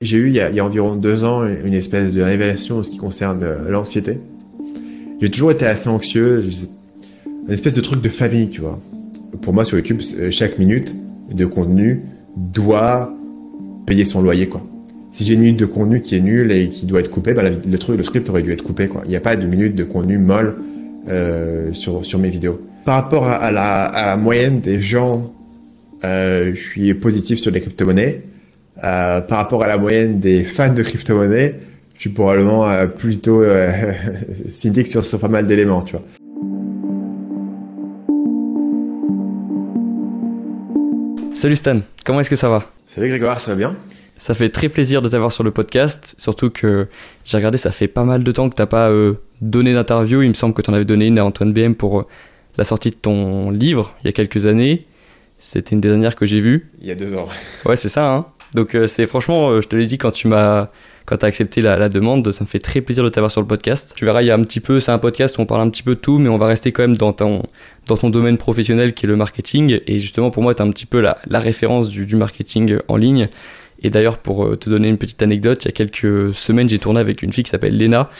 J'ai eu, il y, a, environ deux ans, une espèce de révélation en ce qui concerne euh, l'anxiété. J'ai toujours été assez anxieux, une espèce de truc de famille, tu vois. Pour moi, sur YouTube, chaque minute de contenu doit payer son loyer, quoi. Si j'ai une minute de contenu qui est nulle et qui doit être coupée, ben le truc, le script aurait dû être coupé, quoi. Il n'y a pas de minute de contenu molle euh, sur sur mes vidéos. Par rapport à, la, à la, moyenne des gens, euh, je suis positif sur les crypto-monnaies. Euh, par rapport à la moyenne des fans de crypto-monnaies, je suis probablement euh, plutôt euh, cynique sur, sur pas mal d'éléments, tu vois. Salut Stan, comment est-ce que ça va? Salut Grégoire, ça va bien? Ça fait très plaisir de t'avoir sur le podcast, surtout que j'ai regardé, ça fait pas mal de temps que t'as pas euh, donné d'interview. Il me semble que tu en avais donné une à Antoine BM pour euh, la sortie de ton livre il y a quelques années. C'était une des dernières que j'ai vues. Il y a deux ans. Ouais, c'est ça. Hein? Donc euh, c'est franchement, je te l'ai dit quand tu m'as quand tu as accepté la, demande, ça me fait très plaisir de t'avoir sur le podcast. Tu verras, il y a un petit peu, c'est un podcast où on parle un petit peu de tout, mais on va rester quand même dans ton, dans ton domaine professionnel qui est le marketing. Et justement, pour moi, tu es un petit peu la, la référence du, marketing en ligne. Et d'ailleurs, pour euh, te donner une petite anecdote, il y a quelques semaines, j'ai tourné avec une fille qui s'appelle Lena.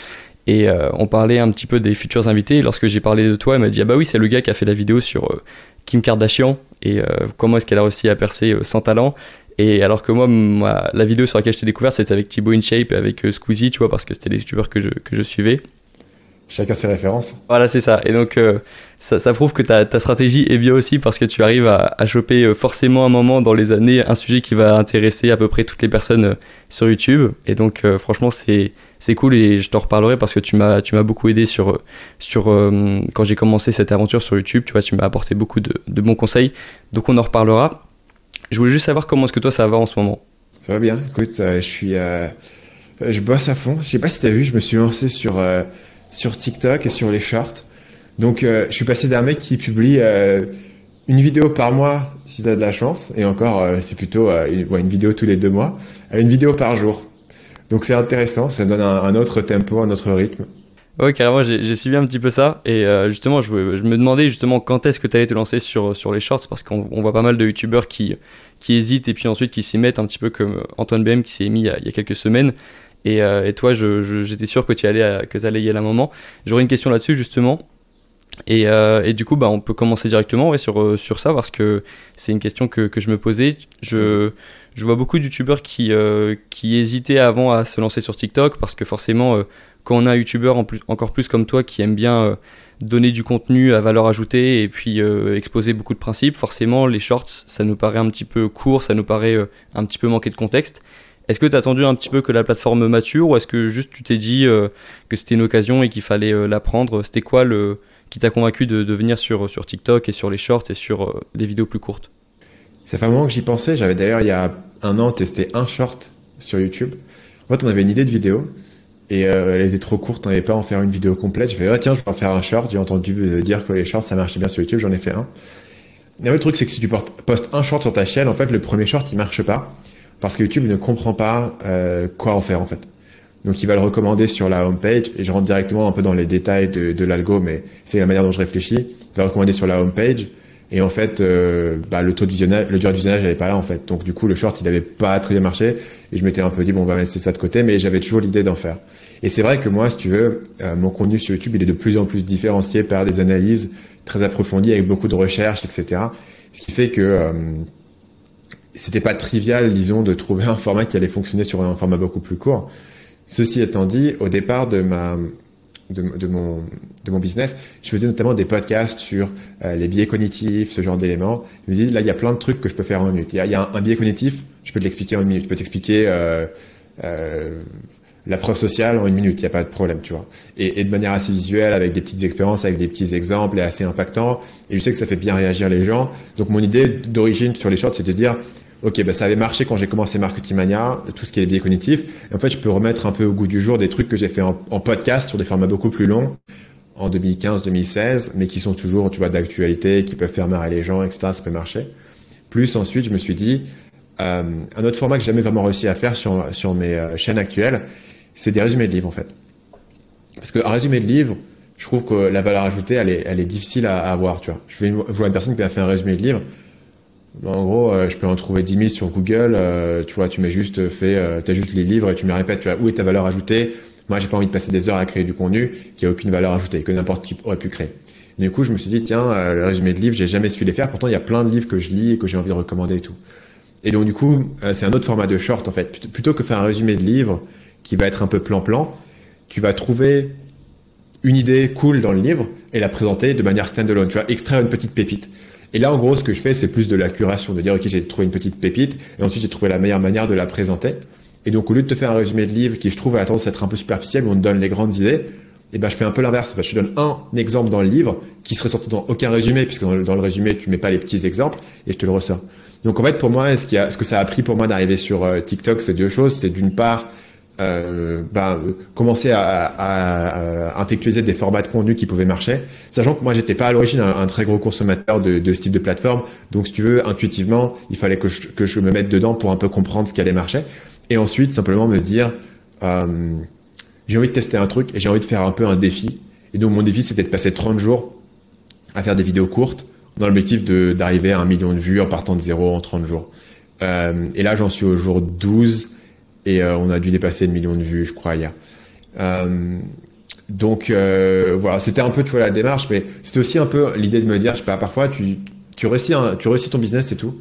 Et euh, on parlait un petit peu des futurs invités. Et lorsque j'ai parlé de toi, elle m'a dit Ah bah oui, c'est le gars qui a fait la vidéo sur euh, Kim Kardashian et euh, comment est-ce qu'elle a réussi à percer euh, sans talent? Et alors que moi, la vidéo sur laquelle je t'ai découvert, c'était avec Thibaut InShape et avec euh, Squeezie, tu vois, parce que c'était les youtubeurs que je, que je suivais. Chacun ses références. Voilà, c'est ça. Et donc, euh, ça, ça, prouve que ta, ta, stratégie est bien aussi parce que tu arrives à, à, choper euh, forcément un moment dans les années un sujet qui va intéresser à peu près toutes les personnes sur YouTube. Et donc, euh, franchement, c'est c'est cool et je t'en reparlerai parce que tu m'as tu m'as beaucoup aidé sur sur euh, quand j'ai commencé cette aventure sur YouTube. Tu vois, tu m'as apporté beaucoup de, de bons conseils. Donc, on en reparlera. Je voulais juste savoir comment est-ce que toi ça va en ce moment. Ça va bien. Écoute, je suis je bosse à fond. Je sais pas si t'as vu, je me suis lancé sur sur TikTok et sur les shorts. Donc, euh, je suis passé d'un mec qui publie euh, une vidéo par mois, si tu as de la chance, et encore, euh, c'est plutôt une, ouais, une, vidéo tous les deux mois, à une vidéo par jour. Donc, c'est intéressant, ça donne un, autre tempo, un autre rythme. Ouais, carrément, j'ai suivi un petit peu ça. Et justement, je, me demandais justement quand est-ce que tu allais te lancer sur, sur les shorts, parce qu'on voit pas mal de youtubeurs qui, qui hésitent et puis ensuite qui s'y mettent un petit peu comme Antoine BM qui s'est mis il y, a, quelques semaines. Et, euh, et, toi, j'étais sûr que tu allais, à, que allais y aller un moment. J'aurais une question là-dessus justement. Et, euh, et, du coup, bah, on peut commencer directement ouais, sur, euh, sur ça parce que c'est une question que, que, je me posais. Je, je vois beaucoup de youtubeurs qui, euh, qui hésitaient avant à se lancer sur TikTok parce que forcément, euh, quand on a un youtubeur en plus, encore plus comme toi qui aime bien euh, donner du contenu à valeur ajoutée et puis exposer beaucoup de principes, forcément, les shorts, ça nous paraît un petit peu court, ça nous paraît un petit peu manquer de contexte. Est-ce que tu as attendu un petit peu que la plateforme mature ou est-ce que juste tu t'es dit euh, que c'était une occasion et qu'il fallait euh, la prendre C'était quoi le qui t'a convaincu de, venir sur, sur TikTok et sur les shorts et sur euh, des vidéos plus courtes? Ça fait un moment que j'y pensais. J'avais d'ailleurs il y a un an testé un short sur YouTube. En fait, on avait une idée de vidéo et euh, elle était trop courte. On n'avait pas en faire une vidéo complète. Je fait ah, tiens, je vais en faire un short. J'ai entendu dire que les shorts ça marchait bien sur YouTube. J'en ai fait un. Et le truc c'est que si tu postes un short sur ta chaîne, en fait, le premier short il marche pas parce que YouTube ne comprend pas euh, quoi en faire en fait. Donc il va le recommander sur la homepage et je rentre directement un peu dans les détails de, de l'algo, mais c'est la manière dont je réfléchis. Il va le recommander sur la homepage et en fait, euh, bah, le taux de visionnage, le durée de visionnage n'avait pas là en fait. Donc du coup, le short, il n'avait pas très bien marché et je m'étais un peu dit bon, on va mettre ça de côté, mais j'avais toujours l'idée d'en faire. Et c'est vrai que moi, si tu veux, euh, mon contenu sur YouTube, il est de plus en plus différencié par des analyses très approfondies avec beaucoup de recherches, etc. Ce qui fait que euh, c'était pas trivial, disons, de trouver un format qui allait fonctionner sur un format beaucoup plus court. Ceci étant dit, au départ de ma de, de mon de mon business, je faisais notamment des podcasts sur euh, les biais cognitifs, ce genre d'éléments. Je me dis là, il y a plein de trucs que je peux faire en une minute. Il y a, il y a un, biais cognitif, je peux te l'expliquer en une minute. Je peux t'expliquer euh, euh, la preuve sociale en une minute, il n'y a pas de problème, tu vois. Et, et, de manière assez visuelle, avec des petites expériences, avec des petits exemples et assez impactants. Et je sais que ça fait bien réagir les gens. Donc mon idée d'origine sur les shorts, c'est de dire ok, bah ça avait marché quand j'ai commencé Marketing Mania, tout ce qui est biais cognitifs. En fait, je peux remettre un peu au goût du jour des trucs que j'ai fait en, podcast sur des formats beaucoup plus longs en 2015-2016, mais qui sont toujours, tu vois, d'actualité, qui peuvent faire marrer les gens, etc. Ça peut marcher. Plus ensuite, je me suis dit, euh, un autre format que j'ai jamais vraiment réussi à faire sur, sur mes euh, chaînes actuelles, c'est des résumés de livres, en fait. Parce qu'un résumé de livre, je trouve que la valeur ajoutée, elle est, difficile à, avoir, tu vois. Je vais voir une personne qui a fait un résumé de livre. En gros, euh, je peux en trouver 10 000 sur Google. Euh, tu vois, tu mets juste fait, euh, as juste les livres et tu me répètes. Où est ta valeur ajoutée? Moi, j'ai pas envie de passer des heures à créer du contenu qui a aucune valeur ajoutée que n'importe qui aurait pu créer. du coup, je me suis dit tiens, euh, le résumé de livres, j'ai jamais su les faire. Pourtant, il y a plein de livres que je lis et que j'ai envie de recommander et tout. Et donc, du coup, c'est un autre format de short en fait. Plutôt que faire un résumé de livre qui va être un peu plan-plan, tu vas trouver une idée cool dans le livre et la présenter de manière standalone. Tu vas extraire une petite pépite. Et là, en gros, ce que je fais, c'est plus de la curation, de dire, OK, j'ai trouvé une petite pépite, et ensuite j'ai trouvé la meilleure manière de la présenter. Et donc, au lieu de te faire un résumé de livre qui, je trouve, a tendance à être un peu superficiel, où on te donne les grandes idées, eh ben, je fais un peu l'inverse. je te donne un exemple dans le livre qui serait sorti dans aucun résumé, puisque dans le, résumé, tu mets pas les petits exemples, et je te le ressors. Donc, en fait, pour moi, ce, que ça a pris pour moi d'arriver sur euh, TikTok, c'est deux choses. C'est d'une part, euh, ben, commencer à, à, à, intellectualiser des formats de contenu qui pouvaient marcher, sachant que moi j'étais pas à l'origine un, très gros consommateur de, de, ce type de plateforme, donc si tu veux intuitivement il fallait que je, que je me mette dedans pour un peu comprendre ce qui allait marcher, et ensuite simplement me dire euh, j'ai envie de tester un truc et j'ai envie de faire un peu un défi, et donc mon défi c'était de passer 30 jours à faire des vidéos courtes dans l'objectif d'arriver à un million de vues en partant de zéro en 30 jours. Euh, et là j'en suis au jour 12 et euh, on a dû dépasser le million de vues, je crois, hier. Euh, donc euh, voilà, c'était un peu tu vois la démarche, mais c'était aussi un peu l'idée de me dire, je sais pas, parfois tu tu réussis tu réussis ton business et tout,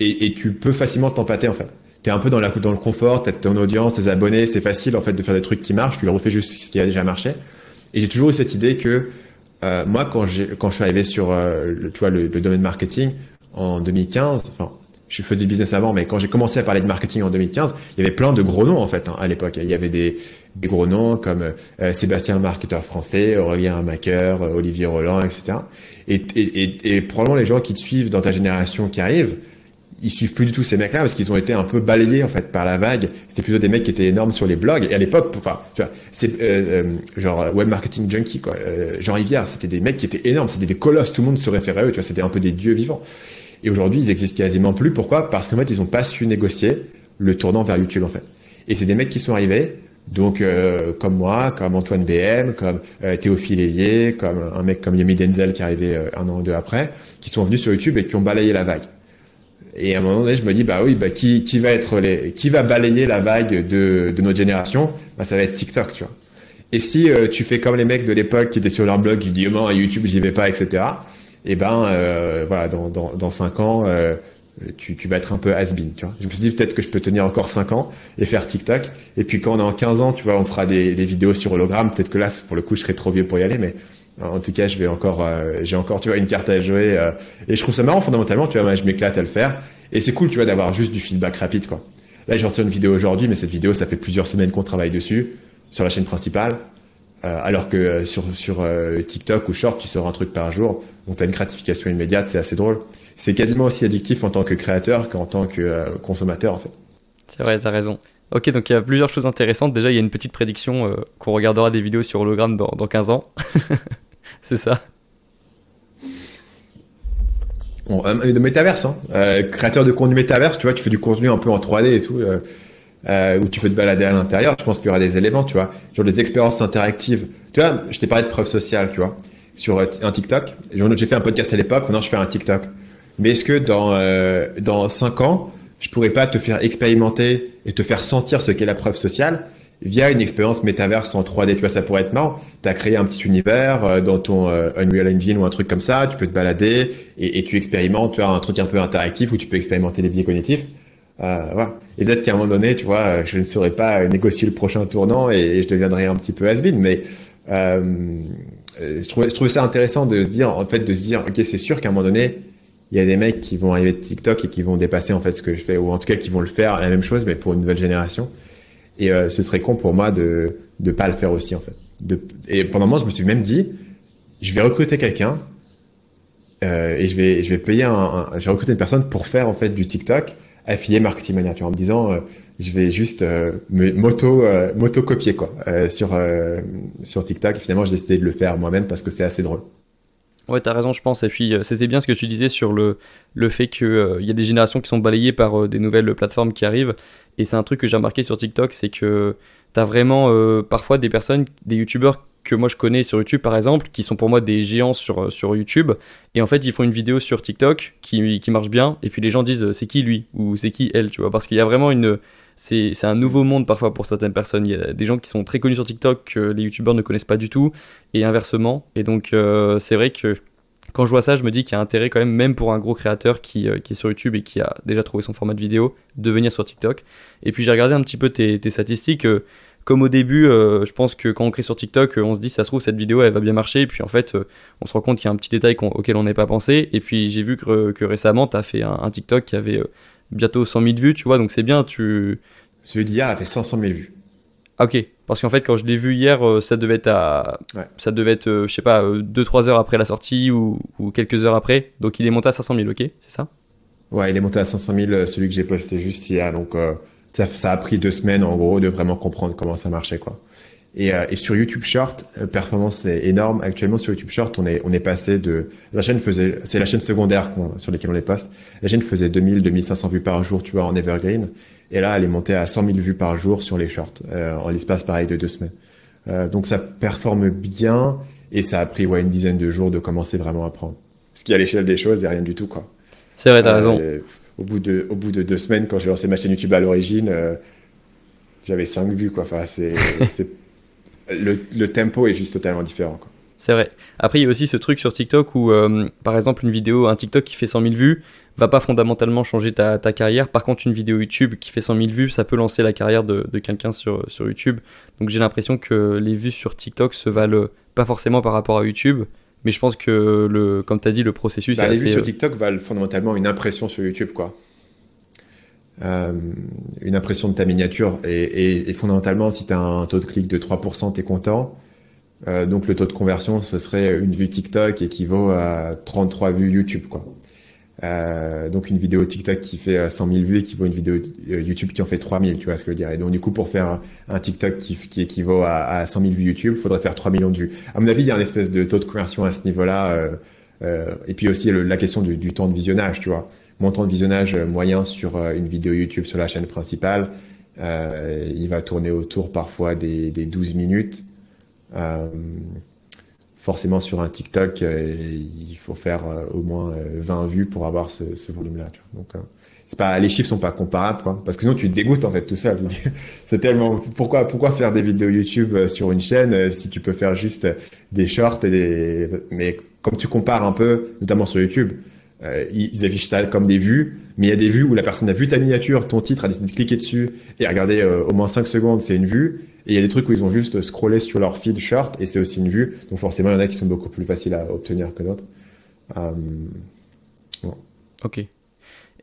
et, tu peux facilement t'empâter en fait. T'es un peu dans la dans le confort, t'as ton audience, tes abonnés, c'est facile en fait de faire des trucs qui marchent, tu leur refais juste ce qui a déjà marché. Et j'ai toujours eu cette idée que moi quand quand je suis arrivé sur tu vois le, le domaine marketing en 2015, enfin je faisais du business avant, mais quand j'ai commencé à parler de marketing en 2015, il y avait plein de gros noms en fait hein, à l'époque. Il y avait des, gros noms comme euh, Sébastien, marketeur français, Aurélien Macker, euh, Olivier Roland, etc. Et, et, et, probablement les gens qui te suivent dans ta génération qui arrive, ils suivent plus du tout ces mecs-là parce qu'ils ont été un peu balayés en fait par la vague. C'était plutôt des mecs qui étaient énormes sur les blogs. Et à l'époque, enfin, tu vois, c'est euh, genre web marketing junkie quoi. Jean Rivière, c'était des mecs qui étaient énormes, c'était des colosses. Tout le monde se référait à eux. Tu vois, c'était un peu des dieux vivants. Et aujourd'hui, ils existent quasiment plus. Pourquoi? Parce qu'en fait, ils n'ont pas su négocier le tournant vers YouTube, en fait. Et c'est des mecs qui sont arrivés, donc euh, comme moi, comme Antoine BM, comme euh, Théophile Ayé, comme un mec comme Yemi Denzel qui est arrivé euh, un an ou deux après, qui sont venus sur YouTube et qui ont balayé la vague. Et à un moment donné, je me dis, bah oui, bah qui, qui va être les, qui va balayer la vague de, de notre génération? Bah ça va être TikTok, tu vois. Et si tu fais comme les mecs de l'époque qui étaient sur leur blog, qui disent, oh, YouTube, j'y vais pas, etc et eh ben euh, voilà, dans, dans, dans 5 ans, euh, tu, tu vas être un peu has-been, tu vois. Je me suis dit peut-être que je peux tenir encore 5 ans et faire TikTok. Et puis quand on est en 15 ans, tu vois, on fera des, des vidéos sur hologramme. Peut-être que là, pour le coup, je serai trop vieux pour y aller, mais en tout cas, je vais encore, euh, j'ai encore, tu vois, une carte à jouer. et je trouve ça marrant fondamentalement, tu vois, moi, je m'éclate à le faire. Et c'est cool, tu vois, d'avoir juste du feedback rapide, quoi. Là, j'ai reçu une vidéo aujourd'hui, mais cette vidéo, ça fait plusieurs semaines qu'on travaille dessus sur la chaîne principale. Euh, alors que euh, sur, sur euh, TikTok ou Short, tu sors un truc par jour, donc tu as une gratification immédiate, c'est assez drôle. C'est quasiment aussi addictif en tant que créateur qu'en tant que consommateur en fait. C'est vrai, t'as raison. Ok, donc il y a plusieurs choses intéressantes. Déjà, il y a une petite prédiction qu'on regardera des vidéos sur hologramme dans, dans 15 ans. c'est ça. Bon, de métaverse, hein. créateur de contenu métaverse, tu vois, tu fais du contenu un peu en 3D et tout euh, où tu peux te balader à l'intérieur, je pense qu'il y aura des éléments, tu vois, genre des expériences interactives. Tu vois, je t'ai parlé de preuves sociales, tu vois, sur euh, un TikTok. J'ai fait un podcast à l'époque, maintenant je fais un TikTok. Mais est-ce que dans euh, dans cinq ans, je pourrais pas te faire expérimenter et te faire sentir ce qu'est la preuve sociale via une expérience métaverse en 3D. Tu vois, ça pourrait être marrant. Tu as créé un petit univers euh, dans ton euh, Unreal Engine ou un truc comme ça. Tu peux te balader et, tu expérimentes. Tu as un truc un peu interactif où tu peux expérimenter les biais cognitifs. Euh, voilà. Et peut-être qu'à un moment donné, tu vois, je ne saurais pas négocier le prochain tournant et, je deviendrais un petit peu has Mais euh, je, trouvais, je trouvais ça intéressant de se dire, en fait, de se dire, ok, c'est sûr qu'à un moment donné, il y a des mecs qui vont arriver de TikTok et qui vont dépasser en fait ce que je fais, ou en tout cas qui vont le faire la même chose, mais pour une nouvelle génération. Et euh, ce serait con pour moi de de pas le faire aussi en fait. Et pendant un moment, je me suis même dit, je vais recruter quelqu'un euh, et je vais je vais payer un, un, je vais recruter une personne pour faire en fait du TikTok affilié marketing manager en me disant je vais juste me moto moto copier quoi sur sur TikTok. Finalement, j'ai décidé de le faire moi-même parce que c'est assez drôle. Ouais, t'as raison, je pense. Et puis, c'était bien ce que tu disais sur le, le fait qu'il il y a des générations qui sont balayées par des nouvelles plateformes qui arrivent. Et c'est un truc que j'ai remarqué sur TikTok, c'est que t'as vraiment parfois des personnes, des youtubeurs que moi je connais sur YouTube par exemple, qui sont pour moi des géants sur, euh, sur YouTube, et en fait ils font une vidéo sur TikTok qui, qui marche bien, et puis les gens disent euh, c'est qui lui? Ou c'est qui elle, tu vois, parce qu'il y a vraiment une. C'est un nouveau monde parfois pour certaines personnes. Il y a des gens qui sont très connus sur TikTok que les YouTubeurs ne connaissent pas du tout, et inversement. Et donc euh, c'est vrai que quand je vois ça, je me dis qu'il y a intérêt quand même, même pour un gros créateur qui, qui, est sur YouTube et qui a déjà trouvé son format de vidéo, de venir sur TikTok. Et puis j'ai regardé un petit peu tes, tes statistiques comme au début, euh, je pense que quand on crée sur TikTok, euh, on se dit ça se trouve cette vidéo elle va bien marcher, et puis en fait, euh, on se rend compte qu'il y a un petit détail auquel on n'avait pas pensé. Et puis j'ai vu que, que récemment, tu as fait un, TikTok qui avait bientôt 100 000 vues, tu vois, donc c'est bien. Tu... Celui d'hier a fait 500 000 vues. Ah, ok, parce qu'en fait, quand je l'ai vu hier, ça devait être à, ça devait être, je sais pas, 2-3 heures après la sortie ou, ou, quelques heures après. Donc il est monté à 500 000, ok, c'est ça? Ouais, il est monté à 500 000, celui que j'ai posté juste hier. Donc ça, a pris deux semaines en gros de vraiment comprendre comment ça marchait quoi. Et, euh, et sur YouTube Short, euh, performance est énorme. Actuellement sur YouTube Short, on est on est passé de la chaîne faisait c'est la chaîne secondaire sur laquelle on les poste. La chaîne faisait 2000 2500 vues par jour, tu vois, en evergreen. Et là, elle est montée à 100 000 vues par jour sur les shorts euh, en l'espace pareil de deux semaines. Donc ça performe bien et ça a pris ouais une dizaine de jours de commencer vraiment à prendre. Ce qui à l'échelle des choses est rien du tout quoi. C'est vrai, t'as raison au bout de, au bout de deux semaines, quand j'ai lancé ma chaîne YouTube à l'origine, euh, j'avais cinq vues. Quoi. Enfin, c'est, le, le, tempo est juste totalement différent. C'est vrai. Après, il y a aussi ce truc sur TikTok où, euh, par exemple, une vidéo, un TikTok qui fait 100 000 vues, va pas fondamentalement changer ta, ta, carrière. Par contre, une vidéo YouTube qui fait 100 000 vues, ça peut lancer la carrière de, de quelqu'un sur, sur YouTube. Donc j'ai l'impression que les vues sur TikTok se valent pas forcément par rapport à YouTube, mais je pense que, le, comme tu as dit, le processus. Bah, les vues sur euh, TikTok valent fondamentalement une impression sur YouTube, quoi. Euh, une impression de ta miniature. Et, fondamentalement, si tu as un taux de clic de 3%, tu es content. Euh, donc le taux de conversion, ce serait une vue TikTok équivaut à 33 vues YouTube, quoi. Euh, donc une vidéo TikTok qui fait 100 euh, 000 vues équivaut à une vidéo euh, YouTube qui en fait 3000, tu vois ce que je veux dire. Et donc du coup pour faire un, TikTok qui, qui équivaut à, à 100 000 vues YouTube, il faudrait faire 3 millions de vues. À mon avis, il y a un espèce de taux de conversion à ce niveau-là. Euh, euh, et puis aussi la question du, du, temps de visionnage, tu vois. Mon temps de visionnage moyen sur une vidéo YouTube sur la chaîne principale, il va tourner autour parfois des, des 12 minutes forcément sur un TikTok, euh, il faut faire euh, au moins 20 euh, vues pour avoir ce, volume-là. Donc, c'est pas, les chiffres sont pas comparables, quoi. Parce que sinon, tu te dégoûtes, en fait, tout ça. c'est tellement, pourquoi, pourquoi faire des vidéos YouTube sur une chaîne si tu peux faire juste des shorts et des, mais comme tu compares un peu, notamment sur YouTube, ils affichent ça comme des vues, mais il y a des vues où la personne a vu ta miniature, ton titre, a décidé de cliquer dessus et regarder au moins 5 secondes, c'est une vue. Et il y a des trucs où ils ont juste scrollé sur leur feed short et c'est aussi une vue. Donc forcément, il y en a qui sont beaucoup plus faciles à obtenir que d'autres. Euh, Ok.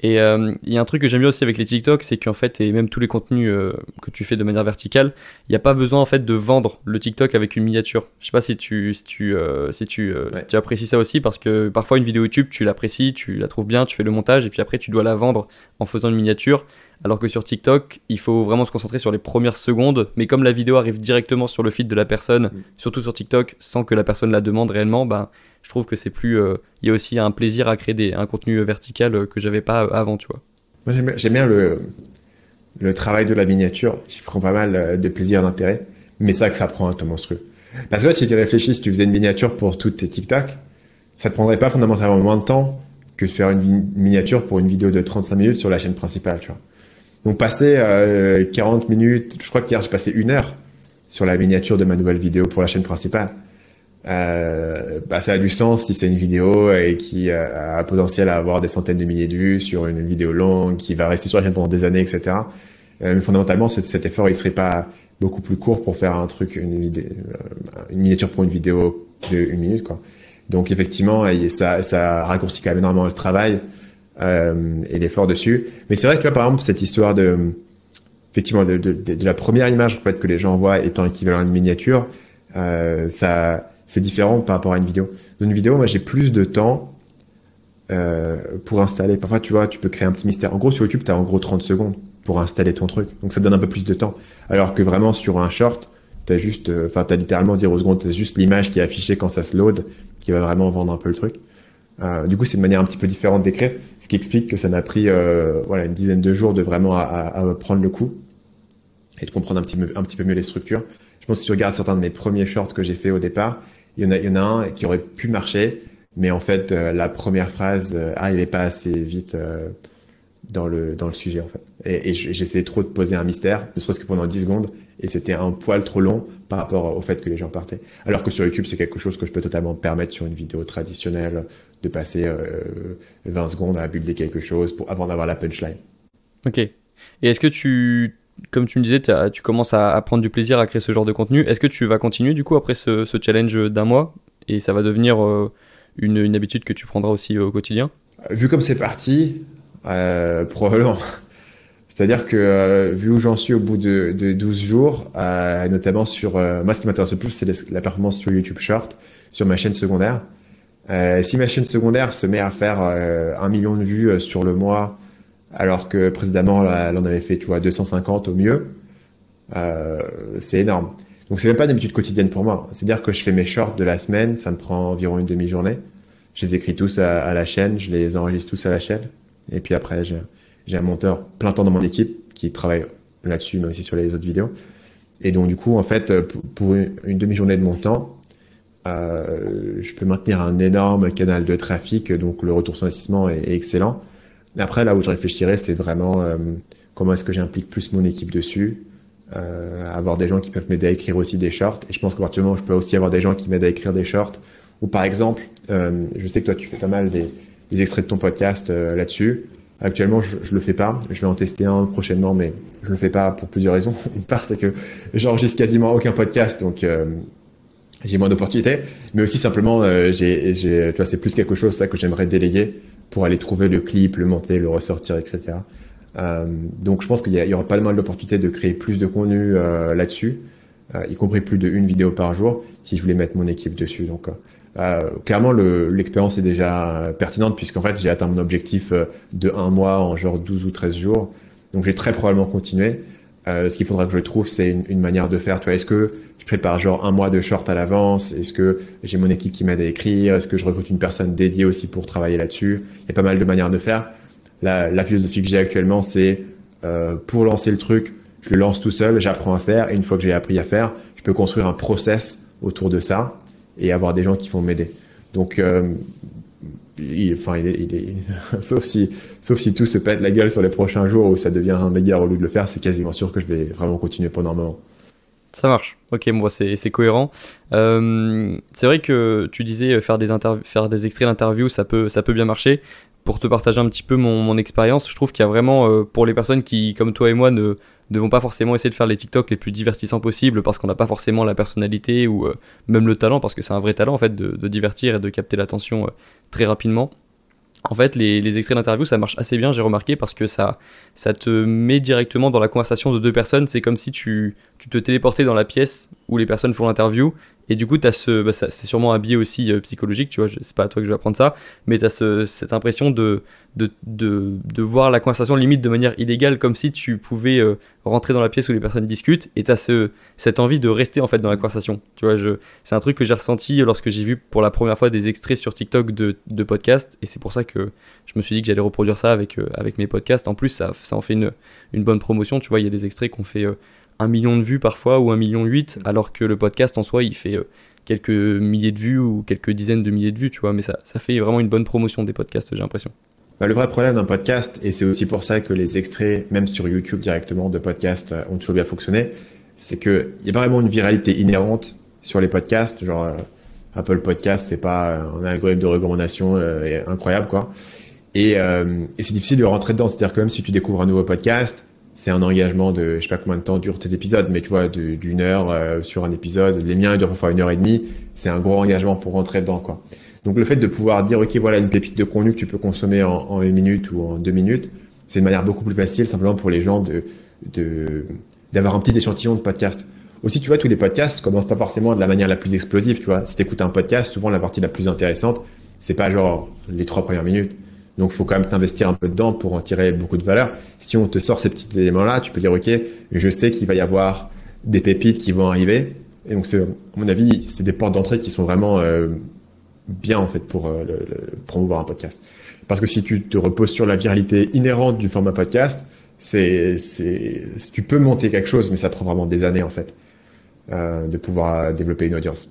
Et euh, il y a un truc que j'aime bien aussi avec les TikTok, c'est qu'en fait, et même tous les contenus euh, que tu fais de manière verticale, il n'y a pas besoin en fait de vendre le TikTok avec une miniature. Je sais pas si tu si tu euh, si tu, si tu apprécies ça aussi parce que parfois une vidéo YouTube, tu l'apprécies, tu la trouves bien, tu fais le montage et puis après tu dois la vendre en faisant une miniature. Alors que sur TikTok, il faut vraiment se concentrer sur les premières secondes. Mais comme la vidéo arrive directement sur le feed de la personne, mm. surtout sur TikTok, sans que la personne la demande réellement, ben, je trouve que c'est plus. Euh, il y a aussi un plaisir à créer des, un contenu vertical euh, que j'avais pas avant, tu vois. Moi, j'aime bien le, le travail de la miniature. J'y prends pas mal euh, de plaisir d'intérêt. Mais c'est vrai que ça prend un temps monstrueux. Parce que si tu réfléchis, si tu faisais une miniature pour toutes tes TikTok, ça te prendrait pas fondamentalement moins de temps que de faire une miniature pour une vidéo de 35 minutes sur la chaîne principale, tu vois. Donc passer euh, 40 minutes, je crois qu'hier j'ai passé une heure sur la miniature de ma nouvelle vidéo pour la chaîne principale. Euh, bah, ça a du sens si c'est une vidéo et qui a, a potentiel à avoir des centaines de milliers de vues sur une vidéo longue qui va rester sur la chaîne pendant des années, etc. Euh, mais fondamentalement, cet, cet, effort, il serait pas beaucoup plus court pour faire un truc, une, vidéo, euh, une miniature pour une vidéo de une minute, quoi. Donc effectivement, ça, ça raccourcit quand même énormément le travail euh, et l'effort dessus. Mais c'est vrai que tu vois, par exemple, cette histoire de effectivement de, de, de, la première image en fait, que les gens voient étant équivalent à une miniature, euh, ça c'est différent par rapport à une vidéo. Dans une vidéo, moi j'ai plus de temps euh, pour installer. Parfois, tu vois, tu peux créer un petit mystère. En gros, sur YouTube, tu as en gros 30 secondes pour installer ton truc. Donc, ça te donne un peu plus de temps. Alors que vraiment, sur un short, t'as juste, euh, enfin, t'as littéralement 0 secondes. T'as juste l'image qui est affichée quand ça se load, qui va vraiment vendre un peu le truc. Euh, du coup, c'est une manière un petit peu différente d'écrire, ce qui explique que ça m'a pris, euh, voilà, une dizaine de jours de vraiment à, à, prendre le coup et de comprendre un petit, un petit peu mieux les structures. Je pense que si tu regardes certains de mes premiers shorts que j'ai fait au départ, il y en a, il y en a un qui aurait pu marcher, mais en fait, euh, la première phrase euh, arrivait pas assez vite euh, dans le dans le sujet en fait. Et, et j'essayais trop de poser un mystère, ne serait-ce que pendant 10 secondes, et c'était un poil trop long par rapport au fait que les gens partaient. Alors que sur YouTube, c'est quelque chose que je peux totalement permettre sur une vidéo traditionnelle de passer euh, 20 secondes à builder quelque chose pour avant d'avoir la punchline. Ok. Et est-ce que tu comme tu me disais, tu commences à, à, prendre du plaisir à créer ce genre de contenu. Est-ce que tu vas continuer du coup après ce, ce challenge d'un mois? Et ça va devenir euh, une, une, habitude que tu prendras aussi au quotidien? Vu comme c'est parti, euh, probablement. C'est-à-dire que euh, vu où j'en suis au bout de, de 12 jours, euh, notamment sur... Euh, moi, ce qui m'intéresse le plus, c'est la performance sur YouTube Short, sur ma chaîne secondaire. si ma chaîne secondaire se met à faire un million de vues sur le mois, alors que précédemment, elle en avait fait, tu vois, 250 au mieux, c'est énorme. Donc, c'est même pas une habitude quotidienne pour moi. C'est-à-dire que je fais mes shorts de la semaine, ça me prend environ une demi-journée. Je les écris tous à, à la chaîne, je les enregistre tous à la chaîne. Et puis après, j'ai j'ai un monteur plein temps dans mon équipe qui travaille là-dessus, mais aussi sur les autres vidéos. Et donc, du coup, en fait, pour une demi-journée de mon temps, euh, je peux maintenir un énorme canal de trafic, donc le retour sur investissement est, excellent. Après, là où je réfléchirais, c'est vraiment euh, comment est-ce que j'implique plus mon équipe dessus, euh, avoir des gens qui peuvent m'aider à écrire aussi des shorts. Et je pense qu'à partir du moment je peux aussi avoir des gens qui m'aident à écrire des shorts, ou par exemple, euh, je sais que toi, tu fais pas mal des, extraits de ton podcast euh, là-dessus. Actuellement, je, je le fais pas. Je vais en tester un prochainement, mais je le fais pas pour plusieurs raisons. Une part, c'est que j'enregistre quasiment aucun podcast, donc euh, j'ai moins d'opportunités. Mais aussi simplement, euh, j'ai, tu vois, c'est plus quelque chose que j'aimerais déléguer pour aller trouver le clip, le monter, le ressortir, etc. Euh, donc, je pense qu'il y, y aura pas mal d'opportunités de créer plus de contenu là-dessus, y compris plus d'une vidéo par jour, si je voulais mettre mon équipe dessus. Donc euh, clairement, l'expérience est déjà pertinente puisqu'en fait, j'ai atteint mon objectif euh, de un mois en genre 12 ou 13 jours. Donc, j'ai très probablement continué. Euh, ce qu'il faudra que je trouve, c'est une, une, manière de faire. Tu vois, est-ce que je prépare genre un mois de short à l'avance? Est-ce que j'ai mon équipe qui m'aide à écrire? Est-ce que je recrute une personne dédiée aussi pour travailler là-dessus? Il y a pas mal de manières de faire. La, la philosophie que j'ai actuellement, c'est euh, pour lancer le truc, je le lance tout seul, j'apprends à faire, et une fois que j'ai appris à faire, je peux construire un process autour de ça et avoir des gens qui vont m'aider. Donc, euh, enfin, sauf si, sauf si tout se pète la gueule sur les prochains jours où ça devient un méga relou de le faire, c'est quasiment sûr que je vais vraiment continuer pendant un moment. Ça marche. Ok, moi c'est c'est cohérent. Euh, c'est vrai que tu disais faire des faire des extraits d'interview, ça peut ça peut bien marcher. Pour te partager un petit peu mon, expérience, je trouve qu'il y a vraiment euh, pour les personnes qui, comme toi et moi, ne ne vont pas forcément essayer de faire les TikTok les plus divertissants possibles parce qu'on n'a pas forcément la personnalité ou euh, même le talent, parce que c'est un vrai talent en fait de, divertir et de capter l'attention euh, très rapidement. En fait, les, les extraits d'interview, ça marche assez bien, j'ai remarqué, parce que ça, ça te met directement dans la conversation de deux personnes. C'est comme si tu, tu te téléportais dans la pièce où les personnes font l'interview et du coup, as ce, bah, c'est sûrement un biais aussi euh, psychologique, tu vois, c'est pas à toi que je vais apprendre ça, mais tu as ce, cette impression de, de, de, voir la conversation limite de manière illégale, comme si tu pouvais euh, rentrer dans la pièce où les personnes discutent, et tu as ce, cette envie de rester en fait dans la conversation. Tu vois, c'est un truc que j'ai ressenti lorsque j'ai vu pour la première fois des extraits sur TikTok de, de podcasts, et c'est pour ça que je me suis dit que j'allais reproduire ça avec, euh, avec mes podcasts. En plus, ça, ça en fait une, une bonne promotion, tu vois, il y a des extraits qu'on fait. Euh, un million de vues parfois ou un million huit, alors que le podcast en soi il fait euh, quelques milliers de vues ou quelques dizaines de milliers de vues, tu vois, mais ça, ça fait vraiment une bonne promotion des podcasts, j'ai l'impression. Bah, le vrai problème d'un podcast, et c'est aussi pour ça que les extraits, même sur YouTube directement, de podcasts ont toujours bien fonctionné, c'est qu'il y a pas vraiment une viralité inhérente sur les podcasts, genre euh, Apple Podcast, c'est pas un algorithme de recommandation euh, incroyable, quoi. Et, euh, et c'est difficile de rentrer dedans, c'est-à-dire que même si tu découvres un nouveau podcast, c'est un engagement de, je sais pas combien de temps durent tes épisodes, mais tu vois, d'une heure euh, sur un épisode. Les miens durent parfois une heure et demie. C'est un gros engagement pour rentrer dedans, quoi. Donc le fait de pouvoir dire, ok, voilà une pépite de contenu que tu peux consommer en, une minute ou en deux minutes, c'est une manière beaucoup plus facile, simplement pour les gens de, de, d'avoir un petit échantillon de podcast. Aussi, tu vois, tous les podcasts commencent pas forcément de la manière la plus explosive, tu vois. Si t'écoutes un podcast, souvent la partie la plus intéressante, C'est pas genre les trois premières minutes. Donc, faut quand même t'investir un peu dedans pour en tirer beaucoup de valeur. Si on te sort ces petits éléments-là, tu peux dire, OK, je sais qu'il va y avoir des pépites qui vont arriver. Et donc, c'est, à mon avis, c'est des portes d'entrée qui sont vraiment euh, bien, en fait, pour euh, promouvoir un podcast. Parce que si tu te reposes sur la viralité inhérente du format podcast, c'est, c'est, tu peux monter quelque chose, mais ça prend vraiment des années, en fait, euh, de pouvoir développer une audience.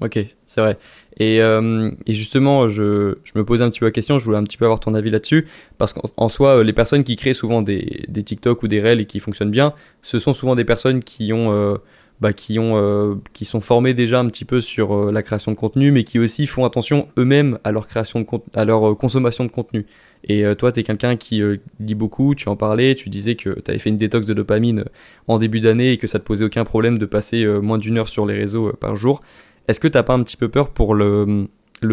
Ok, c'est vrai. Et, euh, et, justement, je, me posais un petit peu la question, je voulais un petit peu avoir ton avis là-dessus, parce qu'en soi, euh, les personnes qui créent souvent des, TikTok ou des Reels et qui fonctionnent bien, ce sont souvent des personnes qui ont, euh, bah, qui ont, qui sont formées déjà un petit peu sur la création de contenu, mais qui aussi font attention eux-mêmes à leur création de à leur consommation de contenu. Et toi, tu es quelqu'un qui lit beaucoup, tu en parlais, tu disais que tu avais fait une détox de dopamine en début d'année et que ça te posait aucun problème de passer moins d'une heure sur les réseaux par jour. Est-ce que tu n'as pas un petit peu peur pour le,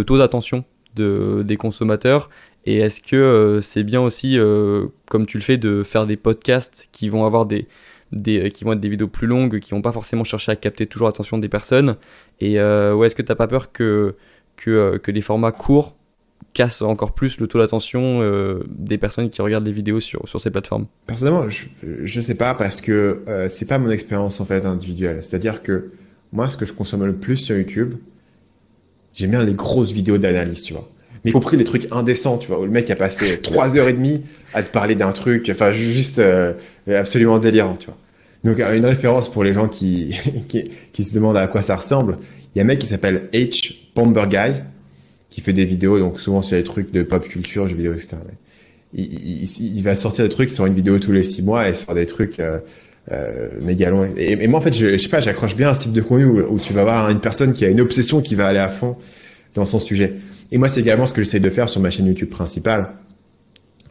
taux d'attention de, des consommateurs Et est-ce que euh, c'est bien aussi, euh, comme tu le fais, de faire des podcasts qui vont avoir des, euh, qui vont être des vidéos plus longues, qui vont pas forcément chercher à capter toujours l'attention des personnes Et est-ce que tu n'as pas peur que, que, les formats courts cassent encore plus le taux d'attention des personnes qui regardent les vidéos sur, sur ces plateformes? Personnellement, je ne sais pas parce que c'est pas mon expérience en fait individuelle. C'est-à-dire que moi, ce que je consomme le plus sur YouTube, j'aime bien les grosses vidéos d'analyse, tu vois. Mais y compris les trucs indécents, tu vois, où le mec a passé trois heures et demie à te parler d'un truc, enfin, juste euh, absolument délirant, tu vois. Donc, une référence pour les gens qui, qui, qui, se demandent à quoi ça ressemble. Il y a un mec qui s'appelle H. Bomber Guy, qui fait des vidéos, donc souvent sur les trucs de pop culture, jeux vidéo, etc. Il, il, il, va sortir des trucs sur une vidéo tous les six mois et sur des trucs euh, euh, méga long. Et, moi, en fait, je, je sais pas, j'accroche bien à ce type de contenu où, tu vas voir une personne qui a une obsession qui va aller à fond dans son sujet. Et moi, c'est également ce que j'essaie de faire sur ma chaîne YouTube principale,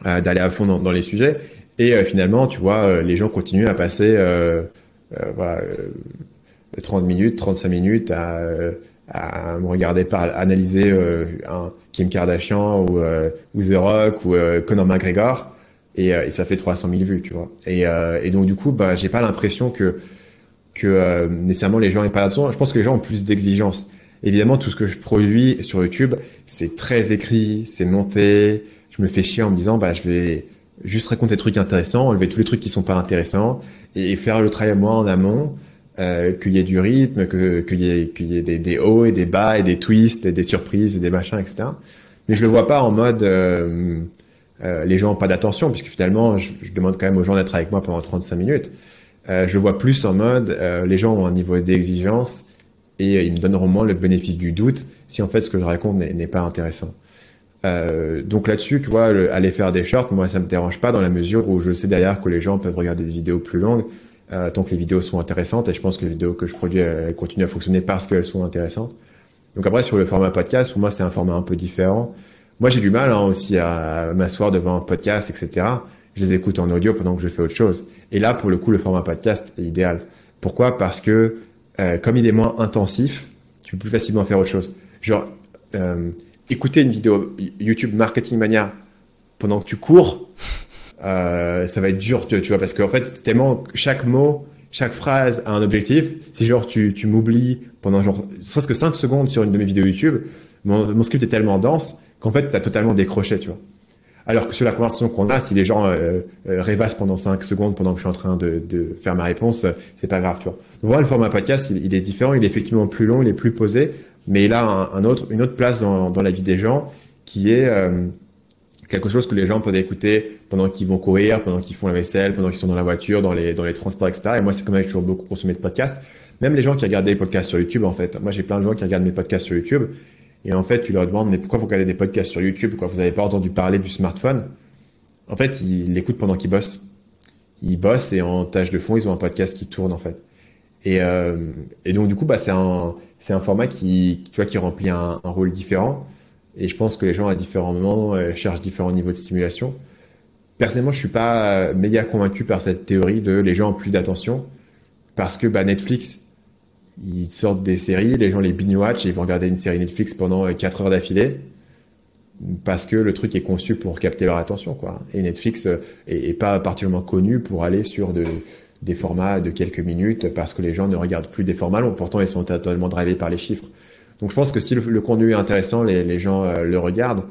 euh, d'aller à fond dans, dans, les sujets. Et euh, finalement, tu vois, euh, les gens continuent à passer euh, voilà, 30 minutes, 35 minutes à, à me regarder par analyser un Kim Kardashian ou, ou The Rock ou Conor McGregor et, euh, et, ça fait 300 000 vues, tu vois. Et, euh, et donc du coup, bah, j'ai pas l'impression que que euh, nécessairement les gens aient pas d'attention. Je pense que les gens ont plus d'exigences. Évidemment, tout ce que je produis sur YouTube, c'est très écrit, c'est monté. Je me fais chier en me disant, bah, je vais juste raconter des trucs intéressants, enlever tous les trucs qui sont pas intéressants et faire le travail moi en amont, euh, qu'il y ait du rythme, que qu'il y ait qu'il y ait des, des, hauts et des bas et des twists et des surprises et des machins, etc. Mais je le vois pas en mode euh, euh, les gens n'ont pas d'attention, puisque finalement, je, je, demande quand même aux gens d'être avec moi pendant 35 minutes. Euh, je vois plus en mode, euh, les gens ont un niveau d'exigence et euh, ils me donneront moins le bénéfice du doute si en fait ce que je raconte n'est pas intéressant. Euh, donc là-dessus, tu vois, aller faire des shorts, moi ça me dérange pas dans la mesure où je sais derrière que les gens peuvent regarder des vidéos plus longues tant que les vidéos sont intéressantes et je pense que les vidéos que je produis elles continuent à fonctionner parce qu'elles sont intéressantes. Donc après sur le format podcast, pour moi c'est un format un peu différent. Moi, j'ai du mal hein, aussi à m'asseoir devant un podcast, etc. Je les écoute en audio pendant que je fais autre chose. Et là, pour le coup, le format podcast est idéal. Pourquoi? Parce que euh, comme il est moins intensif, tu peux plus facilement faire autre chose. Genre, euh, écouter une vidéo YouTube Marketing Mania pendant que tu cours, euh, ça va être dur, tu, vois, parce qu'en fait, tellement chaque mot, chaque phrase a un objectif. Si genre tu, tu m'oublies pendant genre serait-ce que 5 secondes sur une de mes vidéos YouTube, mon script est tellement dense qu'en fait, tu as totalement décroché, tu vois. Alors que sur la conversation qu'on a, si les gens euh, euh, rêvassent pendant 5 secondes pendant que je suis en train de, de faire ma réponse, euh, c'est pas grave, tu vois. Donc voilà, le format podcast, il, est différent, il est effectivement plus long, il est plus posé, mais il a un autre, une autre place dans, dans, la vie des gens qui est euh, quelque chose que les gens peuvent écouter pendant qu'ils vont courir, pendant qu'ils font la vaisselle, pendant qu'ils sont dans la voiture, dans les, dans les transports, etc. Et moi, c'est comme ça que j'ai toujours beaucoup consommé de podcasts. Même les gens qui regardent des podcasts sur YouTube, en fait. Moi, j'ai plein de gens qui regardent mes podcasts sur YouTube et en fait, tu leur demandes, mais pourquoi vous regardez des podcasts sur YouTube? Quoi, vous n'avez pas entendu parler du smartphone? En fait, ils l'écoutent pendant qu'ils bossent. Ils bossent et en tâche de fond, ils ont un podcast qui tourne en fait. Et, euh, et donc du coup, bah, c'est un, c'est un format qui, tu vois, qui remplit un, rôle différent. Et je pense que les gens à différents moments euh, cherchent différents niveaux de stimulation. Personnellement, je suis pas méga convaincu par cette théorie de les gens ont plus d'attention parce que bah, Netflix ils sortent des séries, les gens les binge-watch ils vont regarder une série Netflix pendant 4 heures d'affilée parce que le truc est conçu pour capter leur attention, quoi. Et Netflix euh, est, pas particulièrement connu pour aller sur de, des formats de quelques minutes parce que les gens ne regardent plus des formats longs. Pourtant, ils sont totalement drivés par les chiffres. Donc je pense que si le, contenu est intéressant, les, gens le regardent.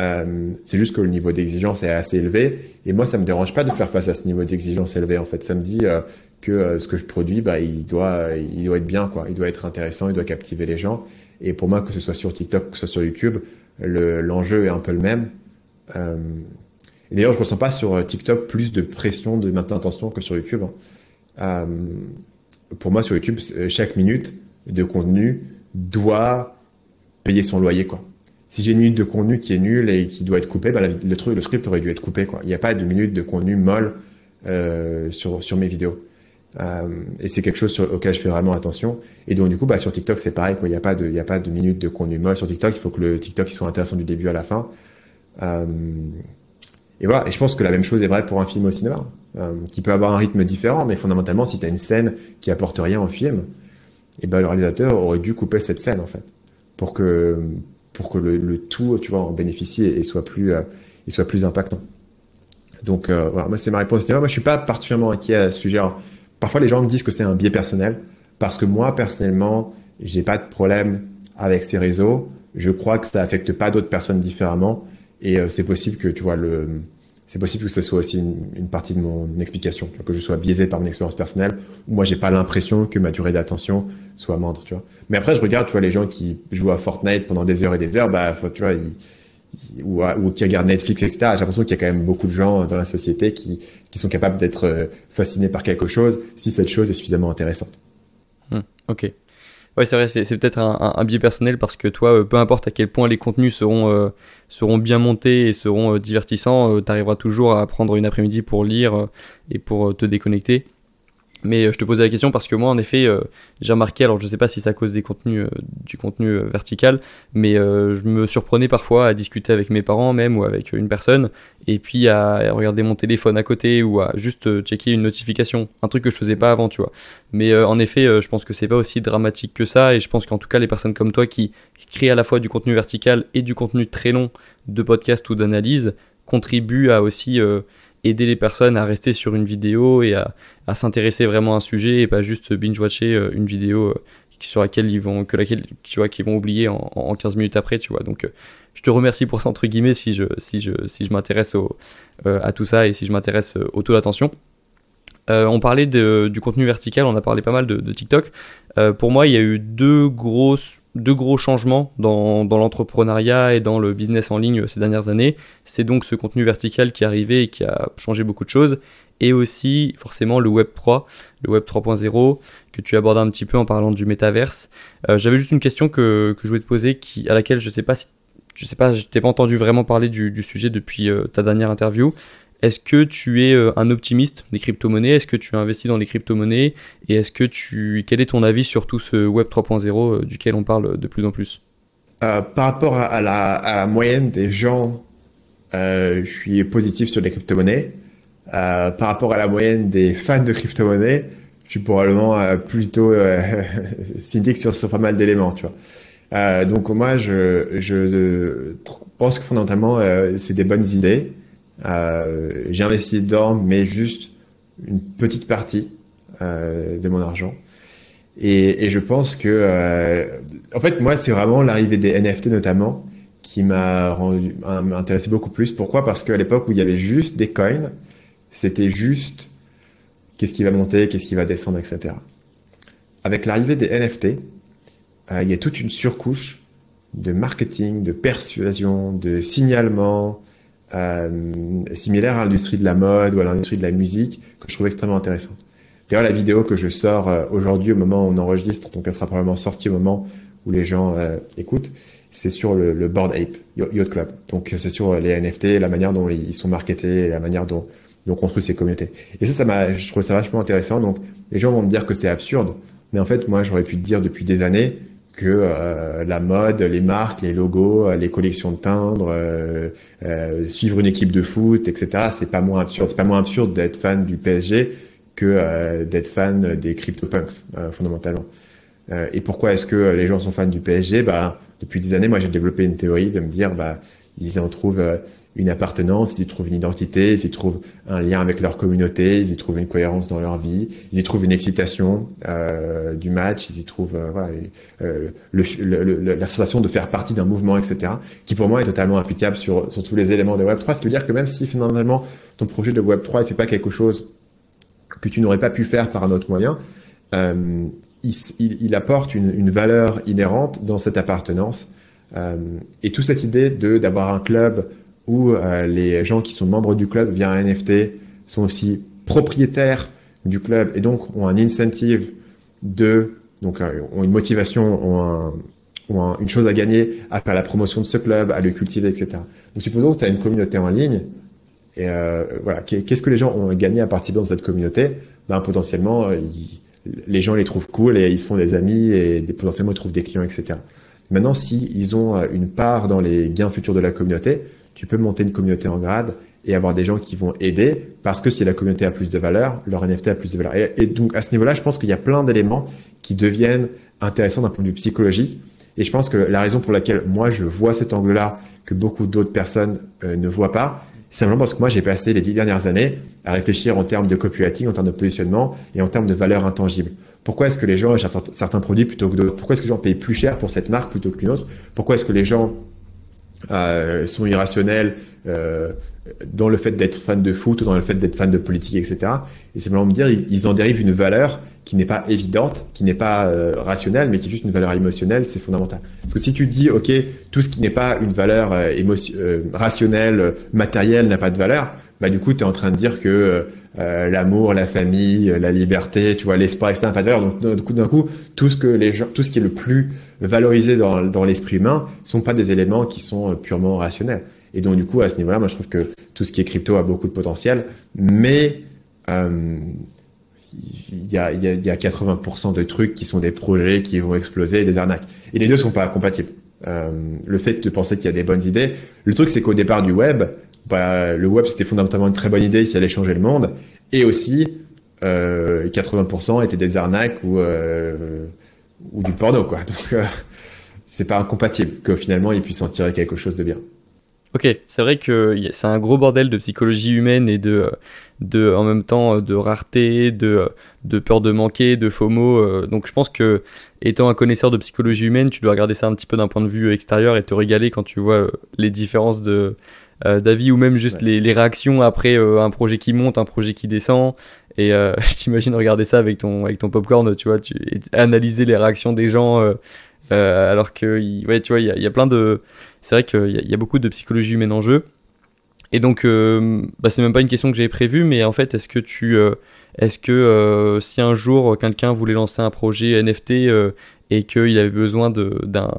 Euh, c'est juste que le niveau d'exigence est assez élevé. Et moi, ça me dérange pas de faire face à ce niveau d'exigence élevé. En fait, ça me dit euh, que euh, ce que je produis, bah, il doit, il doit être bien, quoi. Il doit être intéressant, il doit captiver les gens. Et pour moi, que ce soit sur TikTok, que ce soit sur YouTube, l'enjeu est un peu le même. Euh, et d'ailleurs, je ressens pas sur TikTok plus de pression de maintenir attention que sur YouTube. Hein. pour moi, sur YouTube, chaque minute de contenu doit payer son loyer, quoi si j'ai une minute de contenu qui est nulle et qui doit être coupée, bah, le script aurait dû être coupé. Quoi. Il n'y a pas de minute de contenu molle euh, sur mes vidéos. Euh, et c'est quelque chose auquel je fais vraiment attention. Et donc du coup, bah, sur TikTok, c'est pareil. Il n'y a pas de, il de minute de contenu molle sur TikTok. Il faut que le TikTok soit intéressant du début à la fin. Euh, et voilà. Et je pense que la même chose est vraie pour un film au cinéma, euh, qui peut avoir un rythme différent, mais fondamentalement, si tu as une scène qui apporte rien au film, et ben le réalisateur aurait dû couper cette scène en fait, pour que le, tout, tu vois, en bénéficie et, soit plus, impactant. Donc voilà, moi c'est ma réponse. Moi je suis pas particulièrement inquiet à ce sujet. Parfois les gens me disent que c'est un biais personnel parce que moi personnellement j'ai pas de problème avec ces réseaux. Je crois que ça affecte pas d'autres personnes différemment et euh, c'est possible que tu vois le c'est possible que ce soit aussi une, partie de mon explication, que je sois biaisé par mon expérience personnelle, ou moi j'ai pas l'impression que ma durée d'attention soit moindre, tu vois. Mais après je regarde, tu vois, les gens qui jouent à Fortnite pendant des heures et des heures, bah, tu vois, ou, ou, qui regardent Netflix, etc. J'ai l'impression qu'il y a quand même beaucoup de gens dans la société qui, sont capables d'être euh, fascinés par quelque chose si cette chose est suffisamment intéressante. Hmm, ok. Ouais, c'est vrai, c'est peut-être un, biais personnel parce que toi, euh, peu importe à quel point les contenus seront, euh, bien montés et seront euh, divertissants, tu arriveras toujours à prendre une après-midi pour lire et pour te déconnecter. Mais euh, je te posais la question parce que moi, en effet, euh, j'ai remarqué, alors je ne sais pas si ça cause des contenus, euh, du contenu vertical, mais je me surprenais parfois à discuter avec mes parents même ou avec une personne, et puis à, regarder mon téléphone à côté ou à juste checker une notification, un truc que je faisais pas avant, tu vois. Mais en effet, je pense que c'est pas aussi dramatique que ça, et je pense qu'en tout cas, les personnes comme toi qui créent à la fois du contenu vertical et du contenu très long de podcast ou d'analyse contribuent à aussi aider les personnes à rester sur une vidéo et à, s'intéresser vraiment à un sujet et pas juste binge-watcher euh, une vidéo euh, sur laquelle ils vont, que laquelle, tu vois, qu'ils vont oublier en, 15 minutes après, tu vois. Donc, euh, je te remercie pour ça, entre guillemets, si je, si je, si je m'intéresse à tout ça et si je m'intéresse au taux d'attention. on parlait du contenu vertical, on a parlé pas mal de TikTok. pour moi, il y a eu deux grosses deux gros changements dans, l'entrepreneuriat et dans le business en ligne ces dernières années. C'est donc ce contenu vertical qui est arrivé et qui a changé beaucoup de choses. Et aussi forcément le Web 3, le Web 3.0 que tu abordes un petit peu en parlant du métaverse. Euh, j'avais juste une question que, je voulais te poser à laquelle je sais pas si je sais t'ai pas entendu vraiment parler du, sujet depuis euh, ta dernière interview. Est-ce que tu es euh, un optimiste des crypto-monnaies? Est-ce que tu as investi dans les crypto-monnaies? Et est-ce que tu, quel est ton avis sur tout ce Web 3.0 euh, duquel on parle de plus en plus? Euh, Par rapport à la, moyenne des gens, je suis positif sur les crypto-monnaies. par rapport à la moyenne des fans de crypto-monnaies, je suis probablement plutôt cynique sur, pas mal d'éléments, donc moi, je pense que fondamentalement, c'est des bonnes idées. Euh, j'ai investi dedans, mais juste une petite partie euh, de mon argent. Et, et je pense que, euh, en fait, moi, c'est vraiment l'arrivée des NFT notamment qui m'a rendu intéressé beaucoup plus. Pourquoi? Parce qu'à l'époque où il y avait juste des coins, c'était juste qu'est-ce qui va monter, qu'est-ce qui va descendre, etc. Avec l'arrivée des NFT, euh, il y a toute une surcouche de marketing, de persuasion, de signalement, euh, similaire à l'industrie de la mode ou à l'industrie de la musique que je trouve extrêmement intéressante. D'ailleurs, la vidéo que je sors euh, aujourd'hui au moment où on enregistre, donc elle sera probablement sortie au moment où les gens euh, écoutent, c'est sur le, le, Board Ape Yacht Club. Donc c'est sur les NFT, la manière dont ils sont marketés, la manière dont, dont on construit ces communautés. Et ça, ça m'a, je trouve ça vachement intéressant. Donc les gens vont me dire que c'est absurde, mais en fait, moi, j'aurais pu te dire depuis des années que euh, la mode, les marques, les logos, euh, les collections de timbres, euh, suivre une équipe de foot, etc. C'est pas moins absurde. C'est pas moins absurde d'être fan du PSG que d'être fan des CryptoPunks fondamentalement. et pourquoi est-ce que les gens sont fans du PSG Bah depuis des années, moi j'ai développé une théorie de me dire bah ils en trouvent une appartenance, ils y trouvent une identité, ils y trouvent un lien avec leur communauté, ils y trouvent une cohérence dans leur vie, ils y trouvent une excitation euh, du match, ils y trouvent euh, voilà, euh, la sensation de faire partie d'un mouvement, etc. Qui pour moi est totalement applicable sur, sur tous les éléments de Web 3. Ce qui veut dire que même si finalement ton projet de Web 3 ne fait pas quelque chose que tu n'aurais pas pu faire par un autre moyen, euh, il, apporte une, valeur inhérente dans cette appartenance. Et toute cette idée de d'avoir un club où euh, les gens qui sont membres du club via un NFT sont aussi propriétaires du club et donc ont un incentive de donc euh, ont une motivation, ont, un, ont une chose à gagner à faire la promotion de ce club, à le cultiver, etc. Donc supposons que tu as une communauté en ligne et euh, voilà, qu'est-ce que les gens ont gagné à participer dans cette communauté? Ben potentiellement, les gens les trouvent cool et ils se font des amis et des, potentiellement ils trouvent des clients, etc. Maintenant, si ils ont une part dans les gains futurs de la communauté, tu peux monter une communauté en grade et avoir des gens qui vont aider parce que si la communauté a plus de valeur, leur NFT a plus de valeur. Et, donc à ce niveau-là, je pense qu'il y a plein d'éléments qui deviennent intéressants d'un point de vue psychologique. Et je pense que la raison pour laquelle moi je vois cet angle-là que beaucoup d'autres personnes euh, ne voient pas, c'est simplement parce que moi j'ai passé les dix dernières années à réfléchir en termes de copywriting, en termes de positionnement et en termes de valeur intangible. Pourquoi est-ce que les gens achètent certains produits plutôt que d'autres? Pourquoi est-ce que les gens payent plus cher pour cette marque plutôt qu'une autre? Pourquoi est-ce que les gens euh, sont irrationnels euh, dans le fait d'être fan de foot ou dans le fait d'être fan de politique, etc. Et vraiment me dire, ils, en dérivent une valeur qui n'est pas évidente, qui n'est pas euh, rationnelle, mais qui est juste une valeur émotionnelle, c'est fondamental. Parce que si tu dis, ok, tout ce qui n'est pas une valeur euh, euh, rationnelle, matérielle n'a pas de valeur, bah du coup, tu es en train de dire que euh, l'amour, la famille, la liberté, tu vois, l'espoir, etc. pas de valeur. Donc d'un coup, tout ce que les gens, tout ce qui est le plus valorisé dans, dans l'esprit humain, sont pas des éléments qui sont purement rationnels. Et donc du coup, à ce niveau-là, moi je trouve que tout ce qui est crypto a beaucoup de potentiel, mais euh, il y, a, y, a, y a 80% de trucs qui sont des projets qui vont exploser des arnaques. Et les deux sont pas compatibles. Euh, le fait de penser qu'il y a des bonnes idées, le truc c'est qu'au départ du web, bah, le web c'était fondamentalement une très bonne idée qui allait changer le monde, et aussi euh, 80% étaient des arnaques ou euh, du porno quoi. Donc euh, c'est pas incompatible que finalement ils puissent en tirer quelque chose de bien. Ok, c'est vrai que c'est un gros bordel de psychologie humaine et de, en même temps de rareté, de, de peur de manquer, de FOMO. Euh, donc je pense que étant un connaisseur de psychologie humaine, tu dois regarder ça un petit peu d'un point de vue extérieur et te régaler quand tu vois euh, les différences de euh, d'avis ou même juste les, les, réactions après un projet qui monte, un projet qui descend. Et je t'imagine regarder ça avec ton avec ton popcorn, tu vois, tu et analyser les réactions des gens. alors que ouais, tu vois, il y a, y a plein de c'est vrai qu'il y, a beaucoup de psychologie humaine en jeu. Et donc, euh, bah, c'est même pas une question que j'avais prévue, mais en fait, est-ce que tu, euh, est-ce que euh, si un jour quelqu'un voulait lancer un projet NFT et qu'il avait besoin de, d'un,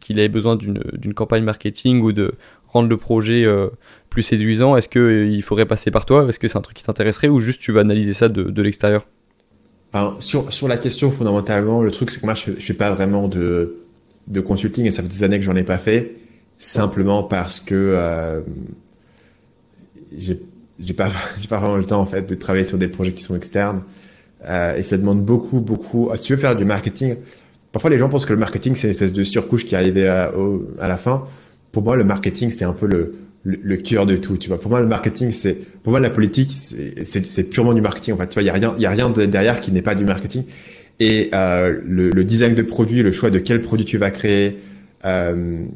qu'il avait besoin d'une, d'une campagne marketing ou de rendre le projet plus séduisant, est-ce que il faudrait passer par toi? Est-ce que c'est un truc qui t'intéresserait ou juste tu vas analyser ça de, l'extérieur? Alors, sur, la question fondamentalement, le truc c'est que moi je, je fais pas vraiment de, consulting et ça fait des années que j'en ai pas fait simplement parce que euh, j'ai pas vraiment le temps en fait de travailler sur des projets qui sont externes euh, et ça demande beaucoup beaucoup si tu veux faire du marketing parfois les gens pensent que le marketing c'est une espèce de surcouche qui à, à la fin pour moi le marketing c'est un peu le, cœur de tout tu vois pour moi le marketing c'est pour moi la politique c'est purement du marketing en fait tu vois il y a rien a rien derrière qui n'est pas du marketing et euh, le, le, design de produit le choix de quel produit tu vas créer euh,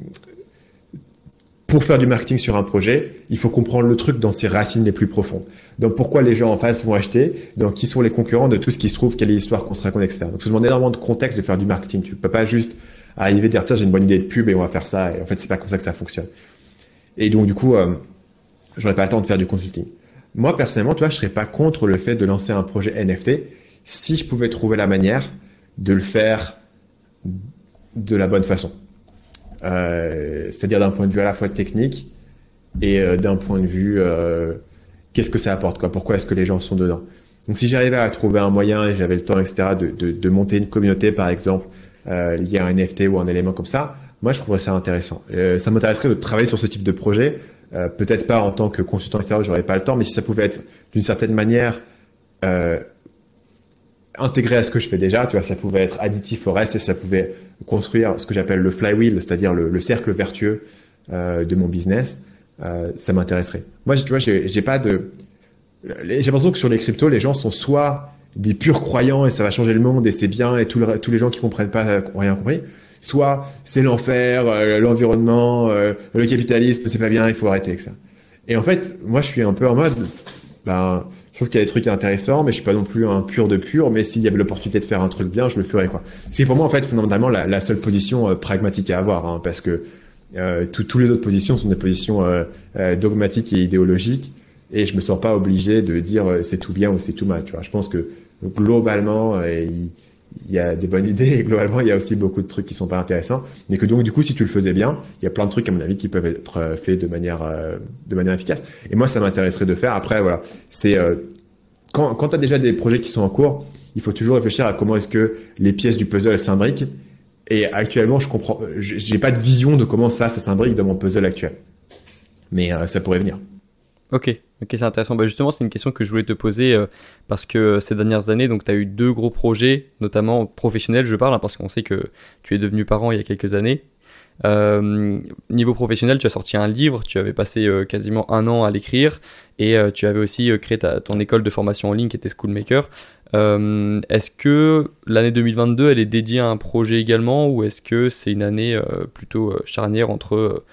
pour faire du marketing sur un projet, il faut comprendre le truc dans ses racines les plus profondes. Donc pourquoi les gens en face vont acheter, donc qui sont les concurrents de tout ce qui se trouve, quelle est l'histoire qu'on se raconte, etc. Donc ça demande énormément de contexte de faire du marketing. Tu peux pas juste arriver dire tiens j'ai une bonne idée de pub et on va faire ça. Et en fait c'est pas comme ça que ça fonctionne. Et donc du coup, euh, j'aurais pas le temps de faire du consulting. Moi personnellement, tu vois, je serais pas contre le fait de lancer un projet NFT si je pouvais trouver la manière de le faire de la bonne façon. Euh, c'est-à-dire d'un point de vue à la fois technique et euh, d'un point de vue euh, qu'est-ce que ça apporte, quoi, pourquoi est-ce que les gens sont dedans? Donc si j'arrivais à trouver un moyen et j'avais le temps, etc., de, de, monter une communauté, par exemple, euh, liée à un NFT ou un élément comme ça, moi je trouverais ça intéressant. Euh, ça m'intéresserait de travailler sur ce type de projet. Euh, peut-être pas en tant que consultant extérieur, j'aurais pas le temps, mais si ça pouvait être d'une certaine manière intégré à ce que je fais déjà, tu vois, ça pouvait être additif au reste et ça pouvait construire ce que j'appelle le flywheel, c'est-à-dire le, cercle vertueux euh, de mon business. euh, ça m'intéresserait. Moi, tu vois, j'ai pas de. J'ai l'impression que sur les cryptos, les gens sont soit des purs croyants et ça va changer le monde et c'est bien et tous les gens qui comprennent pas ont rien compris, soit c'est l'enfer, euh, l'environnement, euh, le capitalisme, c'est pas bien, il faut arrêter avec ça. Et en fait, moi, je suis un peu en mode, ben, je trouve qu'il y a des trucs intéressants, mais je suis pas non plus un pur de pur. Mais s'il y avait l'opportunité de faire un truc bien, je le ferais quoi. C'est pour moi en fait fondamentalement la, seule position euh, pragmatique à avoir, hein, parce que euh, toutes les autres positions sont des positions euh, euh, dogmatiques et idéologiques, et je me sens pas obligé de dire c'est tout bien ou c'est tout mal. Tu vois, je pense que globalement, il, il y a des bonnes idées et globalement il y a aussi beaucoup de trucs qui sont pas intéressants. Mais que donc du coup si tu le faisais bien il y a plein de trucs à mon avis qui peuvent être faits de manière de manière efficace. Et moi ça m'intéresserait de faire. Après voilà. C'est quand quand as déjà des projets qui sont en cours il faut toujours réfléchir à comment est-ce que les pièces du puzzle s'imbriquent. Et actuellement je comprends j'ai pas de vision de comment ça ça s'imbrique dans mon puzzle actuel. Mais ça pourrait venir Ok, ok, c'est intéressant. Bah justement, c'est une question que je voulais te poser euh, parce que ces dernières années, donc tu as eu deux gros projets, notamment professionnels, je parle, hein, parce qu'on sait que tu es devenu parent il y a quelques années. Euh, niveau professionnel, tu as sorti un livre, tu avais passé euh, quasiment un an à l'écrire et euh, tu avais aussi créé ton école de formation en ligne qui était Schoolmaker. est-ce que l'année 2022, elle est dédiée à un projet également ou est-ce que c'est une année plutôt charnière entre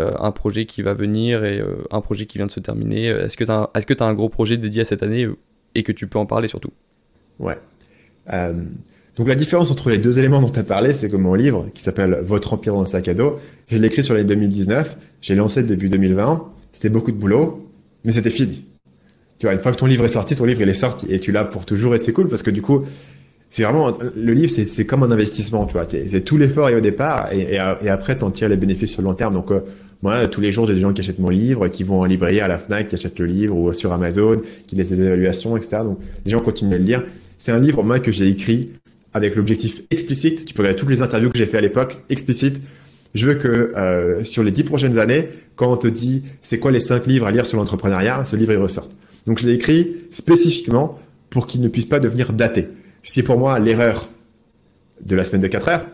euh, un projet qui va venir et euh, un projet qui vient de se terminer. Est-ce que tu as, que as un gros projet dédié à cette année euh, et que tu peux en parler surtout? Ouais. donc la différence entre les deux éléments dont tu as parlé, c'est que mon livre, qui s'appelle Votre Empire dans le sac à dos, je l'ai écrit sur l'année 2019, j'ai lancé début 2020, c'était beaucoup de boulot, mais c'était fini. Tu vois, une fois que ton livre est sorti, ton livre il est sorti et tu l'as pour toujours et c'est cool parce que du coup, c'est vraiment le livre c'est comme un investissement tu vois c'est tout l'effort et au départ et, et, et après t'en tires les bénéfices sur le long terme donc moi, tous les jours, j'ai des gens qui achètent mon livre, qui vont en librairie à la Fnac, qui achètent le livre ou sur Amazon, qui laissent des évaluations, etc. Donc, les gens continuent à le lire. C'est un livre, moi, que j'ai écrit avec l'objectif explicite. Tu peux regarder toutes les interviews que j'ai fait à l'époque, explicite. Je veux que euh, sur les dix prochaines années, quand on te dit c'est quoi les cinq livres à lire sur l'entrepreneuriat, ce livre il ressorte. Donc je l'ai écrit spécifiquement pour qu'il ne puisse pas devenir daté. C'est pour moi l'erreur de la semaine de 4 heures,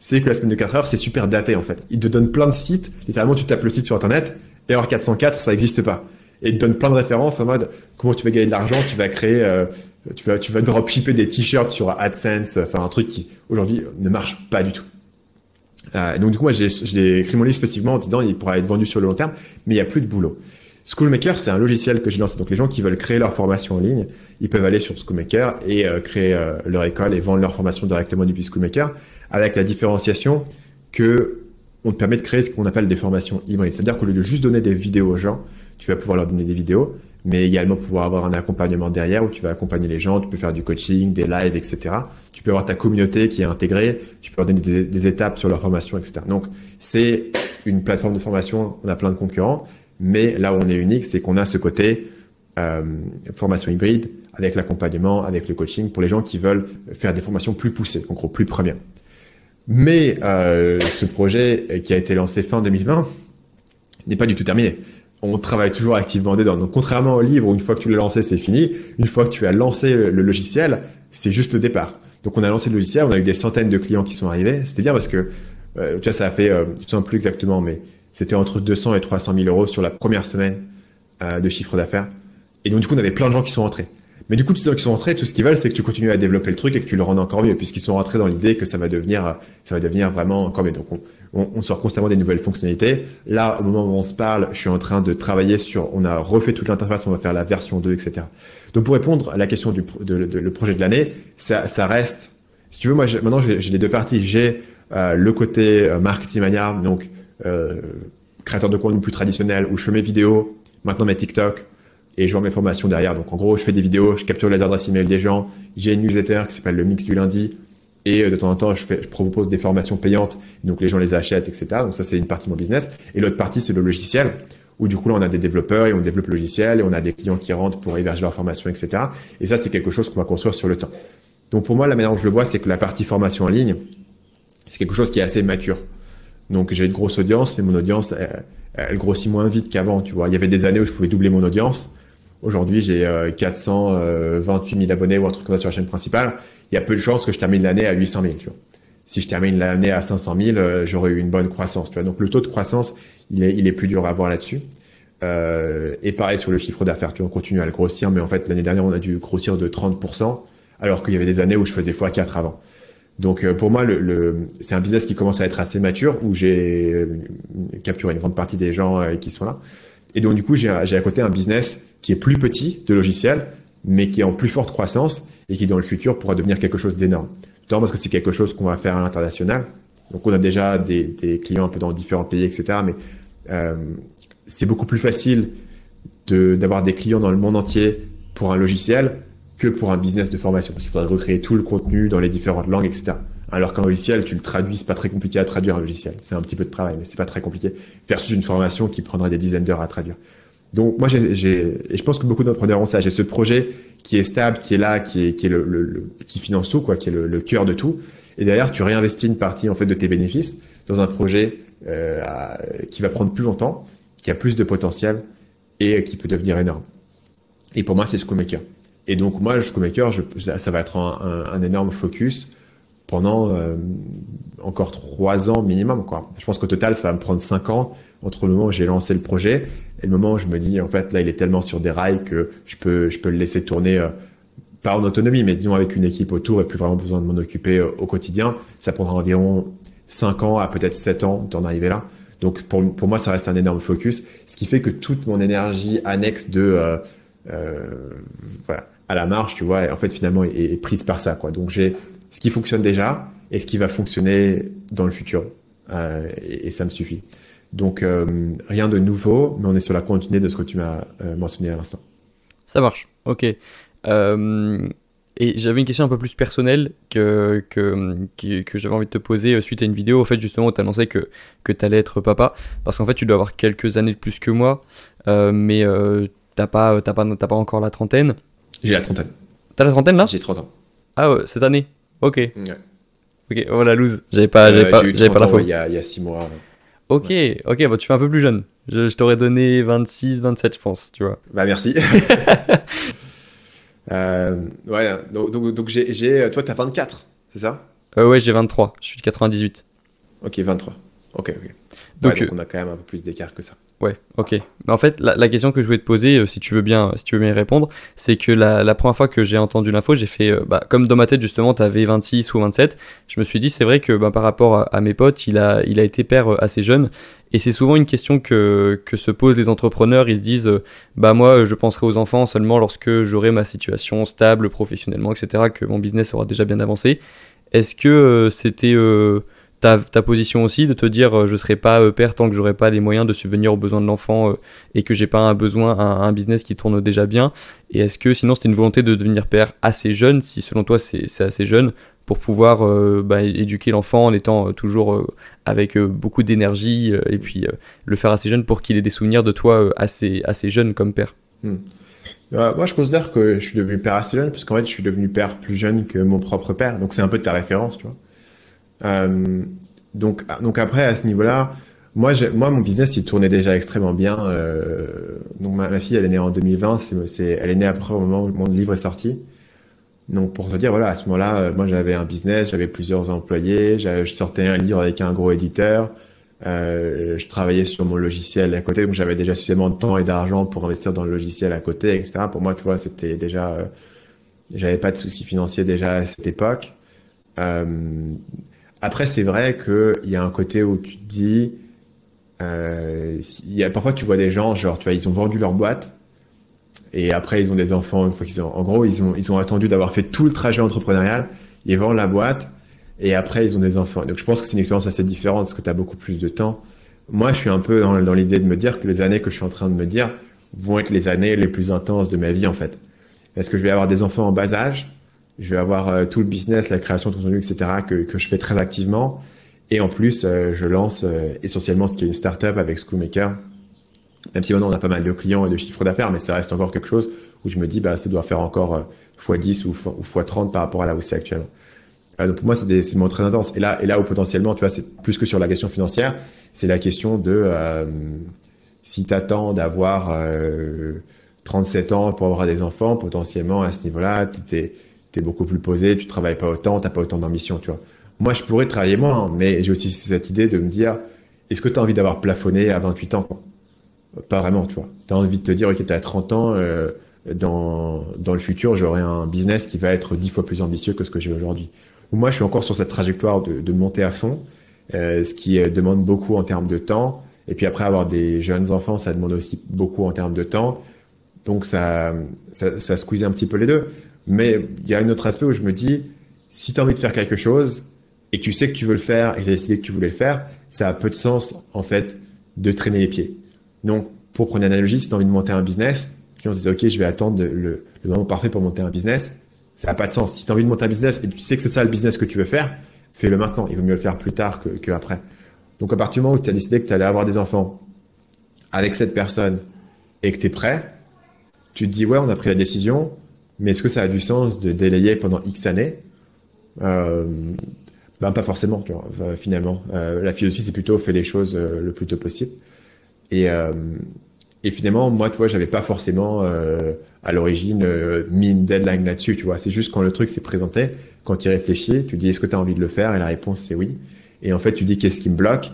c'est que la semaine de 4 heures, c'est super daté en fait. Il te donne plein de sites, littéralement tu tapes le site sur internet, erreur 404, ça n'existe pas. Et il te donne plein de références en mode comment tu vas gagner de l'argent, tu vas créer, euh, tu vas, tu vas dropshipper des t-shirts sur AdSense, enfin un truc qui aujourd'hui ne marche pas du tout. Euh, donc du coup moi j'ai écrit mon livre spécifiquement en disant il pourra être vendu sur le long terme, mais il n'y a plus de boulot. Schoolmaker, c'est un logiciel que j'ai lancé. Donc les gens qui veulent créer leur formation en ligne, ils peuvent aller sur Schoolmaker et euh, créer euh, leur école et vendre leur formation directement depuis Schoolmaker avec la différenciation que on te permet de créer ce qu'on appelle des formations hybrides. C'est-à-dire qu'au lieu de juste donner des vidéos aux gens, tu vas pouvoir leur donner des vidéos, mais également pouvoir avoir un accompagnement derrière où tu vas accompagner les gens, tu peux faire du coaching, des lives, etc. Tu peux avoir ta communauté qui est intégrée, tu peux leur donner des, étapes sur leur formation, etc. Donc, c'est une plateforme de formation, on a plein de concurrents, mais là où on est unique, c'est qu'on a ce côté euh, formation hybride avec l'accompagnement, avec le coaching pour les gens qui veulent faire des formations plus poussées, en gros plus premières. Mais euh, ce projet qui a été lancé fin 2020 n'est pas du tout terminé. On travaille toujours activement dedans. Donc contrairement au livre une fois que tu l'as lancé, c'est fini, une fois que tu as lancé le logiciel, c'est juste le départ. Donc on a lancé le logiciel, on a eu des centaines de clients qui sont arrivés. C'était bien parce que euh, tu vois, ça a fait, euh, je ne sais plus exactement, mais c'était entre 200 et 300 000 euros sur la première semaine euh, de chiffre d'affaires. Et donc du coup, on avait plein de gens qui sont rentrés. Mais du coup, tous ceux qui sont rentrés, tout ce qu'ils veulent, c'est que tu continues à développer le truc et que tu le rends encore mieux, puisqu'ils sont rentrés dans l'idée que ça va devenir, ça va devenir vraiment encore mieux. Donc, on, on, on, sort constamment des nouvelles fonctionnalités. Là, au moment où on se parle, je suis en train de travailler sur, on a refait toute l'interface, on va faire la version 2, etc. Donc, pour répondre à la question du de, de, le projet de l'année, ça, ça reste, si tu veux, moi, maintenant, j'ai les deux parties. J'ai euh, le côté euh, marketing mania, donc euh, créateur de contenu plus traditionnel, où je fais mes vidéos, maintenant mes TikTok, et je vends mes formations derrière. Donc en gros, je fais des vidéos, je capture les adresses email des gens, j'ai une newsletter qui s'appelle le mix du lundi, et euh, de temps en temps, je, fais, je propose des formations payantes, donc les gens les achètent, etc. Donc ça, c'est une partie de mon business. Et l'autre partie, c'est le logiciel, où du coup, là, on a des développeurs et on développe le logiciel, et on a des clients qui rentrent pour héberger leurs formations, etc. Et ça, c'est quelque chose qu'on va construire sur le temps. Donc pour moi, la manière dont je le vois, c'est que la partie formation en ligne, c'est quelque chose qui est assez mature. Donc j'ai une grosse audience, mais mon audience, elle, elle grossit moins vite qu'avant. Tu vois, il y avait des années où je pouvais doubler mon audience. Aujourd'hui, j'ai 428 000 abonnés ou un truc comme ça sur la chaîne principale. Il y a peu de chances que je termine l'année à 800 000. Tu vois. Si je termine l'année à 500 000, euh, j'aurais eu une bonne croissance. Tu vois. Donc le taux de croissance, il est, il est plus dur à avoir là-dessus. Euh, et pareil sur le chiffre d'affaires, tu vois, on continue à le grossir, mais en fait l'année dernière on a dû grossir de 30%, alors qu'il y avait des années où je faisais x4 avant. Donc euh, pour moi, le, le c'est un business qui commence à être assez mature, où j'ai euh, capturé une grande partie des gens euh, qui sont là. Et donc du coup, j'ai à côté un business qui est plus petit de logiciel, mais qui est en plus forte croissance et qui dans le futur pourra devenir quelque chose d'énorme. Notamment parce que c'est quelque chose qu'on va faire à l'international. Donc on a déjà des, des, clients un peu dans différents pays, etc. Mais euh, c'est beaucoup plus facile d'avoir des clients dans le monde entier pour un logiciel que pour un business de formation. Parce qu'il faudrait recréer tout le contenu dans les différentes langues, etc. Alors qu'un logiciel, tu le traduis, c'est pas très compliqué à traduire un logiciel. C'est un petit peu de travail, mais c'est pas très compliqué. Versus une formation qui prendrait des dizaines d'heures à traduire. Donc moi, j'ai, et je pense que beaucoup d'entrepreneurs ont ça. J'ai ce projet qui est stable, qui est là, qui est, qui le, le, finance tout, quoi, qui est le, le, cœur de tout. Et derrière, tu réinvestis une partie en fait de tes bénéfices dans un projet euh, qui va prendre plus longtemps, qui a plus de potentiel et qui peut devenir énorme. Et pour moi, c'est Schoolmaker. Et donc moi, Schoolmaker, je, ça va être un énorme focus pendant euh, encore trois ans minimum. Quoi. Je pense qu'au total, ça va me prendre cinq ans entre le moment où j'ai lancé le projet et le moment où je me dis, en fait, là, il est tellement sur des rails que je peux, je peux le laisser tourner, euh, pas en autonomie, mais disons avec une équipe autour et plus vraiment besoin de m'en occuper euh, au quotidien. Ça prendra environ cinq ans à peut-être sept ans d'en arriver là. Donc pour, pour moi, ça reste un énorme focus, ce qui fait que toute mon énergie annexe de euh, euh, voilà, à la marche, tu vois, en fait finalement est, est prise par ça. Quoi. Donc j'ai ce qui fonctionne déjà et ce qui va fonctionner dans le futur, euh, et, et, ça me suffit. Donc euh, rien de nouveau, mais on est sur la continuité de ce que tu m'as euh, mentionné à l'instant. Ça marche, ok. Et j'avais une question un peu plus personnelle que, que, que, que j'avais envie de te poser suite à une vidéo, au fait, justement, où tu annonçais que, que tu allais être papa. Parce qu'en fait, tu dois avoir quelques années de plus que moi, mais t'as pas, t'as pas, t'as pas encore la trentaine. J'ai la trentaine. T'as la trentaine là? J'ai 30 ans. Ah, ouais, cette année Ok. Ouais. Ok, oh la loose. J'avais pas, j'avais pas, j'avais pas la fois. faute. Il y a, il y a 6 mois. Ok, ouais. ok, bah tu fais un peu plus jeune. Je, je t'aurais donné 26, 27, je pense, tu vois. Bah merci. euh, ouais, donc, donc, donc j'ai, j'ai, toi t'as 24, c'est ça? Euh, Ouais, j'ai 23, je suis de 98. Ok, 23. Ok, ok. Donc, ouais, donc on a quand même un peu plus d'écart que ça. Ouais, ok. En fait, la, question que je voulais te poser, euh, si tu veux bien, si tu veux bien y répondre, c'est que la, première fois que j'ai entendu l'info, j'ai fait, euh, bah, comme dans ma tête justement, t'avais 26 ou 27, je me suis dit, c'est vrai que bah, par rapport à, mes potes, il a, il a été père euh, assez jeune, et c'est souvent une question que, que se posent les entrepreneurs, ils se disent, bah moi, je penserai aux enfants seulement lorsque j'aurai ma situation stable professionnellement, etc., que mon business aura déjà bien avancé. Est-ce que c'était ta, ta, position aussi de te dire euh, je serai pas euh, père tant que j'aurai pas les moyens de subvenir aux besoins de l'enfant euh, et que j'ai pas un besoin un, business qui tourne déjà bien et est-ce que sinon c'était une volonté de devenir père assez jeune si selon toi c'est assez jeune pour pouvoir bah, éduquer l'enfant en étant toujours avec beaucoup d'énergie et puis le faire assez jeune pour qu'il ait des souvenirs de toi assez assez jeune comme père? Hmm. moi, je considère que je suis devenu père assez jeune, parce qu'en fait, je suis devenu père plus jeune que mon propre père. Donc, c'est un peu de ta référence, tu vois. Euh, donc, donc après, à ce niveau-là, moi, moi, mon business, il tournait déjà extrêmement bien. Euh, donc, ma, ma, fille, elle est née en 2020. C'est, c'est, elle est née après au moment où mon livre est sorti. Donc, pour te dire, voilà, à ce moment-là, euh, moi, j'avais un business, j'avais plusieurs employés, je sortais un livre avec un gros éditeur. Euh, je travaillais sur mon logiciel à côté, donc j'avais déjà suffisamment de temps et d'argent pour investir dans le logiciel à côté, etc. Pour moi, tu vois, c'était déjà, euh, j'avais pas de soucis financiers déjà à cette époque. Euh, après, c'est vrai qu'il y a un côté où tu te dis, euh, y a, parfois tu vois des gens, genre, tu vois, ils ont vendu leur boîte et après ils ont des enfants une fois qu'ils ont, en gros, ils ont, ils ont attendu d'avoir fait tout le trajet entrepreneurial, ils vendent la boîte et après ils ont des enfants. Donc je pense que c'est une expérience assez différente parce que tu as beaucoup plus de temps. Moi, je suis un peu dans, dans l'idée de me dire que les années que je suis en train de me dire vont être les années les plus intenses de ma vie en fait. Est-ce que je vais avoir des enfants en bas âge? Je vais avoir euh, tout le business, la création de contenu, etc. que, que je fais très activement. Et en plus, euh, je lance euh, essentiellement ce qui est une startup avec Schoolmaker. Même si maintenant on a pas mal de clients et de chiffres d'affaires, mais ça reste encore quelque chose où je me dis, bah, ça doit faire encore x10 ou x30 par rapport à là où c'est actuellement. donc pour moi, c'est des, des moments très intenses. Et là, et là où potentiellement, tu vois, c'est plus que sur la question financière, c'est la question de euh, si t'attends d'avoir 37 ans pour avoir des enfants, potentiellement à ce niveau-là, t'es t'es beaucoup plus posé, tu travailles pas autant, t'as pas autant d'ambition, tu vois. Moi, je pourrais travailler moins, mais j'ai aussi cette idée de me dire, est-ce que tu as envie d'avoir plafonné à 28 ans Pas vraiment, tu vois. Tu as envie de te dire, ok, tu as 30 ans, euh, dans, dans le futur, j'aurai un business qui va être dix fois plus ambitieux que ce que j'ai aujourd'hui. Moi, je suis encore sur cette trajectoire de, de monter à fond, euh, ce qui euh, demande beaucoup en termes de temps. Et puis après, avoir des jeunes enfants, ça demande aussi beaucoup en termes de temps. Donc ça, ça, ça squeeze un petit peu les deux. Mais il y a un autre aspect où je me dis, si tu as envie de faire quelque chose et que tu sais que tu veux le faire et que tu as décidé que tu voulais le faire, ça a peu de sens, en fait, de traîner les pieds. Donc, pour prendre une analogie, si tu as envie de monter un business, on se disait, OK, je vais attendre le, moment parfait pour monter un business. Ça n'a pas de sens. Si tu as envie de monter un business et tu sais que c'est ça le business que tu veux faire, fais-le maintenant. Il vaut mieux le faire plus tard que, que après. Donc, à partir du moment où tu as décidé que tu allais avoir des enfants avec cette personne et que tu es prêt, tu te dis, ouais, on a pris la décision, mais est-ce que ça a du sens de délayer pendant X années euh, ben pas forcément, tu vois, finalement. Euh, la philosophie, c'est plutôt fais les choses euh, le plus tôt possible. Et, euh, et finalement, moi, tu vois, j'avais pas forcément euh, à l'origine mis une deadline là-dessus, tu vois. C'est juste quand le truc s'est présenté, quand tu réfléchis, tu dis est-ce que tu as envie de le faire? Et la réponse c'est oui. Et en fait, tu dis qu'est-ce qui me bloque?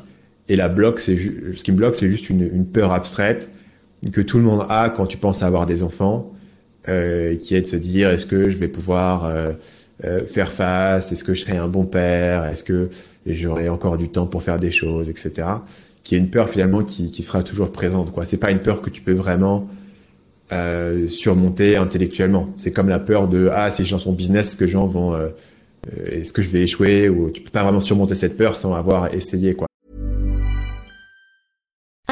Et la bloque, c'est ce qui me bloque, c'est juste une, une, peur abstraite que tout le monde a quand tu penses à avoir des enfants, euh, qui est de se dire est-ce que je vais pouvoir euh, euh, faire face? Est-ce que je serai un bon père? Est-ce que j'aurai encore du temps pour faire des choses, etc qui est une peur finalement qui, qui sera toujours présente. Quoi, c'est pas une peur que tu peux vraiment euh, surmonter intellectuellement. C'est comme la peur de ah si je lance mon business, est-ce que gens vont, euh, euh, est-ce que je vais échouer? Ou tu peux pas vraiment surmonter cette peur sans avoir essayé quoi.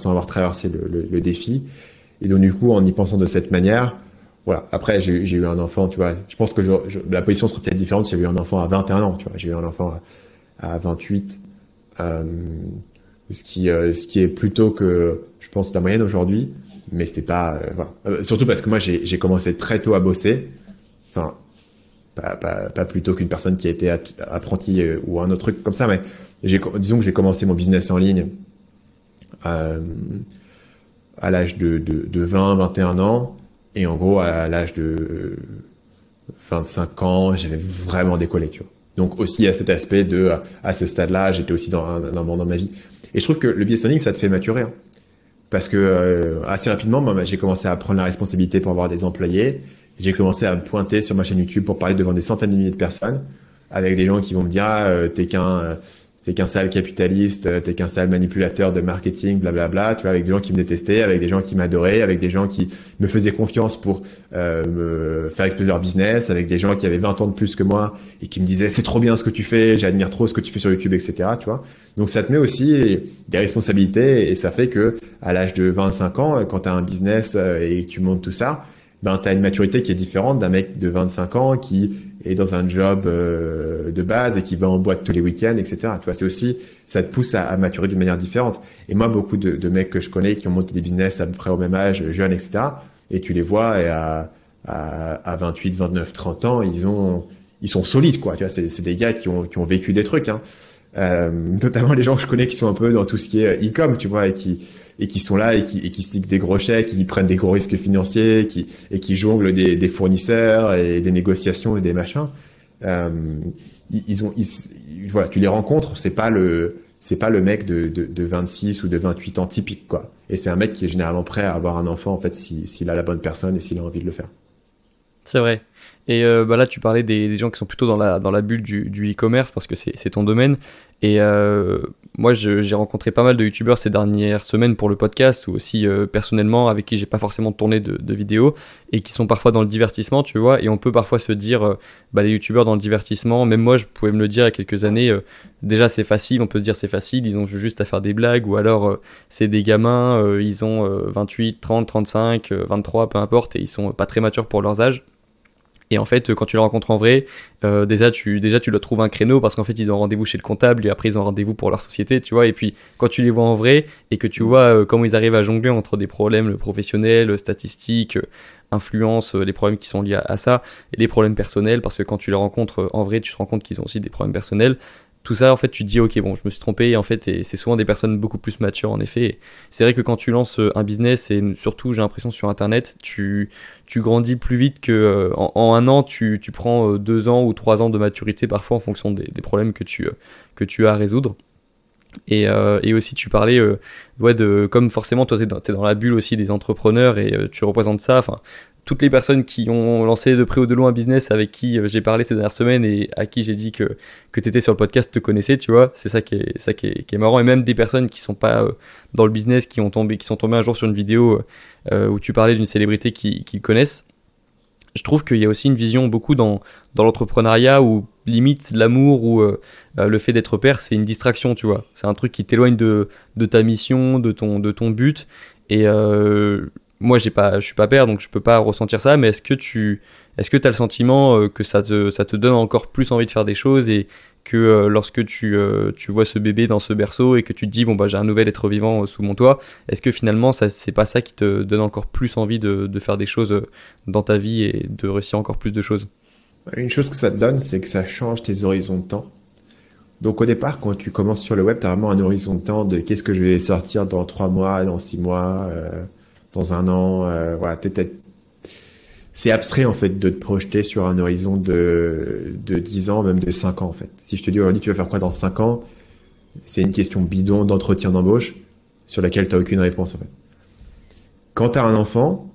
Sans avoir traversé le, défi. Et donc, du coup, en y pensant de cette manière, voilà. Après, j'ai eu un enfant, tu vois. Je pense que la position serait peut-être différente si j'avais eu un enfant à 21 ans, tu vois. J'ai eu un enfant à, à 28. Euh, ce qui, euh, ce qui est plutôt que, je pense, la moyenne aujourd'hui. Mais c'est pas, euh, surtout parce que moi, j'ai commencé très tôt à bosser. Enfin, pas, pas, pas plutôt qu'une personne qui a été apprenti euh, ou un autre truc comme ça, mais disons que j'ai commencé mon business en ligne à l'âge de, de, de, 20, 21 ans. Et en gros, à l'âge de 25 ans, j'avais vraiment décollé, tu vois. Donc aussi à cet aspect de, à ce stade-là, j'étais aussi dans un, moment dans ma vie. Et je trouve que le business ça te fait maturer. Hein. Parce que euh, assez rapidement, moi, j'ai commencé à prendre la responsabilité pour avoir des employés. J'ai commencé à me pointer sur ma chaîne YouTube pour parler devant des centaines de milliers de personnes, avec des gens qui vont me dire ah, euh, t'es qu'un euh, t'es qu'un sale capitaliste, euh, t'es qu'un sale manipulateur de marketing, blablabla. Tu vois, avec des gens qui me détestaient, avec des gens qui m'adoraient, avec des gens qui me faisaient confiance pour euh, me faire exploser leur business, avec des gens qui avaient 20 ans de plus que moi et qui me disaient c'est trop bien ce que tu fais, j'admire trop ce que tu fais sur YouTube, etc. Tu vois. Donc ça te met aussi des responsabilités et ça fait que à l'âge de 25 ans, quand tu as un business et que tu montes tout ça, ben tu as une maturité qui est différente d'un mec de 25 ans qui est dans un job euh, de base et qui va en boîte tous les week-ends, etc. Tu vois, c'est aussi ça te pousse à, à maturer d'une manière différente. Et moi, beaucoup de, de, mecs que je connais qui ont monté des business à peu près au même âge, jeunes, etc. Et tu les vois et à, à, à 28, 29, 30 ans, ils ont ils sont solides, quoi. Tu vois, c'est des gars qui ont qui ont vécu des trucs, hein. Euh, notamment les gens que je connais qui sont un peu dans tout ce qui est e-com, tu vois, et qui et qui sont là et qui, et qui stickent des gros chèques, qui prennent des gros risques financiers, qui, et qui jonglent des, des fournisseurs et des négociations et des machins. Euh, ils, ont, ils, voilà, tu les rencontres, c'est pas le, c'est pas le mec de, de, de, 26 ou de 28 ans typique, quoi. Et c'est un mec qui est généralement prêt à avoir un enfant, en fait, s'il si, a la bonne personne et s'il a envie de le faire. C'est vrai. Et euh, bah là, tu parlais des, gens qui sont plutôt dans la, bulle du, e-commerce parce que c'est ton domaine. Et moi, j'ai rencontré pas mal de youtubeurs ces dernières semaines pour le podcast ou aussi euh, personnellement avec qui j'ai pas forcément tourné de, de, vidéos et qui sont parfois dans le divertissement, tu vois. Et on peut parfois se dire, euh, bah, les youtubeurs dans le divertissement, même moi, je pouvais me le dire il y a quelques années, euh, déjà c'est facile, on peut se dire c'est facile, ils ont juste à faire des blagues ou alors c'est des gamins, ils ont 28, 30, 35, 23, peu importe, et ils sont pas très matures pour leurs âges. Et en fait, quand tu les rencontres en vrai, euh, déjà, tu, déjà, tu dois trouver un créneau parce qu'en fait, ils ont rendez-vous chez le comptable et après, ils ont rendez-vous pour leur société, tu vois. Et puis, quand tu les vois en vrai et que tu vois euh, comment ils arrivent à jongler entre des problèmes professionnels, statistiques, influence, les problèmes qui sont liés à, à, ça et les problèmes personnels, parce que quand tu les rencontres en vrai, tu te rends compte qu'ils ont aussi des problèmes personnels tout ça, en fait, tu te dis, ok, bon, je me suis trompé, et en fait, c'est souvent des personnes beaucoup plus matures, en effet. C'est vrai que quand tu lances euh, un business, et surtout, j'ai l'impression, sur Internet, tu, tu grandis plus vite que euh, en, un an, tu, tu, prends euh, deux ans ou trois ans de maturité, parfois, en fonction des, des problèmes que tu, que tu as à résoudre. Et, et, aussi, tu parlais ouais, de comme forcément, toi, tu es, dans la bulle aussi des entrepreneurs et tu représentes ça. Enfin, toutes les personnes qui ont lancé de près ou de loin un business avec qui euh, j'ai parlé ces dernières semaines et à qui j'ai dit que, que tu étais sur le podcast te connaissaient, tu vois. C'est ça, qui est, ça qui est, marrant. Et même des personnes qui sont pas euh, dans le business, qui, ont tombé, qui sont tombées un jour sur une vidéo euh, où tu parlais d'une célébrité qu'ils qui connaissent. Je trouve qu'il y a aussi une vision beaucoup dans, dans l'entrepreneuriat où limite l'amour ou le fait d'être père, c'est une distraction, tu vois. C'est un truc qui t'éloigne de, de ta mission, de ton, de ton but. Et moi j'ai pas je suis pas père donc je peux pas ressentir ça mais est-ce que tu est-ce que tu as le sentiment euh, que ça te ça te donne encore plus envie de faire des choses et que euh, lorsque tu, euh, tu vois ce bébé dans ce berceau et que tu te dis bon bah j'ai un nouvel être vivant sous mon toit est-ce que finalement ça c'est pas ça qui te donne encore plus envie de, de faire des choses dans ta vie et de réussir encore plus de choses? Une chose que ça te donne c'est que ça change tes horizons de temps. Donc au départ, quand tu commences sur le web, tu as vraiment un horizon de temps de qu'est-ce que je vais sortir dans trois mois, dans six mois, dans un an. Euh, voilà, c'est abstrait en fait de te projeter sur un horizon de, de 10 ans, même de 5 ans en fait. Si je te dis aujourd'hui tu vas faire quoi dans 5 ans, c'est une question bidon d'entretien d'embauche sur laquelle tu n'as aucune réponse en fait. Quand tu as un enfant,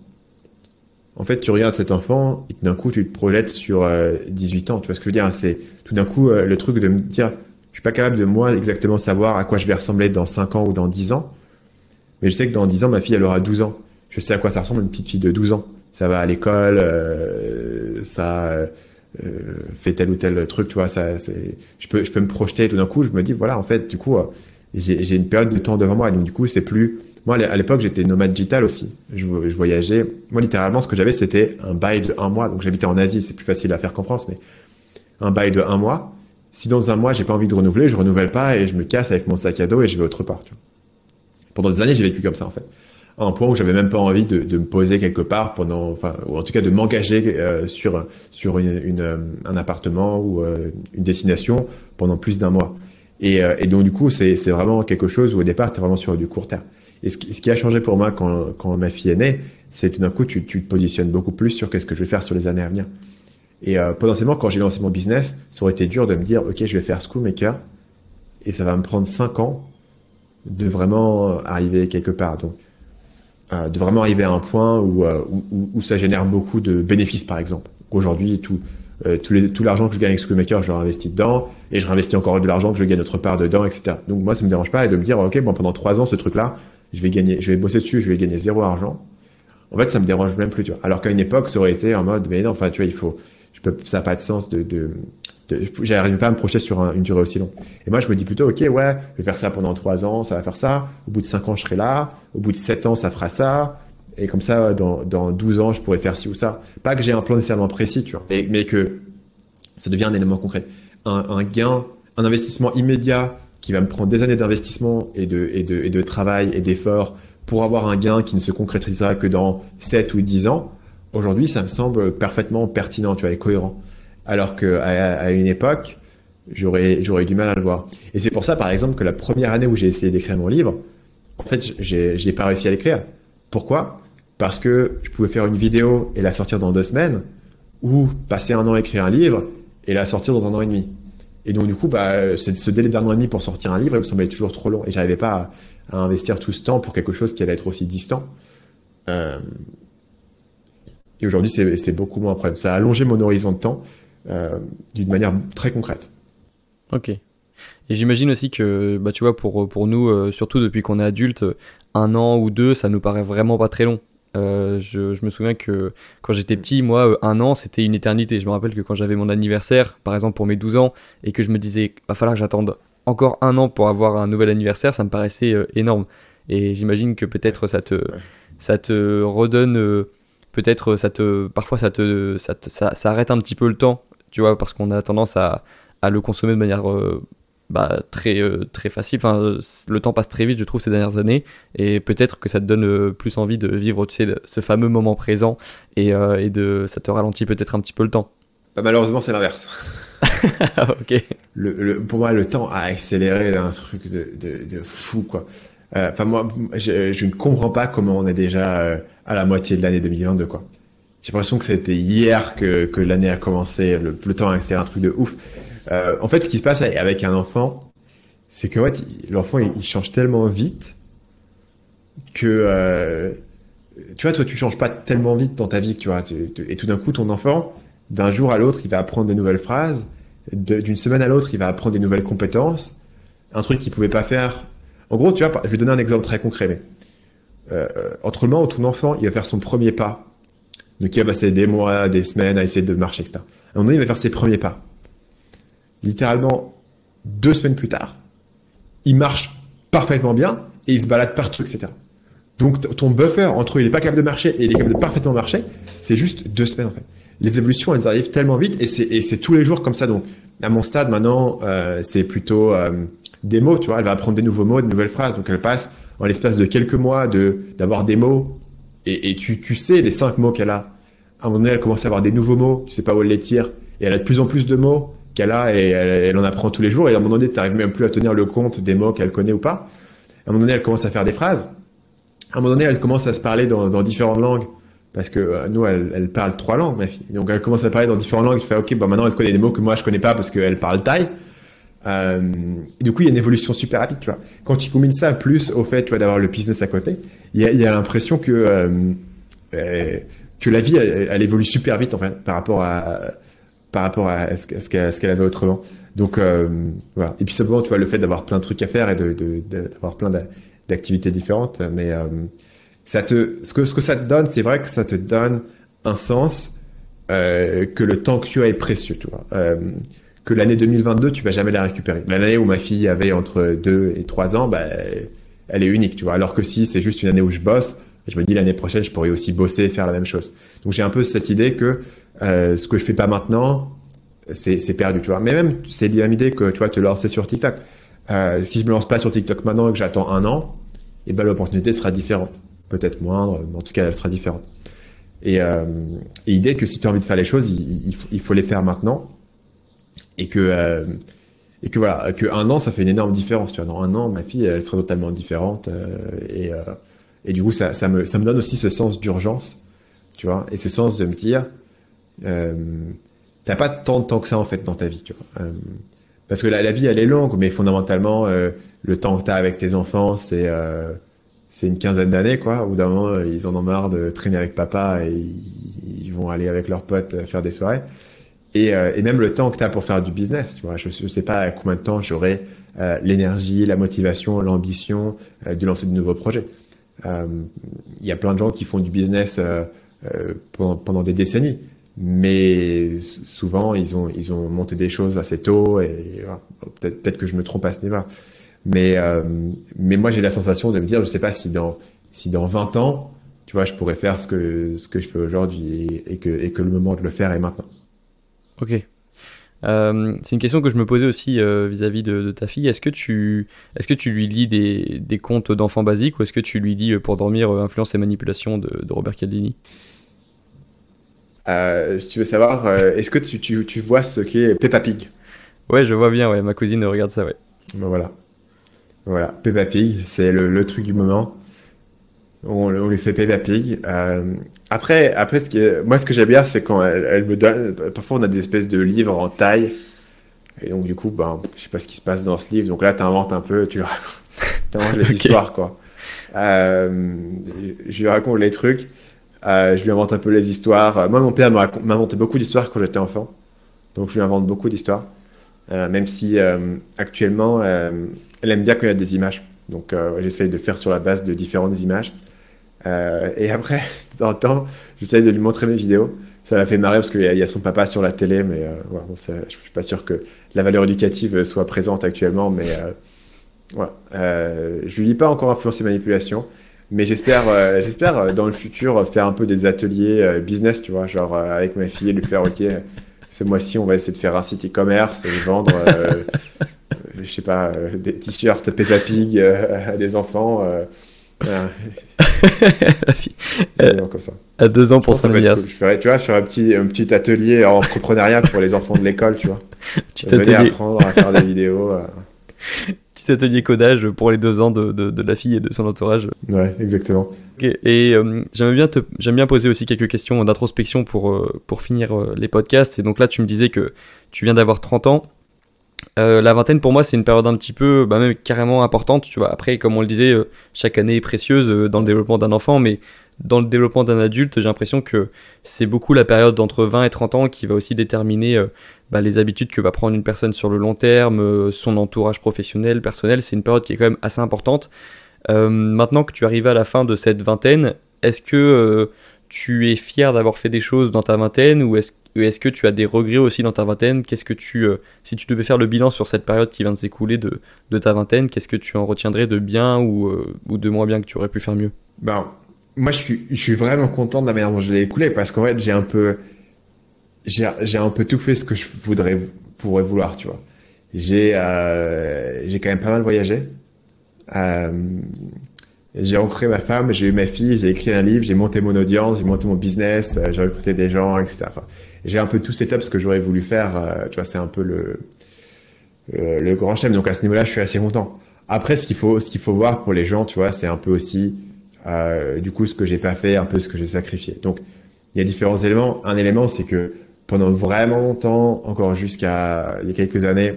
en fait tu regardes cet enfant et d'un coup tu te projettes sur 18 euh, ans. Tu vois ce que je veux dire C'est tout d'un coup euh, le truc de me dire je suis pas capable de moi exactement savoir à quoi je vais ressembler dans 5 ans ou dans 10 ans, mais je sais que dans 10 ans ma fille elle aura 12 ans je sais à quoi ça ressemble une petite fille de 12 ans. Ça va à l'école, euh, ça euh, fait tel ou tel truc, tu vois. Ça, je peux, je peux me projeter. Tout d'un coup, je me dis, voilà, en fait, du coup, euh, j'ai, j'ai une période de temps devant moi. Et donc, du coup, c'est plus. Moi, à l'époque, j'étais nomade digital aussi. Je, je voyageais. Moi, littéralement, ce que j'avais, c'était un bail de un mois. Donc, j'habitais en Asie. C'est plus facile à faire qu'en France, mais un bail de un mois. Si dans un mois, j'ai pas envie de renouveler, je renouvelle pas et je me casse avec mon sac à dos et je vais autre part. Tu vois. Pendant des années, j'ai vécu comme ça, en fait un point où j'avais même pas envie de, de, me poser quelque part pendant, enfin, ou en tout cas de m'engager euh, sur sur une, une, euh, un appartement ou euh, une destination pendant plus d'un mois. Et, et, donc du coup, c'est c'est vraiment quelque chose où au départ, tu es vraiment sur du court terme. Et ce qui, ce qui a changé pour moi quand, quand ma fille est née, c'est tout d'un coup, tu, tu te positionnes beaucoup plus sur qu'est-ce que je vais faire sur les années à venir. Et potentiellement, quand j'ai lancé mon business, ça aurait été dur de me dire, ok, je vais faire Schoolmaker, et ça va me prendre cinq ans de vraiment arriver quelque part. Donc euh, de vraiment arriver à un point où, euh, où, où, ça génère beaucoup de bénéfices, par exemple. Aujourd'hui, tout, euh, tout, l'argent que je gagne avec Schoolmaker, je le réinvestis dedans, et je réinvestis encore de l'argent que je gagne autre part dedans, etc. Donc moi, ça me dérange pas et de me dire, ok, bon, pendant trois ans, ce truc-là, je vais gagner, je vais bosser dessus, je vais gagner zéro argent. En fait, ça me dérange même plus, tu vois. Alors qu'à une époque, ça aurait été en mode, mais non, enfin, tu vois, il faut, ça n'a pas de sens de, de, j'arrive pas à me projeter sur une durée aussi longue. Et moi, je me dis plutôt, ok, ouais, je vais faire ça pendant trois ans, ça va faire ça. Au bout de cinq ans, je serai là. Au bout de sept ans, ça fera ça. Et comme ça, dans, dans 12 ans, je pourrais faire ci ou ça. Pas que j'ai un plan nécessairement précis, tu vois, mais, que ça devient un élément concret. Un, un, gain, un investissement immédiat qui va me prendre des années d'investissement et de, et, de, et de travail et d'effort pour avoir un gain qui ne se concrétisera que dans 7 ou 10 ans. Aujourd'hui, ça me semble parfaitement pertinent, tu vois, et cohérent alors que à, une époque, j'aurais j'aurais du mal à le voir. Et c'est pour ça, par exemple, que la première année où j'ai essayé d'écrire mon livre, en fait, j'ai j'ai pas réussi à l'écrire. Pourquoi? Parce que je pouvais faire une vidéo et la sortir dans deux semaines, ou passer un an à écrire un livre et la sortir dans un an et demi. Et donc du coup, bah, ce délai d'un an et demi pour sortir un livre, il me semblait toujours trop long, et j'arrivais pas à, investir tout ce temps pour quelque chose qui allait être aussi distant. Euh, et aujourd'hui, c'est beaucoup moins problème. Ça a allongé mon horizon de temps, euh, d'une manière très concrète. Ok. Et j'imagine aussi que, bah, tu vois, pour, pour nous, euh, surtout depuis qu'on est adulte, un an ou deux, ça nous paraît vraiment pas très long. Euh, je, je, me souviens que quand j'étais petit, moi, un an, c'était une éternité. Je me rappelle que quand j'avais mon anniversaire, par exemple pour mes 12 ans, et que je me disais, va falloir que j'attende encore un an pour avoir un nouvel anniversaire, ça me paraissait énorme. Et j'imagine que peut-être ça te, ça te redonne, peut-être ça te, parfois ça te, ça, ça, ça, arrête un petit peu le temps, tu vois, parce qu'on a tendance à, à le consommer de manière bah, très, euh, très facile. Enfin, le temps passe très vite, je trouve, ces dernières années. Et peut-être que ça te donne euh, plus envie de vivre, tu sais, ce fameux moment présent. Et, euh, et de, ça te ralentit peut-être un petit peu le temps. Bah, malheureusement, c'est l'inverse. ok. Le, pour moi, le temps a accéléré d'un truc de, de, de, fou, quoi. Enfin, moi, je, je, ne comprends pas comment on est déjà à la moitié de l'année 2022, quoi. J'ai l'impression que c'était hier que, que l'année a commencé. Le, temps a accéléré un truc de ouf. Euh, en fait, ce qui se passe avec un enfant, c'est que l'enfant il, change tellement vite que euh, tu vois, toi tu changes pas tellement vite dans ta vie, tu vois, et tout d'un coup ton enfant, d'un jour à l'autre, il va apprendre des nouvelles phrases, d'une semaine à l'autre, il va apprendre des nouvelles compétences, un truc qu'il pouvait pas faire. En gros, tu vois, je vais donner un exemple très concret, mais entre le moment où ton enfant il va faire son premier pas, donc il va passer des mois, des semaines à essayer de marcher, etc. À un moment donné, il va faire ses premiers pas littéralement deux semaines plus tard, il marche parfaitement bien et il se balade partout, etc. Donc ton buffer entre il est pas capable de marcher et il est capable de parfaitement marcher, c'est juste deux semaines en fait. Les évolutions elles arrivent tellement vite et c'est tous les jours comme ça. Donc à mon stade maintenant euh, c'est plutôt euh, des mots, tu vois. Elle va apprendre des nouveaux mots, de nouvelles phrases. Donc elle passe en l'espace de quelques mois de d'avoir des mots et, tu, tu sais les cinq mots qu'elle a. À un moment donné elle commence à avoir des nouveaux mots, tu sais pas où elle les tire et elle a de plus en plus de mots qu'elle a et elle, en apprend tous les jours. Et à un moment donné, tu n'arrives même plus à tenir le compte des mots qu'elle connaît ou pas. À un moment donné, elle commence à faire des phrases. À un moment donné, elle commence à se parler dans, différentes langues. Parce que euh, nous, elle, elle, parle trois langues, ma fille. Donc elle commence à parler dans différentes langues. Je fais, ok, bon, maintenant elle connaît des mots que moi je connais pas parce qu'elle parle thaï. Euh, du coup, il y a une évolution super rapide, tu vois. Quand tu combines ça plus au fait, tu vois, d'avoir le business à côté, il y a, l'impression que euh, euh, que la vie, elle, évolue super vite en par rapport à par rapport à ce, qu'elle avait autrement. Donc euh, voilà. Et puis simplement, tu vois, le fait d'avoir plein de trucs à faire et d'avoir plein d'activités différentes, mais ça te, ce que ce que ça te donne, c'est vrai que ça te donne un sens que le temps que tu as est précieux, tu vois. Que l'année 2022, tu vas jamais la récupérer. L'année où ma fille avait entre 2 et 3 ans, bah, elle est unique, tu vois. Alors que si c'est juste une année où je bosse, je me dis l'année prochaine, je pourrais aussi bosser et faire la même chose. Donc j'ai un peu cette idée que euh, ce que je fais pas maintenant, c'est perdu, tu vois. Mais même, c'est la même idée que, tu vois, te lancer sur TikTok. Euh, si je me lance pas sur TikTok maintenant et que j'attends un an, eh ben l'opportunité sera différente. Peut-être moindre, mais en tout cas, elle sera différente. Et, euh, et l'idée que si tu as envie de faire les choses, il, il, il faut, les faire maintenant. Et que, euh, et que voilà, que un an, ça fait une énorme différence. Tu vois, dans un an, ma fille, elle sera totalement différente. Euh, et, euh, et du coup, ça, ça, me, ça me donne aussi ce sens d'urgence, tu vois, et ce sens de me dire, euh, t'as pas tant de temps que ça en fait dans ta vie, tu vois. Euh, parce que la, la, vie elle est longue, mais fondamentalement euh, le temps que t'as avec tes enfants c'est euh, c'est une quinzaine d'années quoi. Au bout d'un moment ils en ont marre de traîner avec papa et ils, ils vont aller avec leurs potes faire des soirées. Et, euh, et même le temps que t'as pour faire du business, tu vois. Je, je sais pas à combien de temps j'aurai l'énergie, la motivation, l'ambition de lancer de nouveaux projets. Il y a plein de gens qui font du business pendant, pendant des décennies mais souvent ils ont ils ont monté des choses assez tôt et peut-être peut-être que je me trompe à ce niveau. Mais euh, mais moi j'ai la sensation de me dire je sais pas si dans si dans 20 ans tu vois je pourrais faire ce que ce que je fais aujourd'hui et, que et que le moment de le faire est maintenant. Ok. Euh, c'est une question que je me posais aussi euh, vis-à-vis de, de, ta fille. Est-ce que tu, est-ce que tu lui lis des, des contes d'enfants basiques ou est-ce que tu lui lis pour dormir Influence et manipulation de, de Robert Cialdini? Euh, si tu veux savoir, euh, est-ce que tu, tu, tu, vois ce qu'est Peppa Pig? Ouais, je vois bien, ouais. Ma cousine regarde ça, ouais. Ben voilà. Voilà, Peppa Pig, c'est le, le, truc du moment. On, on lui fait Peppa Pig. Euh, après, après ce qui est, moi, ce que j'aime bien, c'est quand elle, elle, me donne. Parfois, on a des espèces de livres en taille. Et donc, du coup, ben, je sais pas ce qui se passe dans ce livre. Donc là, tu inventes un peu, tu inventes les okay. histoires, quoi. Euh, je lui raconte les trucs. Euh, je lui invente un peu les histoires. Moi, mon père m'a inventé beaucoup d'histoires quand j'étais enfant. Donc, je lui invente beaucoup d'histoires. même si actuellement, elle aime bien quand il y a des images. Donc j'essaye de faire sur la base de différentes images. Et après, de temps en temps, j'essaye de lui montrer mes vidéos ça m'a fait marrer parce qu'il y, a son papa sur la télé, mais euh, voilà, je suis pas sûr que la valeur éducative soit présente actuellement, mais euh, voilà. Euh, je lui dis pas encore influencer manipulation, mais j'espère, euh, j'espère dans le futur faire un peu des ateliers business, tu vois, genre avec ma fille, lui faire ok, ce mois-ci on va essayer de faire un site e-commerce et vendre, je sais pas, des t-shirts Peppa Pig à des enfants. la fille. Euh, comme ça. À deux ans pour son anniversaire. Je ferais, tu vois, je ferais un petit, un petit atelier en entrepreneuriat pour les enfants de l'école, tu vois. Petit atelier. apprendre à faire des vidéos. Euh. Petit atelier codage pour les deux ans de, de, la fille et de son entourage. Ouais, exactement. Et euh, j'aime bien, te, bien poser aussi quelques questions d'introspection pour, pour finir les podcasts. Et donc là, tu me disais que tu viens d'avoir 30 ans. Euh, la vingtaine pour moi c'est une période un petit peu bah, même carrément importante tu vois. Après comme on le disait euh, chaque année est précieuse euh, dans le développement d'un enfant mais dans le développement d'un adulte j'ai l'impression que c'est beaucoup la période d'entre 20 et 30 ans qui va aussi déterminer bah, les habitudes que va prendre une personne sur le long terme son entourage professionnel personnel. C'est une période qui est quand même assez importante. Maintenant que tu arrives à la fin de cette vingtaine est-ce que tu es fier d'avoir fait des choses dans ta vingtaine ou est-ce que tu as des regrets aussi dans ta vingtaine? Qu'est-ce que tu, euh, si tu devais faire le bilan sur cette période qui vient de s'écouler de, de, ta vingtaine, qu'est-ce que tu en retiendrais de bien ou, euh, ou de moins bien que tu aurais pu faire mieux? Ben, moi, je suis, je suis vraiment content de la manière dont je l'ai écoulé parce qu'en fait, j'ai un peu, j'ai un peu tout fait ce que je voudrais, pourrais vouloir, tu vois. J'ai, euh, j'ai quand même pas mal voyagé. Euh, j'ai rencontré ma femme, j'ai eu ma fille, j'ai écrit un livre, j'ai monté mon audience, j'ai monté mon business, j'ai recruté des gens, etc. J'ai un peu tout setup ce que j'aurais voulu faire. Euh, tu vois, c'est un peu le, le, grand chelem. Donc à ce niveau-là, je suis assez content. Après, ce qu'il faut, ce qu'il faut voir pour les gens, tu vois, c'est un peu aussi, euh, du coup, ce que j'ai pas fait, un peu ce que j'ai sacrifié. Donc, il y a différents éléments. Un élément, c'est que pendant vraiment longtemps, encore jusqu'à il y a quelques années,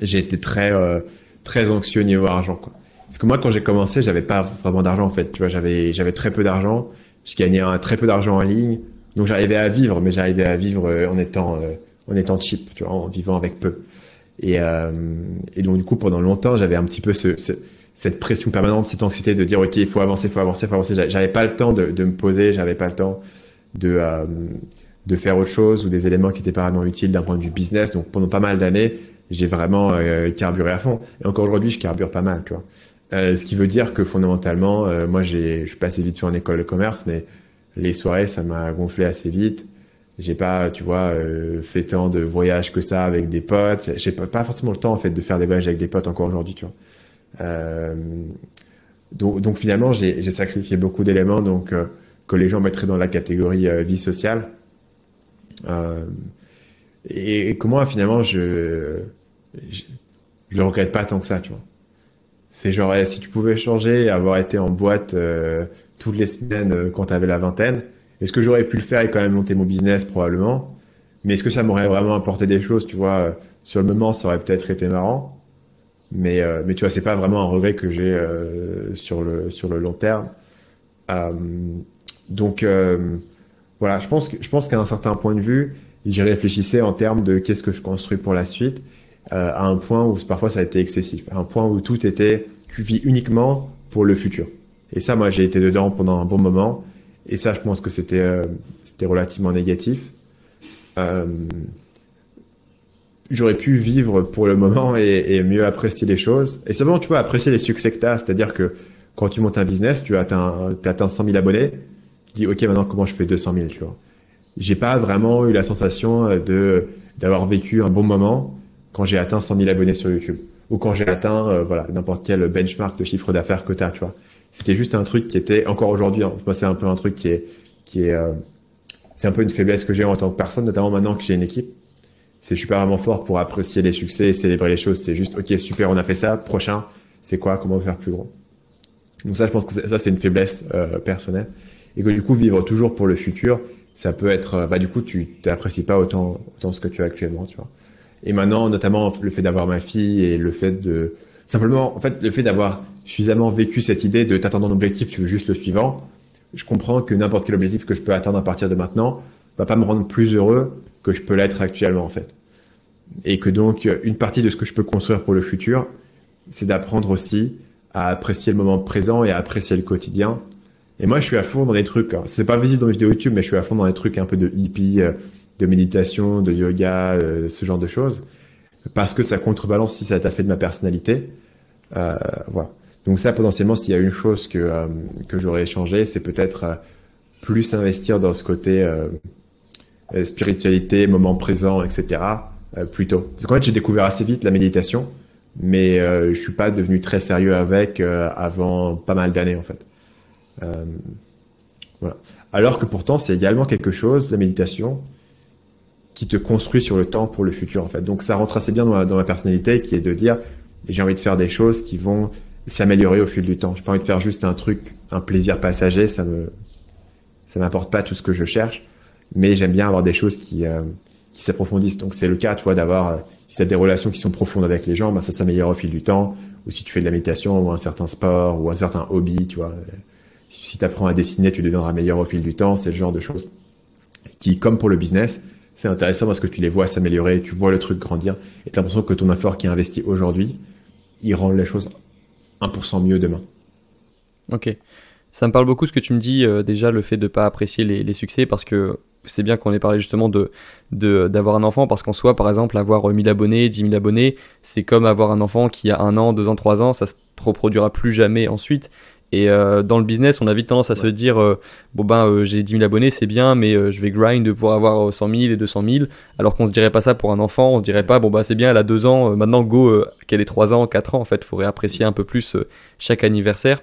j'ai été très, euh, très anxieux niveau argent, quoi. Parce que moi, quand j'ai commencé, j'avais pas vraiment d'argent, en fait. Tu vois, j'avais, j'avais très peu d'argent. Je gagnais un, très peu d'argent en ligne. Donc j'arrivais à vivre, mais j'arrivais à vivre euh, en étant euh, en étant cheap, tu vois, en vivant avec peu. Et, euh, et donc du coup pendant longtemps j'avais un petit peu ce, ce, cette pression permanente, cette anxiété de dire ok il faut avancer, il faut avancer, il faut avancer. J'avais pas le temps de, me poser, j'avais pas le temps de euh, de faire autre chose ou des éléments qui étaient pas vraiment utiles d'un point de vue business. Donc pendant pas mal d'années j'ai vraiment euh, carburé à fond. Et encore aujourd'hui je carbure pas mal, tu vois. Ce qui veut dire que fondamentalement moi j'ai je suis passé vite sur en école de commerce, mais les soirées, ça m'a gonflé assez vite. J'ai pas, tu vois, euh, fait tant de voyages que ça avec des potes. J'ai pas, pas forcément le temps en fait de faire des voyages avec des potes encore aujourd'hui, tu vois. Euh, donc, finalement, j'ai sacrifié beaucoup d'éléments donc euh, que les gens mettraient dans la catégorie euh, vie sociale. Et, et, comment finalement je, je je le regrette pas tant que ça, tu vois. C'est genre eh, si tu pouvais changer, avoir été en boîte toutes les semaines euh, quand tu avais la vingtaine. Est-ce que j'aurais pu le faire et quand même monter mon business probablement? Mais est-ce que ça m'aurait vraiment apporté des choses Tu vois, euh, sur le moment, ça aurait peut-être été marrant. Mais, euh, mais tu vois, c'est pas vraiment un regret que j'ai sur, le, sur le long terme. donc, voilà, je pense, que, je pense qu'à un certain point de vue, j'y réfléchissais en termes de qu'est-ce que je construis pour la suite, à un point où parfois ça a été excessif, à un point où tout était, vis uniquement pour le futur. Et ça, moi, j'ai été dedans pendant un bon moment. Et ça, je pense que c'était euh, c'était relativement négatif. Euh, J'aurais pu vivre pour le moment et, et, mieux apprécier les choses. Et bon, tu vois, apprécier les succès que tu as. C'est-à-dire que quand tu montes un business, tu as atteint 100 000 abonnés. Tu dis, OK, maintenant, comment je fais 200 000, tu vois? J'ai pas vraiment eu la sensation de d'avoir vécu un bon moment quand j'ai atteint 100 000 abonnés sur YouTube ou quand j'ai atteint euh, voilà n'importe quel benchmark de chiffre d'affaires que tu as, tu vois. C'était juste un truc qui était encore aujourd'hui. Hein, moi, c'est un peu un truc qui est qui est euh, c'est un peu une faiblesse que j'ai en tant que personne, notamment maintenant que j'ai une équipe. C'est je suis pas vraiment fort pour apprécier les succès et célébrer les choses. C'est juste ok super, on a fait ça. Prochain, c'est quoi Comment faire plus gros? Donc ça, je pense que ça c'est une faiblesse euh, personnelle et que du coup vivre toujours pour le futur, ça peut être euh, bah du coup tu t'apprécies pas autant autant ce que tu as actuellement, tu vois. Et maintenant, notamment le fait d'avoir ma fille et le fait de simplement en fait le fait d'avoir suffisamment vécu cette idée de t'attendre un objectif, tu veux juste le suivant, je comprends que n'importe quel objectif que je peux atteindre à partir de maintenant va pas me rendre plus heureux que je peux l'être actuellement en fait. et que donc une partie de ce que je peux construire pour le futur, c'est d'apprendre aussi à apprécier le moment présent et à apprécier le quotidien. Et moi, je suis à fond dans des trucs. Hein. C'est pas visible dans les vidéos YouTube, mais je suis à fond dans des trucs un peu de hippie, euh, de méditation, de yoga, euh, ce genre de choses, parce que ça contrebalance aussi cet aspect de ma personnalité. Euh, voilà. Donc ça, potentiellement, s'il y a une chose que euh, que j'aurais changé, c'est peut-être plus investir dans ce côté spiritualité, moment présent, etc. plus tôt. Parce qu'en fait, j'ai découvert assez vite la méditation mais euh, je suis pas devenu très sérieux avec euh, avant pas mal d'années en fait. Euh, voilà. Alors que pourtant c'est également quelque chose, la méditation, qui te construit sur le temps pour le futur en fait. Donc ça rentre assez bien dans ma, dans ma personnalité, qui est de dire j'ai envie de faire des choses qui vont s'améliorer au fil du temps. J'ai pas envie de faire juste un truc, un plaisir passager, ça me ça m'apporte pas tout ce que je cherche, mais j'aime bien avoir des choses qui euh, qui s'approfondissent. Donc c'est le cas, tu vois, d'avoir si tu as des relations qui sont profondes avec les gens, ben ça s'améliore au fil du temps. Ou si tu fais de la méditation ou un certain sport ou un certain hobby, tu vois. Si tu apprends à dessiner, tu deviendras meilleur au fil du temps. C'est le genre de choses qui, comme pour le business, c'est intéressant parce que tu les vois s'améliorer, tu vois le truc grandir et tu as l'impression que ton effort qui est investi aujourd'hui, il rend les choses 1% mieux demain. Ok. Ça me parle beaucoup ce que tu me dis, euh, déjà le fait de ne pas apprécier les, succès parce que c'est bien qu'on ait parlé justement de d'avoir un enfant parce qu'en soi, par exemple, avoir 1000 abonnés, 10 000 abonnés, c'est comme avoir un enfant qui a un an, deux ans, trois ans, ça se reproduira plus jamais ensuite. Et euh, dans le business, on a vite tendance à se dire euh, bon ben euh, j'ai 10 000 abonnés, c'est bien, mais je vais grind pour avoir 100 000 et 200 000. Alors qu'on se dirait pas ça pour un enfant, on se dirait pas bon bah c'est bien, elle a deux ans, maintenant go qu'elle ait trois ans, quatre ans. En fait, il faudrait apprécier un peu plus chaque anniversaire.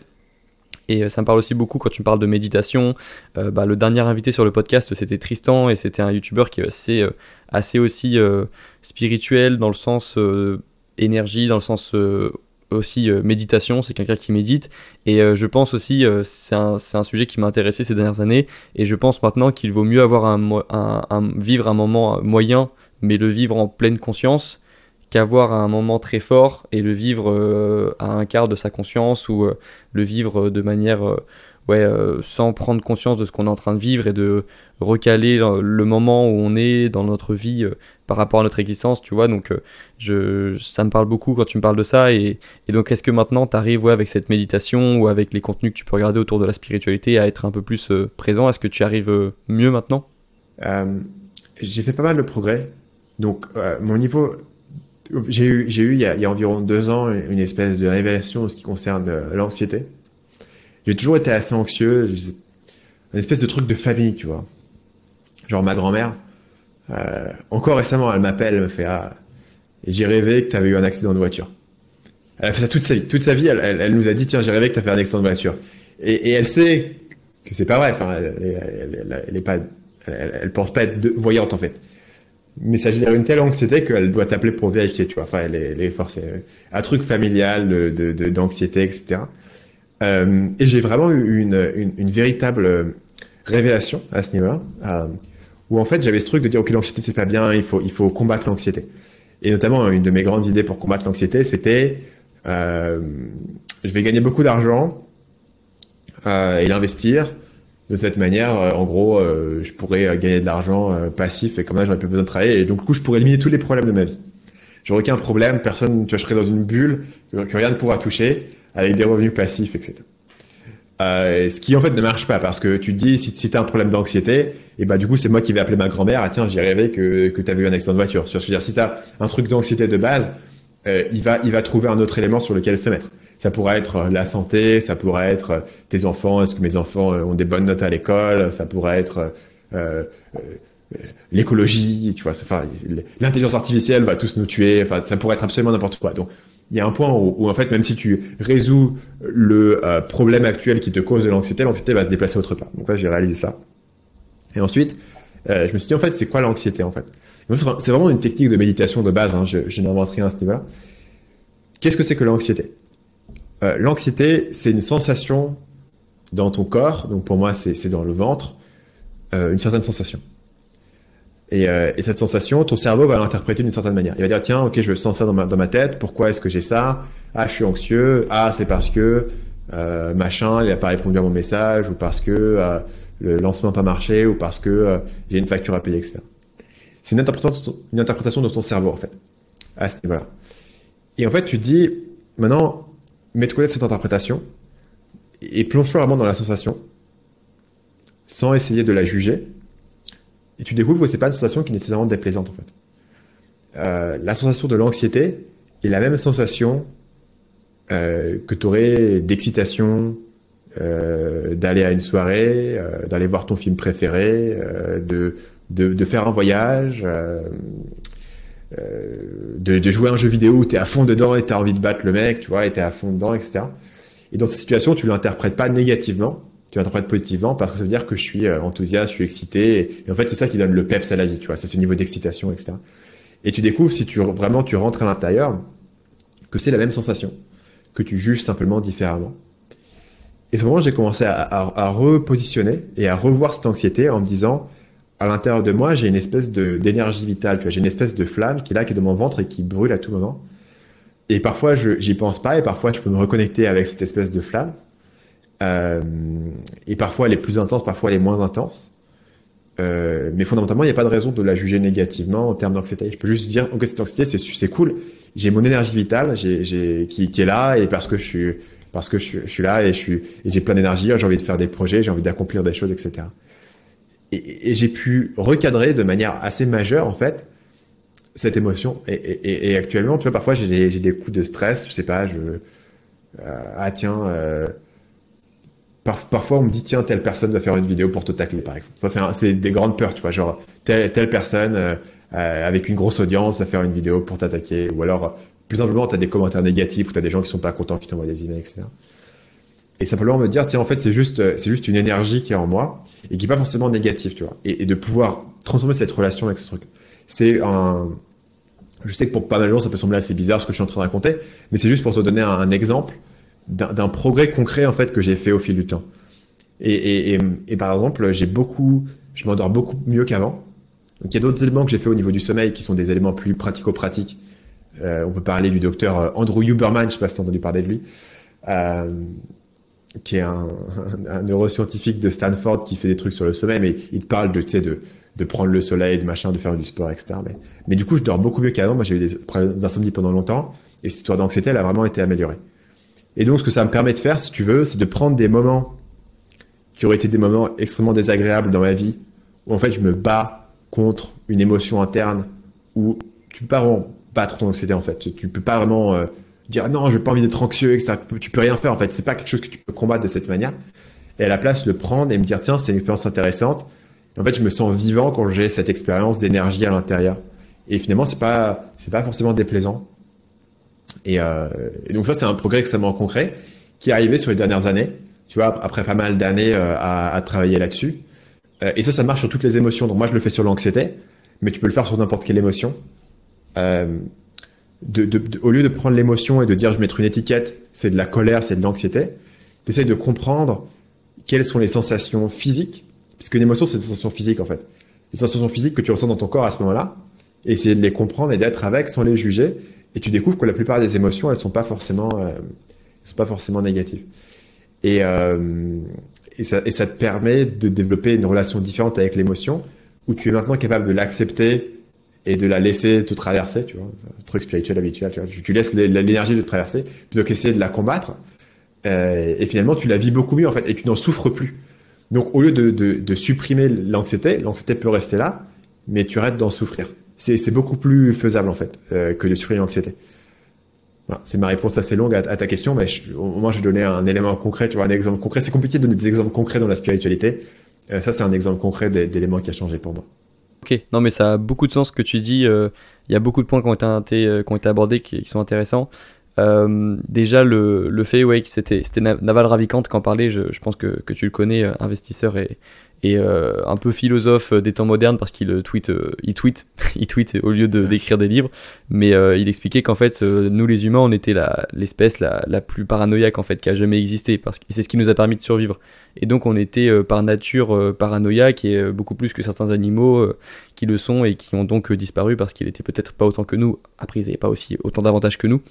Et ça me parle aussi beaucoup quand tu parles de méditation. Euh, bah, le dernier invité sur le podcast, c'était Tristan, et c'était un YouTuber qui est assez, euh, assez aussi spirituel dans le sens énergie, dans le sens aussi méditation, c'est quelqu'un qui médite. Et je pense aussi, c'est un, sujet qui m'a intéressé ces dernières années, et je pense maintenant qu'il vaut mieux avoir un, vivre un moment moyen, mais le vivre en pleine conscience, qu'avoir un moment très fort et le vivre euh, à un quart de sa conscience ou euh, le vivre de manière euh, ouais sans prendre conscience de ce qu'on est en train de vivre et de recaler le moment où on est dans notre vie par rapport à notre existence tu vois. Donc je ça me parle beaucoup quand tu me parles de ça. Et, donc est-ce que maintenant tu arrives ouais, avec cette méditation ou avec les contenus que tu peux regarder autour de la spiritualité à être un peu plus présent? Est-ce que tu arrives mieux maintenant? J'ai fait pas mal de progrès. Donc mon niveau j'ai eu, j'ai eu il y, a, environ deux ans une espèce de révélation en ce qui concerne euh, l'anxiété. J'ai toujours été assez anxieux, une espèce de truc de famille, tu vois. Genre ma grand-mère, euh, encore récemment, elle m'appelle, elle me fait ah, j'ai rêvé que tu avais eu un accident de voiture. Elle a fait ça toute sa vie. Toute sa vie, elle, nous a dit tiens, j'ai rêvé que tu as fait un accident de voiture. Et, elle sait que c'est pas vrai. Enfin, elle, elle, est pas, elle, pense pas être voyante en fait mais ça génère une telle anxiété qu'elle doit t'appeler pour vérifier, tu vois. Enfin, elle est, est forcée. Un truc familial de, d'anxiété, etc. Euh, et j'ai vraiment eu une, une, une, véritable révélation à ce niveau-là, euh, où en fait j'avais ce truc de dire ok l'anxiété c'est pas bien, il faut il faut combattre l'anxiété. Et notamment une de mes grandes idées pour combattre l'anxiété, c'était euh, je vais gagner beaucoup d'argent euh, et l'investir de cette manière, euh, en gros, euh, je pourrais euh, gagner de l'argent passif et comme là, j'aurais plus besoin de travailler. Et donc, du coup, je pourrais éliminer tous les problèmes de ma vie. J'aurais aucun problème, personne, tu vois, je serais dans une bulle que, rien ne pourra toucher avec des revenus passifs, etc. Euh, ce qui en fait ne marche pas parce que tu te dis si, si tu as un problème d'anxiété et bah du coup c'est moi qui vais appeler ma grand-mère ah tiens j'ai rêvé que que tu avais eu un accident de voiture. Je veux dire si tu as un truc d'anxiété de base, euh, il va il va trouver un autre élément sur lequel se mettre. Ça pourrait être euh, la santé, ça pourrait être tes enfants, est-ce que mes enfants ont des bonnes notes à l'école, ça pourrait être l'écologie, tu vois, enfin, l'intelligence artificielle va tous nous tuer, enfin, ça pourrait être absolument n'importe quoi. Donc, il y a un point où, en fait, même si tu résous le problème actuel qui te cause de l'anxiété, l'anxiété va se déplacer autre part. Donc là, j'ai réalisé ça. Et ensuite, je me suis dit, en fait, c'est quoi l'anxiété, en fait? C'est vraiment une technique de méditation de base, hein, je, je n'invente rien à ce niveau-là. Qu'est-ce que c'est que l'anxiété? Euh, l'anxiété, c'est une sensation dans ton corps, donc pour moi c'est dans le ventre, euh, une certaine sensation. Et, euh, et, cette sensation, ton cerveau va l'interpréter d'une certaine manière. Il va dire tiens, ok, je sens ça dans ma, tête. Pourquoi est-ce que j'ai ça? Ah, je suis anxieux. Ah, c'est parce que euh, machin, il n'a pas répondu à mon message, ou parce que le lancement n'a pas marché, ou parce que j'ai une facture à payer, etc. C'est une interprétation, de ton cerveau, en fait, à ce niveau-là. Et en fait, tu dis, maintenant, mets-toi cette interprétation et plonge-toi vraiment dans la sensation sans essayer de la juger. Et tu découvres que c'est pas une sensation qui est nécessairement déplaisante, en fait. Euh, la sensation de l'anxiété est la même sensation euh, que tu aurais d'excitation, euh, d'aller à une soirée, d'aller voir ton film préféré, de, faire un voyage, de, jouer à un jeu vidéo où tu es à fond dedans et tu as envie de battre le mec, tu vois, et tu es à fond dedans, etc. Et dans cette situation, tu l'interprètes pas négativement, tu l'interprètes positivement parce que ça veut dire que je suis enthousiaste, je suis excité. Et, en fait, c'est ça qui donne le peps à la vie, tu vois, c'est ce niveau d'excitation, etc. Et tu découvres, si tu vraiment tu rentres à l'intérieur, que c'est la même sensation, que tu juges simplement différemment. Et ce moment, j'ai commencé à, à, à, repositionner et à revoir cette anxiété en me disant, à l'intérieur de moi, j'ai une espèce de d'énergie vitale, tu vois, j'ai une espèce de flamme qui est là, qui est dans mon ventre et qui brûle à tout moment. Et parfois, je j'y pense pas, et parfois, je peux me reconnecter avec cette espèce de flamme. Euh, et parfois, elle est plus intense, parfois, elle est moins intense. Euh, mais fondamentalement, il n'y a pas de raison de la juger négativement en termes d'anxiété. Je peux juste dire, ok, cette anxiété, c'est cool. J'ai mon énergie vitale, j'ai j'ai qui, est là, et parce que je suis parce que je, suis là et je et j'ai plein d'énergie, j'ai envie de faire des projets, j'ai envie d'accomplir des choses, etc. Et, et j'ai pu recadrer de manière assez majeure en fait cette émotion. Et, et, et actuellement, tu vois, parfois j'ai des, des coups de stress, je sais pas, je euh, ah tiens. Euh, par, parfois, on me dit tiens telle personne va faire une vidéo pour te tacler par exemple. Ça c'est des grandes peurs, tu vois, genre telle telle personne euh, euh, avec une grosse audience va faire une vidéo pour t'attaquer, ou alors plus simplement, tu as des commentaires négatifs ou tu as des gens qui sont pas contents qui t'envoient des emails, etc. Et simplement me dire, tiens, en fait, c'est juste, c'est juste une énergie qui est en moi et qui est pas forcément négative, tu vois. Et, de pouvoir transformer cette relation avec ce truc. C'est un, je sais que pour pas mal de gens, ça peut sembler assez bizarre ce que je suis en train de raconter, mais c'est juste pour te donner un exemple d'un progrès concret, en fait, que j'ai fait au fil du temps. Et, et, et, et par exemple, j'ai beaucoup, je m'endors beaucoup mieux qu'avant. Donc il y a d'autres éléments que j'ai fait au niveau du sommeil qui sont des éléments plus pratico-pratiques euh, on peut parler du docteur euh, Andrew Huberman, je sais pas si tu as entendu parler de lui, euh, qui est un, un, neuroscientifique de Stanford qui fait des trucs sur le sommeil, mais il te parle de, tu sais, de, de prendre le soleil, de machin, de faire du sport, etc. Mais, mais du coup, je dors beaucoup mieux qu'avant. Moi, j'ai eu des problèmes d'insomnie pendant longtemps, et cette histoire d'anxiété, elle a vraiment été améliorée. Et donc, ce que ça me permet de faire, si tu veux, c'est de prendre des moments qui auraient été des moments extrêmement désagréables dans ma vie, où en fait, je me bats contre une émotion interne, où tu peux pas battre ton anxiété en fait. Tu peux pas vraiment euh, dire non, j'ai pas envie d'être anxieux, etc. Tu peux rien faire en fait. C'est pas quelque chose que tu peux combattre de cette manière. Et à la place, le prendre et me dire tiens, c'est une expérience intéressante. en fait, je me sens vivant quand j'ai cette expérience d'énergie à l'intérieur. Et finalement, c'est pas pas forcément déplaisant. Et, euh, donc ça, c'est un progrès extrêmement concret qui est arrivé sur les dernières années. Tu vois, après pas mal d'années euh, à, à, travailler là-dessus. Euh, et ça, ça marche sur toutes les émotions. Donc moi, je le fais sur l'anxiété, mais tu peux le faire sur n'importe quelle émotion. Euh, de, de, au lieu de prendre l'émotion et de dire je vais mettre une étiquette, c'est de la colère, c'est de l'anxiété, tu de comprendre quelles sont les sensations physiques, puisque une émotion c'est des sensations physiques en fait. Les sensations physiques que tu ressens dans ton corps à ce moment-là, et essayer de les comprendre et d'être avec sans les juger, et tu découvres que la plupart des émotions elles sont pas forcément, euh, sont pas forcément négatives. Et, euh, et, ça, et ça te permet de développer une relation différente avec l'émotion, où tu es maintenant capable de l'accepter et de la laisser te traverser, tu vois, un truc spirituel habituel, tu, laisses l'énergie de te traverser plutôt qu'essayer de la combattre. Euh, et finalement, tu la vis beaucoup mieux en fait, et tu n'en souffres plus. Donc, au lieu de, de supprimer l'anxiété, l'anxiété peut rester là, mais tu arrêtes d'en souffrir. C'est beaucoup plus faisable en fait euh, que de supprimer l'anxiété. Voilà, c'est ma réponse assez longue à, ta question, mais je, au moins j'ai donné un élément concret, tu vois, un exemple concret. C'est compliqué de donner des exemples concrets dans la spiritualité. Euh, ça, c'est un exemple concret d'éléments qui a changé pour moi. Ok, non mais ça a beaucoup de sens ce que tu dis. Euh, il y a beaucoup de points qui ont été, abordés qui, sont intéressants. Déjà le, fait ouais, c'était Naval Ravikant qui en parlait, je, je pense que, que, tu le connais, investisseur et, et euh, un peu philosophe des temps modernes parce qu'il tweet, euh, il tweet, il tweet au lieu de d'écrire des livres. Mais euh, il expliquait qu'en fait, nous les humains, on était l'espèce la, la, plus paranoïaque en fait qui a jamais existé parce que c'est ce qui nous a permis de survivre. Et donc on était par nature paranoïaque et beaucoup plus que certains animaux qui le sont et qui ont donc disparu parce qu'il était peut-être pas autant que nous. Après, ils n'avaient pas aussi autant d'avantages que nous.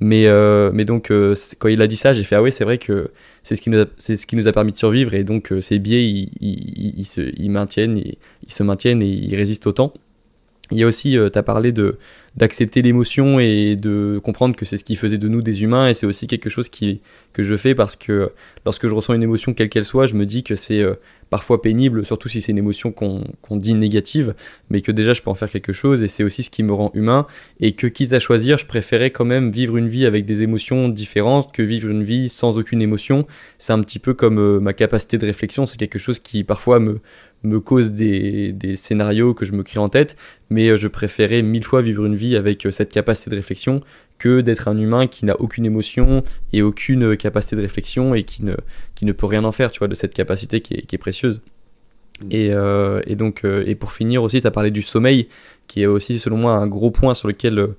Mais, mais donc quand il a dit ça, j'ai fait ah oui, c'est vrai que c'est ce qui nous a, c'est ce qui nous a permis de survivre et donc ces biais ils, ils, se, ils maintiennent, ils, se maintiennent et ils résistent autant. Il y a aussi, tu as parlé de d'accepter l'émotion et de comprendre que c'est ce qui faisait de nous des humains et c'est aussi quelque chose qui, que je fais parce que lorsque je ressens une émotion quelle qu'elle soit, je me dis que c'est euh, parfois pénible, surtout si c'est une émotion qu'on dit négative, mais que déjà je peux en faire quelque chose et c'est aussi ce qui me rend humain et que quitte à choisir, je préférais quand même vivre une vie avec des émotions différentes que vivre une vie sans aucune émotion. C'est un petit peu comme euh, ma capacité de réflexion, c'est quelque chose qui parfois me, me cause des, des, scénarios que je me crée en tête, mais euh, je préférais mille fois vivre une vie avec euh, cette capacité de réflexion que d'être un humain qui n'a aucune émotion et aucune euh, capacité de réflexion et qui ne, qui ne peut rien en faire, tu vois, de cette capacité qui est, qui est précieuse. Mm. Et, et, donc, et pour finir aussi, tu as parlé du sommeil, qui est aussi selon moi un gros point sur lequel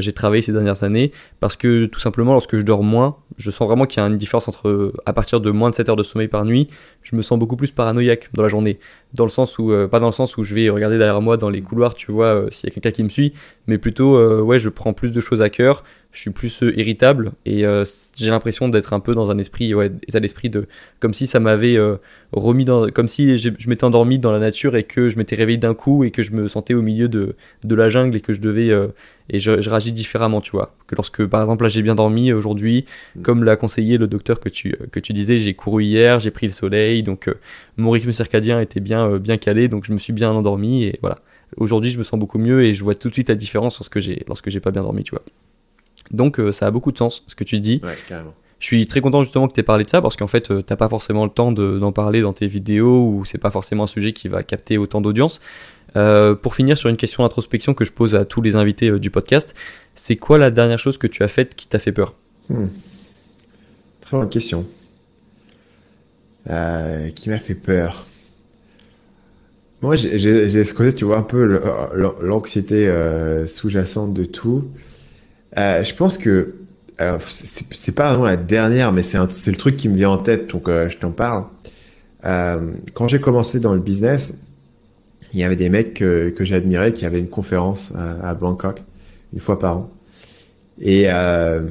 j'ai travaillé ces dernières années parce que tout simplement lorsque je dors moins, je sens vraiment qu'il y a une différence entre à partir de moins de 7 heures de sommeil par nuit, je me sens beaucoup plus paranoïaque dans la journée. Dans le sens où, euh, pas dans le sens où je vais regarder derrière moi dans les couloirs, tu vois, euh, s'il y a quelqu'un qui me suit, mais plutôt, ouais, je prends plus de choses à cœur, je suis plus irritable et j'ai l'impression d'être un peu dans un esprit, ouais, état d'esprit de, comme si ça m'avait remis dans, comme si je m'étais endormi dans la nature et que je m'étais réveillé d'un coup et que je me sentais au milieu de, de la jungle et que je devais et je, je, réagis différemment, tu vois. Que lorsque, par exemple, là, j'ai bien dormi aujourd'hui, mm. comme l'a conseillé le docteur que tu, que tu disais, j'ai couru hier, j'ai pris le soleil, donc euh, mon rythme circadien était bien, euh, bien calé, donc je me suis bien endormi, et voilà. Aujourd'hui, je me sens beaucoup mieux et je vois tout de suite la différence lorsque j'ai, lorsque j'ai pas bien dormi, tu vois. Donc, euh, ça a beaucoup de sens, ce que tu dis. Ouais, carrément. Je suis très content justement que tu aies parlé de ça parce qu'en fait, tu t'as pas forcément le temps d'en parler dans tes vidéos ou c'est pas forcément un sujet qui va capter autant d'audience. Euh, pour finir sur une question d'introspection que je pose à tous les invités euh, du podcast, c'est quoi la dernière chose que tu as faite qui t'a fait peur? Hmm. Très bonne question. Euh, qui m'a fait peur? Moi, j'ai ce côté, tu vois, un peu l'anxiété sous-jacente de tout. je pense que c'est pas vraiment la dernière, mais c'est le truc qui me vient en tête, donc je t'en parle. quand j'ai commencé dans le business, il y avait des mecs que, que j'admirais qui avaient une conférence à, Bangkok une fois par an. Et, euh,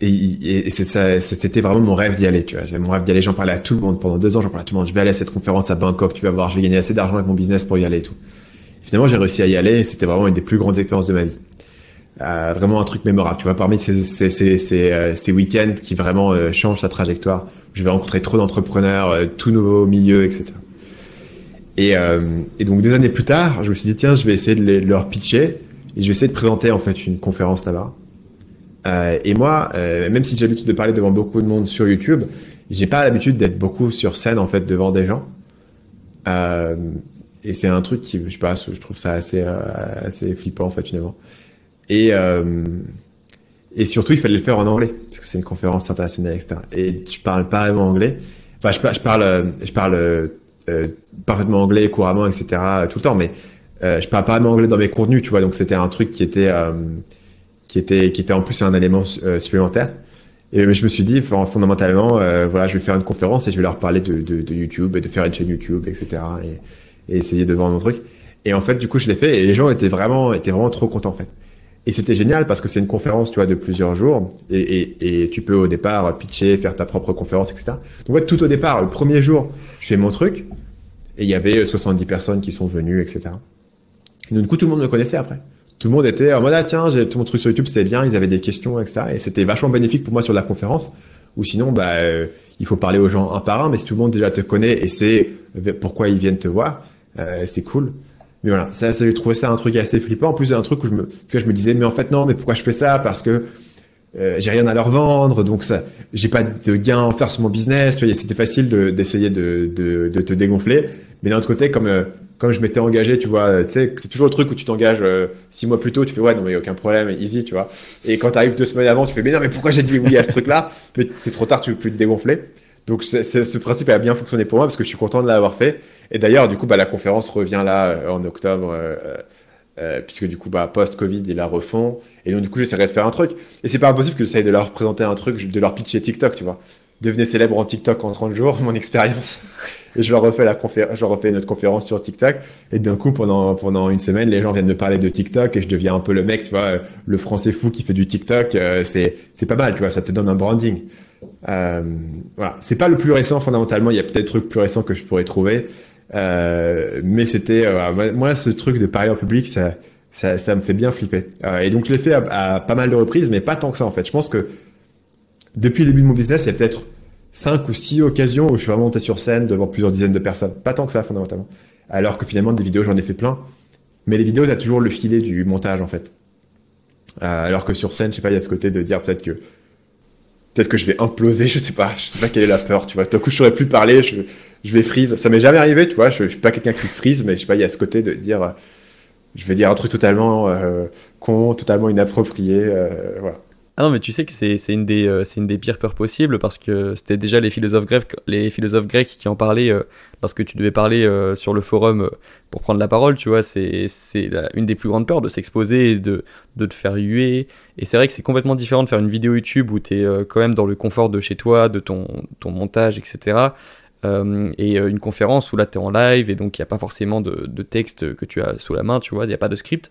et, et c'était vraiment mon rêve d'y aller, tu vois. Mon rêve d'y aller, j'en parlais à tout le monde pendant deux ans, j'en parlais à tout le monde. Je vais aller à cette conférence à Bangkok, tu vas voir, je vais gagner assez d'argent avec mon business pour y aller et tout. finalement, j'ai réussi à y aller et c'était vraiment une des plus grandes expériences de ma vie. Euh, vraiment un truc mémorable, tu vois, parmi ces, ces, ces, ces, euh, ces week-ends qui vraiment euh, changent sa trajectoire. Je vais rencontrer trop d'entrepreneurs, euh, tout nouveau milieu, etc. Et, euh, et, donc des années plus tard, je me suis dit tiens, je vais essayer de, leur pitcher et je vais essayer de présenter en fait une conférence là-bas. Euh, et moi, euh, même si j'ai l'habitude de parler devant beaucoup de monde sur YouTube, j'ai pas l'habitude d'être beaucoup sur scène en fait devant des gens. Euh, et c'est un truc qui, je sais pas, je trouve ça assez euh, assez flippant en fait finalement. Et euh, et surtout, il fallait le faire en anglais parce que c'est une conférence internationale, etc. Et je parle pas vraiment anglais. Enfin, je, je parle, je parle euh, parfaitement anglais couramment, etc. tout le temps, mais euh, je parle pas anglais dans mes contenus, tu vois. Donc c'était un truc qui était euh, qui était qui était en plus un élément supplémentaire. Et je me suis dit fondamentalement, voilà, je vais faire une conférence et je vais leur parler de, de, de YouTube et de faire une chaîne YouTube, etc. Et, et, essayer de vendre mon truc. Et en fait, du coup, je l'ai fait et les gens étaient vraiment étaient vraiment trop contents en fait. Et c'était génial parce que c'est une conférence, tu vois, de plusieurs jours. Et, et, et, tu peux au départ pitcher, faire ta propre conférence, etc. Donc, ouais, tout au départ, le premier jour, je fais mon truc. Et il y avait 70 personnes qui sont venues, etc. Et donc, du coup, tout le monde me connaissait après. Tout le monde était en mode, ah tiens, j'ai tout mon truc sur YouTube, c'était bien, ils avaient des questions, etc. Et c'était vachement bénéfique pour moi sur la conférence. Ou sinon, bah, euh, il faut parler aux gens un par un, mais si tout le monde déjà te connaît et sait pourquoi ils viennent te voir, euh, c'est cool. Mais voilà, ça, ça j'ai trouvé ça un truc assez flippant. En plus, un truc où je me, tu vois, je me disais, mais en fait non, mais pourquoi je fais ça? Parce que euh, j'ai rien à leur vendre, donc ça, j'ai pas de gain à faire sur mon business. Tu vois, c'était facile d'essayer de, de, de, te dégonfler. Mais d'un autre côté, comme euh, comme je m'étais engagé, tu vois, sais, c'est toujours le truc où tu t'engages euh, six mois plus tôt, tu fais ouais, non mais aucun problème, easy, tu vois. Et quand tu arrives deux semaines avant, tu fais mais non mais pourquoi j'ai dit oui à ce truc-là? Mais c'est trop tard, tu veux plus te dégonfler. Donc ce principe a bien fonctionné pour moi parce que je suis content de l'avoir fait. Et d'ailleurs, du coup, bah, la conférence revient là euh, en octobre, euh, euh, puisque du coup, bah, post-Covid, ils la refont. Et donc, du coup, j'essaierai de faire un truc. Et c'est pas impossible que j'essaye de leur présenter un truc, de leur pitcher TikTok, tu vois. Devenez célèbre en TikTok en 30 jours, mon expérience. Et je leur refais la refais notre conférence sur TikTok. Et d'un coup, pendant, une semaine, les gens viennent me parler de TikTok et je deviens un peu le mec, tu vois, le français fou qui fait du TikTok. c'est pas mal, tu vois, ça te donne un branding. Euh, voilà. C'est pas le plus récent fondamentalement. Il y a peut-être des trucs plus récents que je pourrais trouver. Euh, mais c'était euh, moi ce truc de parler en public, ça, ça, ça me fait bien flipper. Euh, et donc je l'ai fait à, pas mal de reprises, mais pas tant que ça en fait. Je pense que depuis le début de mon business, il y a peut-être cinq ou six occasions où je suis vraiment monté sur scène devant plusieurs dizaines de personnes. Pas tant que ça fondamentalement. Alors que finalement des vidéos, j'en ai fait plein. Mais les vidéos, t'as toujours le filet du montage en fait. Euh, alors que sur scène, je sais pas, il y a ce côté de dire peut-être que peut-être que je vais imploser, je sais pas, je sais pas quelle est la peur, tu vois. Tout coup, je saurais plus parler, je, je vais freeze. Ça m'est jamais arrivé, tu vois. Je, je suis pas quelqu'un qui freeze, mais je sais pas, il y a ce côté de dire, je vais dire un truc totalement euh, con, totalement inapproprié, euh, voilà. Ah non, mais tu sais que c'est une, des, euh, une des pires peurs possibles parce que c'était déjà les philosophes grecs, les philosophes grecs qui en parlaient euh, lorsque tu devais parler euh, sur le forum pour prendre la parole, tu vois. C'est une des plus grandes peurs de s'exposer et de, de te faire huer. Et c'est vrai que c'est complètement différent de faire une vidéo YouTube où tu es quand même dans le confort de chez toi, de ton, ton montage, etc. et une conférence où là tu es en live et donc il n'y a pas forcément de, texte que tu as sous la main, tu vois, il n'y a pas de script.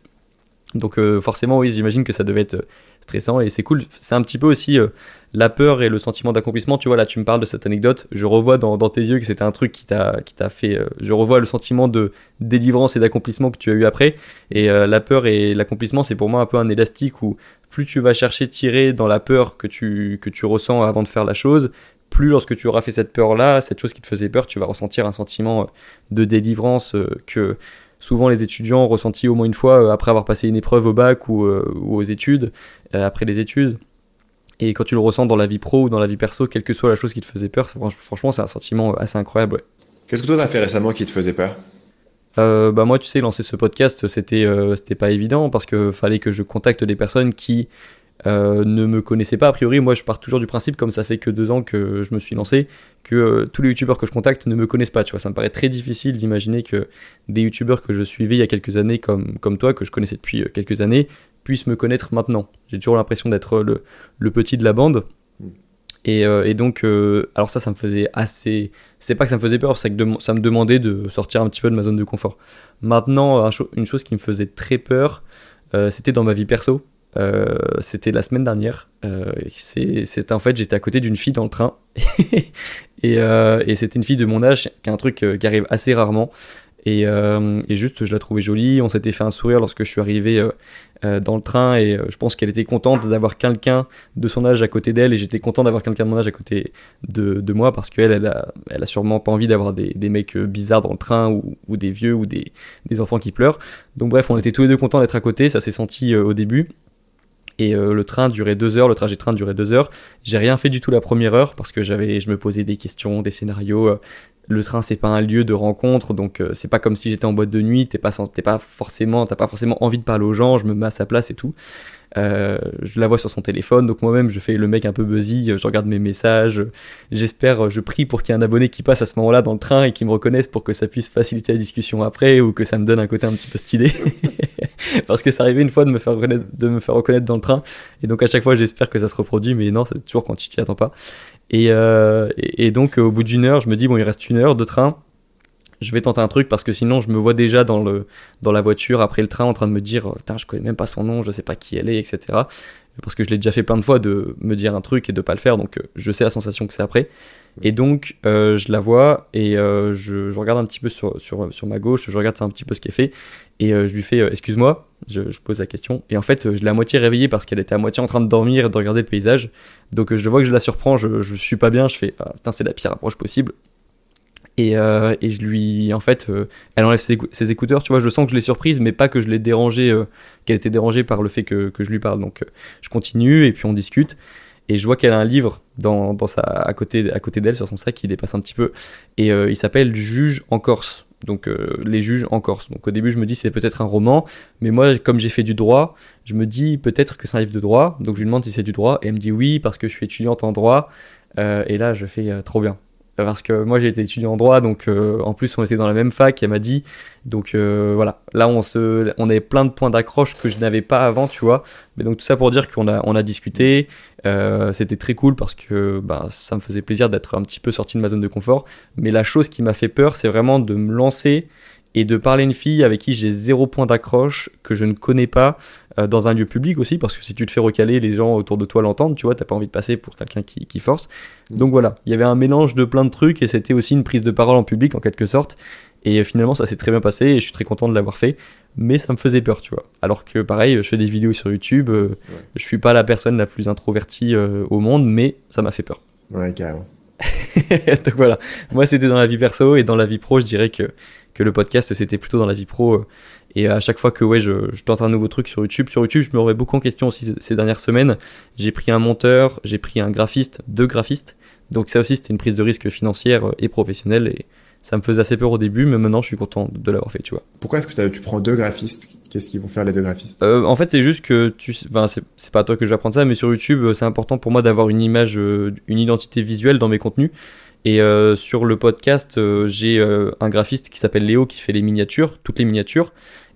Donc forcément, oui, j'imagine que ça devait être stressant et c'est cool. C'est un petit peu aussi euh, la peur et le sentiment d'accomplissement. Tu vois, là, tu me parles de cette anecdote. Je revois dans, tes yeux que c'était un truc qui t'a, fait. Euh, je revois le sentiment de délivrance et d'accomplissement que tu as eu après. Et euh, la peur et l'accomplissement, c'est pour moi un peu un élastique où plus tu vas chercher tirer dans la peur que tu, que tu ressens avant de faire la chose, plus lorsque tu auras fait cette peur-là, cette chose qui te faisait peur, tu vas ressentir un sentiment de délivrance que souvent les étudiants ont ressenti au moins une fois après avoir passé une épreuve au bac ou, aux études. Euh, après les études. Et quand tu le ressens dans la vie pro ou dans la vie perso, quelle que soit la chose qui te faisait peur, franchement, c'est un sentiment euh, assez incroyable. Qu'est-ce que toi t'as fait récemment qui te faisait peur? Euh, bah moi, tu sais, lancer ce podcast, c'était c'était pas évident parce que fallait que je contacte des personnes qui ne me connaissaient pas a priori. Moi, je pars toujours du principe, comme ça fait que deux ans que je me suis lancé, que tous les youtubeurs que je contacte ne me connaissent pas. Tu vois, ça me paraît très difficile d'imaginer que des youtubeurs que je suivais il y a quelques années, comme comme toi, que je connaissais depuis quelques années, puisse me connaître maintenant. J'ai toujours l'impression d'être le, le, petit de la bande. Hmm. Et, euh, et donc, euh, alors ça, ça me faisait assez. C'est pas que ça me faisait peur, c'est que ça me demandait de sortir un petit peu de ma zone de confort. Maintenant, une chose qui me faisait très peur, euh, c'était dans ma vie perso. C'était la semaine dernière. c'est en fait, j'étais à côté d'une fille dans le train. et, et c'était une fille de mon âge, qui est un truc qui arrive assez rarement. Et, juste, je la trouvais jolie. On s'était fait un sourire lorsque je suis arrivé euh, dans le train et euh, je pense qu'elle était contente d'avoir quelqu'un de son âge à côté d'elle et j'étais content d'avoir quelqu'un de mon âge à côté de, moi parce qu'elle, elle a, a sûrement pas envie d'avoir des, mecs euh, bizarres dans le train ou, des vieux ou des, enfants qui pleurent. Donc bref, on était tous les deux contents d'être à côté, ça s'est senti au début. Et le train durait deux heures, le trajet train durait deux heures. J'ai rien fait du tout la première heure parce que j'avais, je me posais des questions, des scénarios le train c'est pas un lieu de rencontre donc euh, c'est pas comme si j'étais en boîte de nuit t'es pas t'es pas forcément t'as pas forcément envie de parler aux gens je me mets à sa place et tout. Euh, je la vois sur son téléphone donc moi-même je fais le mec un peu buzzy je regarde mes messages j'espère je prie pour qu'il y ait un abonné qui passe à ce moment-là dans le train et qui me reconnaisse pour que ça puisse faciliter la discussion après ou que ça me donne un côté un petit peu stylé parce que ça arrivait une fois de me faire reconnaître, dans le train et donc à chaque fois j'espère que ça se reproduit mais non c'est toujours quand tu t'y attends pas euh, et, donc, au bout d'une heure, je me dis, bon, il reste une heure de train. Je vais tenter un truc parce que sinon, je me vois déjà dans, le, dans la voiture après le train en train de me dire, putain, je connais même pas son nom, je sais pas qui elle est, etc. Parce que je l'ai déjà fait plein de fois de me dire un truc et de pas le faire, donc euh, je sais la sensation que c'est après. Et donc, euh, je la vois et euh, je, regarde un petit peu sur, sur, sur, ma gauche, je regarde un petit peu ce qu'elle fait et euh, je lui fais Excuse-moi, je, je, pose la question. Et en fait, je l'ai à moitié réveillée parce qu'elle était à moitié en train de dormir et de regarder le paysage. Donc, je vois que je la surprends, je, je suis pas bien, je fais ah, Putain, c'est la pire approche possible. Et, et je lui, en fait, elle enlève ses, ses, écouteurs, tu vois, je sens que je l'ai surprise, mais pas que je l'ai dérangée, qu'elle était dérangée par le fait que, que je lui parle. Donc, je continue et puis on discute et je vois qu'elle a un livre dans, dans sa, à côté, à côté d'elle sur son sac qui dépasse un petit peu. Et euh, il s'appelle Juge en Corse donc euh, les juges en Corse donc au début je me dis c'est peut-être un roman. Mais moi comme j'ai fait du droit je me dis peut-être que c'est un livre de droit. Donc je lui demande si c'est du droit. Et elle me dit oui parce que je suis étudiante en droit. Euh, et là je fais trop bien parce que moi j'ai été étudiant en droit, donc euh, en plus on était dans la même fac, elle m'a dit, donc euh, voilà, là on, se, on avait plein de points d'accroche que je n'avais pas avant, tu vois, mais donc tout ça pour dire qu'on a, on a discuté, euh, c'était très cool parce que bah, ça me faisait plaisir d'être un petit peu sorti de ma zone de confort, mais la chose qui m'a fait peur c'est vraiment de me lancer et de parler à une fille avec qui j'ai zéro point d'accroche, que je ne connais pas, euh, dans un lieu public aussi, parce que si tu te fais recaler, les gens autour de toi l'entendent, tu vois, t'as pas envie de passer pour quelqu'un qui, qui, force. Donc voilà, il y avait un mélange de plein de trucs et c'était aussi une prise de parole en public en quelque sorte. Et finalement, ça s'est très bien passé et je suis très content de l'avoir fait. Mais ça me faisait peur, tu vois. Alors que pareil, je fais des vidéos sur YouTube, euh, je suis pas la personne la plus introvertie euh, au monde, mais ça m'a fait peur. Ouais, carrément. Donc voilà, moi c'était dans la vie perso et dans la vie pro, je dirais que, que le podcast c'était plutôt dans la vie pro. Et à chaque fois que ouais, je, je, tente un nouveau truc sur YouTube, sur YouTube, je me remets beaucoup en question aussi ces dernières semaines. J'ai pris un monteur, j'ai pris un graphiste, deux graphistes. Donc ça aussi, c'était une prise de risque financière et professionnelle. Et ça me faisait assez peur au début, mais maintenant, je suis content de l'avoir fait, tu vois. Pourquoi est-ce que tu prends deux graphistes? Qu'est-ce qu'ils vont faire les deux graphistes? Euh, En fait, c'est juste que tu, enfin, c'est pas à toi que je vais apprendre ça, mais sur YouTube, euh, c'est important pour moi d'avoir une image, euh, une identité visuelle dans mes contenus. Et euh, sur le podcast, euh, j'ai euh, un graphiste qui s'appelle Léo qui fait les miniatures, toutes les miniatures.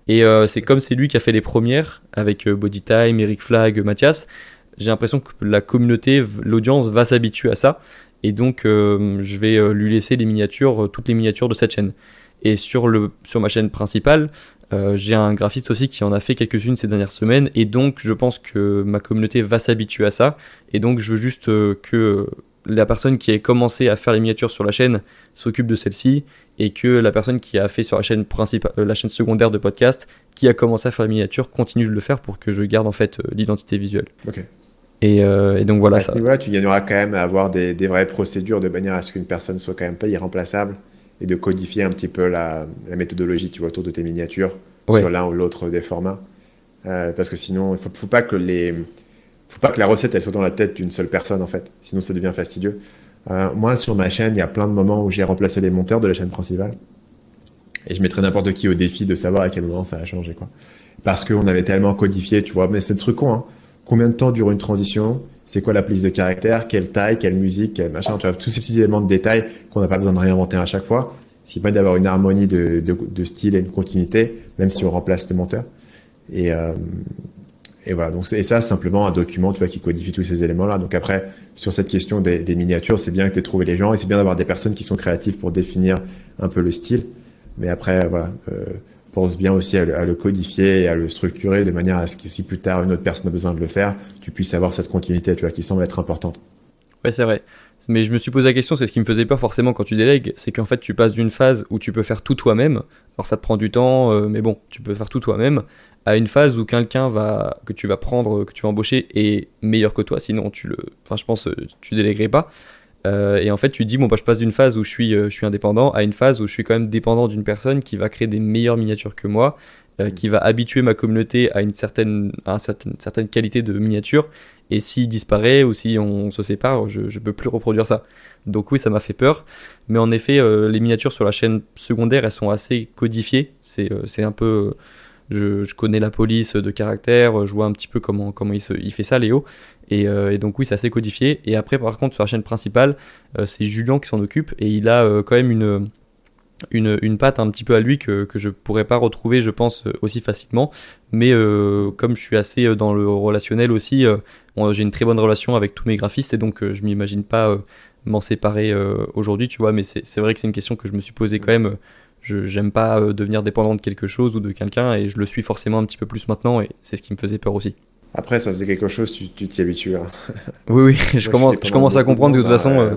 Et c'est comme c'est lui qui a fait les premières avec Bodytime, Eric Flag, Mathias. J'ai l'impression que la communauté, l'audience va s'habituer à ça. Et donc, je vais lui laisser les miniatures, toutes les miniatures de cette chaîne. Et sur, le, sur ma chaîne principale, j'ai un graphiste aussi qui en a fait quelques-unes ces dernières semaines et donc je pense que ma communauté va s'habituer à ça et donc je veux juste que la personne qui a commencé à faire les miniatures sur la chaîne s'occupe de celle-ci et que la personne qui a fait sur la chaîne principale, la chaîne secondaire de podcast, qui a commencé à faire les miniatures, continue de le faire pour que je garde en fait l'identité visuelle. Ok. Et, euh, et, donc voilà. À ça. ce niveau-là, tu gagneras quand même à avoir des, des, vraies procédures de manière à ce qu'une personne soit quand même pas irremplaçable et de codifier un petit peu la, la méthodologie tu vois, autour de tes miniatures ouais. sur l'un ou l'autre des formats. Euh, parce que sinon, il faut, faut pas que les faut pas que la recette elle soit dans la tête d'une seule personne en fait, sinon ça devient fastidieux. Euh, moi sur ma chaîne, il y a plein de moments où j'ai remplacé les monteurs de la chaîne principale et je mettrais n'importe qui au défi de savoir à quel moment ça a changé quoi. Parce qu'on avait tellement codifié, tu vois, mais c'est le truc con hein. Combien de temps dure une transition? C'est quoi la police de caractère? Quelle taille? Quelle musique? Quel machin? Tu vois, tous ces petits éléments de détail qu'on n'a pas besoin de réinventer à chaque fois. Ce qui permet d'avoir une harmonie de, de, de, style et une continuité, même si on remplace le monteur. Et, euh, et voilà. Donc, et ça, simplement un document, tu vois, qui codifie tous ces éléments-là. Donc après, sur cette question des, miniatures, c'est bien que tu aies trouvé les gens et c'est bien d'avoir des personnes qui sont créatives pour définir un peu le style. Mais après, voilà. Euh, pense bien aussi à le, à le, codifier et à le structurer de manière à ce que si plus tard une autre personne a besoin de le faire, tu puisses avoir cette continuité, tu vois, qui semble être importante. Ouais, c'est vrai. Mais je me suis posé la question, c'est ce qui me faisait peur forcément quand tu délègues, c'est qu'en fait tu passes d'une phase où tu peux faire tout toi-même, alors ça te prend du temps, euh, mais bon, tu peux faire tout toi-même, à une phase où quelqu'un va que tu vas prendre, que tu vas embaucher est meilleur que toi, sinon tu le, enfin je pense tu délèguerais pas. Euh, et en fait, tu dis, bon, bah, je passe d'une phase où je suis, euh, je suis indépendant à une phase où je suis quand même dépendant d'une personne qui va créer des meilleures miniatures que moi, euh, qui va habituer ma communauté à une certaine, à une certaine, certaine qualité de miniature. Et s'il disparaît ou si on se sépare, je ne peux plus reproduire ça. Donc oui, ça m'a fait peur. Mais en effet, les miniatures sur la chaîne secondaire, elles sont assez codifiées. C'est un peu... Je, connais la police de caractère, je vois un petit peu comment, il, fait ça, Léo. Et, euh, et, donc oui, c'est assez codifié. Et après, par contre, sur la chaîne principale, euh, c'est Julien qui s'en occupe et il a euh, quand même une patte un petit peu à lui que, que je pourrais pas retrouver, je pense, aussi facilement. Mais comme je suis assez dans le relationnel aussi, j'ai une très bonne relation avec tous mes graphistes et donc je m'imagine pas m'en séparer aujourd'hui, tu vois. Mais c'est vrai que c'est une question que je me suis posée quand même. Je j'aime pas devenir dépendant de quelque chose ou de quelqu'un et je le suis forcément un petit peu plus maintenant et c'est ce qui me faisait peur aussi. Après, ça faisait quelque chose, tu t'y habitues. Hein. Oui, oui, je, commence, je commence à comprendre de toute façon. Euh...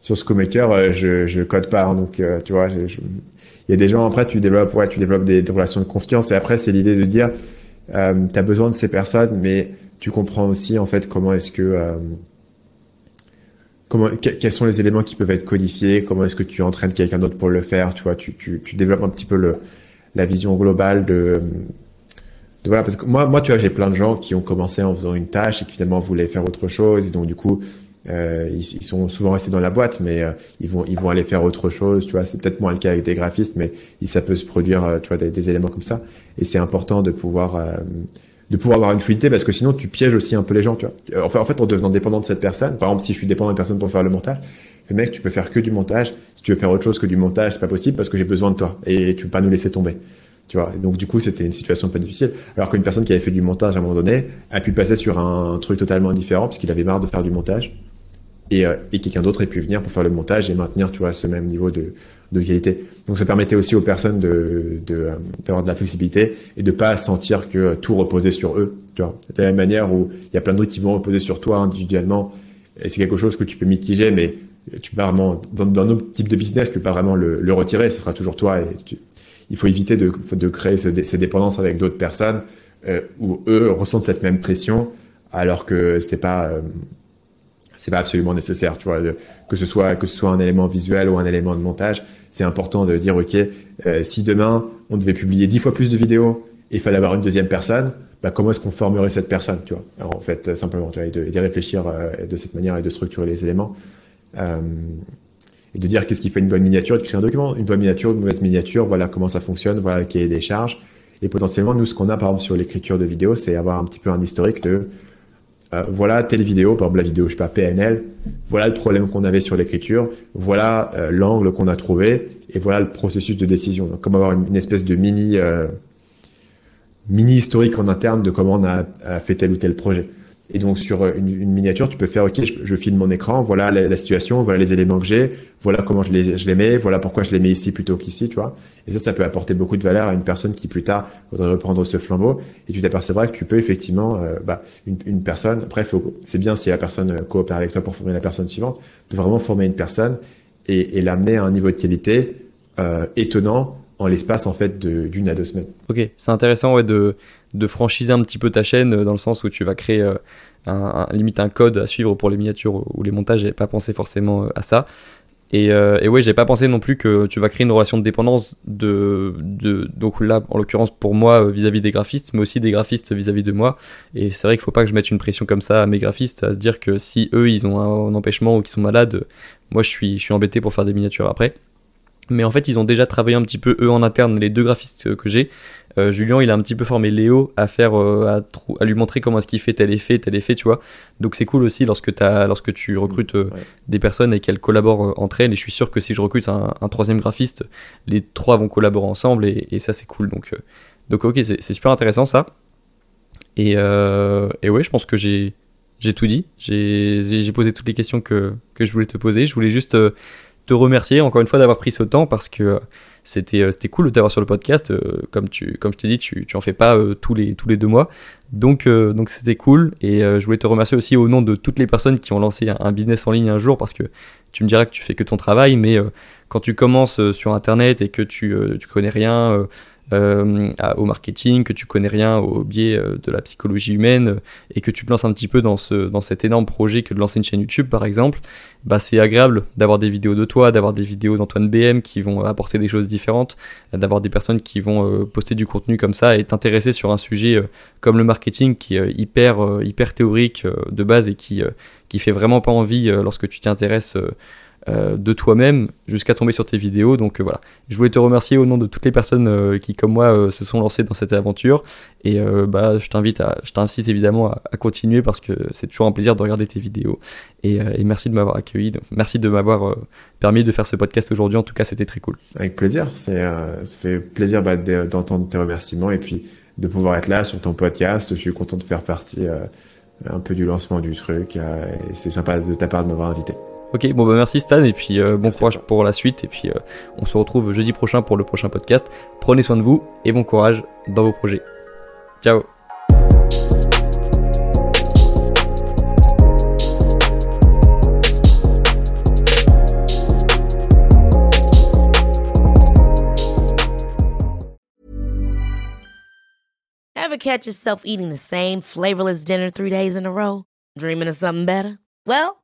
Sur Scomaker, euh, je, je code pas, hein, donc euh, tu vois, il y a des gens après, tu développes, ouais, tu développes des, des relations de confiance, et après, c'est l'idée de dire, euh, tu as besoin de ces personnes, mais tu comprends aussi en fait comment est-ce que quels sont les éléments qui peuvent être codifiés, comment est-ce que tu entraînes quelqu'un d'autre pour le faire, tu vois, tu, tu, tu développes un petit peu le la vision globale de voilà, parce que moi, moi, tu vois, j'ai plein de gens qui ont commencé en faisant une tâche et qui finalement voulaient faire autre chose. Et donc, du coup, euh, ils, sont souvent restés dans la boîte, mais euh, ils vont, ils vont aller faire autre chose. Tu vois, c'est peut-être moins le cas avec des graphistes, mais ça peut se produire, euh, tu vois, des, éléments comme ça. Et c'est important de pouvoir, de pouvoir avoir une fluidité parce que sinon, tu pièges aussi un peu les gens, tu vois. Enfin, en fait, en devenant dépendant de cette personne, par exemple, si je suis dépendant d'une personne pour faire le montage, le mec, tu peux faire que du montage. Si tu veux faire autre chose que du montage, c'est pas possible parce que j'ai besoin de toi et tu peux pas nous laisser tomber. Tu vois, donc du coup, c'était une situation pas difficile. Alors qu'une personne qui avait fait du montage à un moment donné a pu passer sur un truc totalement différent puisqu'il avait marre de faire du montage et, euh, et quelqu'un d'autre ait pu venir pour faire le montage et maintenir, tu vois, ce même niveau de, de qualité. Donc ça permettait aussi aux personnes d'avoir de la flexibilité et de pas sentir que tout reposait sur eux, tu. De la même manière où il y a plein d'autres qui vont reposer sur toi individuellement et c'est quelque chose que tu peux mitiger, mais tu peux pas vraiment, dans, dans notre type de business, tu peux pas vraiment le, retirer, ce sera toujours toi il faut éviter de, créer ce, ces dépendances avec d'autres personnes euh, où eux ressentent cette même pression alors que c'est pas euh, c'est pas absolument nécessaire que ce soit que ce soit un élément visuel ou un élément de montage c'est important de dire ok euh, si demain on devait publier dix fois plus de vidéos et il fallait avoir une deuxième personne bah, comment est-ce qu'on formerait cette personne tu vois? Alors, en fait simplement tu vois et de réfléchir euh, de cette manière et de structurer les éléments. Euh, et de dire qu'est-ce qui fait une bonne miniature, de créer un document, une bonne miniature, une mauvaise miniature, voilà comment ça fonctionne, voilà qui est des charges. Et potentiellement, nous, ce qu'on a par exemple sur l'écriture de vidéos, c'est avoir un petit peu un historique de euh, voilà telle vidéo, par exemple la vidéo, je sais pas, PNL, voilà le problème qu'on avait sur l'écriture, voilà euh, l'angle qu'on a trouvé, et voilà le processus de décision. Donc, comme avoir une, espèce de mini euh, mini historique en interne de comment on a fait tel ou tel projet. Et donc sur une, une, miniature, tu peux faire, ok, je, je filme mon écran, voilà la, la, situation, voilà les éléments que j'ai, voilà comment je les, je les mets, voilà pourquoi je les mets ici plutôt qu'ici, tu vois. Et ça, ça peut apporter beaucoup de valeur à une personne qui plus tard voudrait reprendre ce flambeau. Et tu t'apercevras que tu peux effectivement, euh, bah, une, une, personne, après, c'est bien si la personne coopère avec toi pour former la personne suivante, de vraiment former une personne et, et l'amener à un niveau de qualité euh, étonnant en l'espace en fait d'une à deux semaines. Ok, c'est intéressant ouais, de, de franchiser un petit peu ta chaîne euh, dans le sens où tu vas créer euh, un, limite un code à suivre pour les miniatures ou les montages. J'avais pas pensé forcément euh, à ça. Et, euh, et ouais, j'ai pas pensé non plus que tu vas créer une relation de dépendance de, de donc là en l'occurrence pour moi vis-à-vis -vis des graphistes, mais aussi des graphistes vis-à-vis -vis de moi. Et c'est vrai qu'il faut pas que je mette une pression comme ça à mes graphistes, à se dire que si eux ils ont un, un empêchement ou qu'ils sont malades, moi je suis je suis embêté pour faire des miniatures après. Mais en fait, ils ont déjà travaillé un petit peu eux en interne, les deux graphistes que j'ai. Euh, Julien, il a un petit peu formé Léo à faire, euh, à, à, lui montrer comment est-ce qu'il fait tel effet, tel effet, tu vois. Donc c'est cool aussi lorsque, as, lorsque tu recrutes euh, ouais. des personnes et qu'elles collaborent euh, entre elles. Et je suis sûr que si je recrute un, un troisième graphiste, les trois vont collaborer ensemble et, et ça c'est cool. Donc, donc ok, c'est super intéressant ça. Et, et ouais, je pense que j'ai j'ai tout dit. J'ai posé toutes les questions que, que je voulais te poser. Je voulais juste te remercier encore une fois d'avoir pris ce temps parce que c'était c'était cool de t'avoir sur le podcast. Comme tu comme je t'ai dit tu, tu en fais pas euh, tous les tous les deux mois. Donc euh, donc c'était cool. Et euh, je voulais te remercier aussi au nom de toutes les personnes qui ont lancé un, business en ligne un jour parce que tu me diras que tu fais que ton travail. Mais quand tu commences sur internet et que tu tu connais rien euh, au marketing, que tu connais rien au biais euh, de la psychologie humaine et que tu te lances un petit peu dans, ce, dans cet énorme projet que de lancer une chaîne YouTube par exemple, bah c'est agréable d'avoir des vidéos de toi, d'avoir des vidéos d'Antoine BM qui vont apporter des choses différentes, d'avoir des personnes qui vont euh, poster du contenu comme ça et t'intéresser sur un sujet comme le marketing qui est hyper, hyper théorique de base et qui, qui fait vraiment pas envie lorsque tu t'y intéresses euh, de toi-même jusqu'à tomber sur tes vidéos. Donc euh, voilà, je voulais te remercier au nom de toutes les personnes euh, qui, comme moi, se sont lancées dans cette aventure. Et bah, je t'invite à, je t'incite évidemment à, à, continuer parce que c'est toujours un plaisir de regarder tes vidéos. Et, et merci de m'avoir accueilli. Donc, merci de m'avoir permis de faire ce podcast aujourd'hui. En tout cas, c'était très cool. Avec plaisir. C'est, ça fait plaisir bah, d'entendre tes remerciements et puis de pouvoir être là sur ton podcast. Je suis content de faire partie un peu du lancement du truc. et c'est sympa de ta part de m'avoir invité. Ok, bon bah merci Stan et puis euh, bon merci courage pour la suite et puis euh, on se retrouve jeudi prochain pour le prochain podcast. Prenez soin de vous et bon courage dans vos projets. Ciao Ever catch yourself eating the same flavorless dinner three days in a row? Dreaming of something better? Well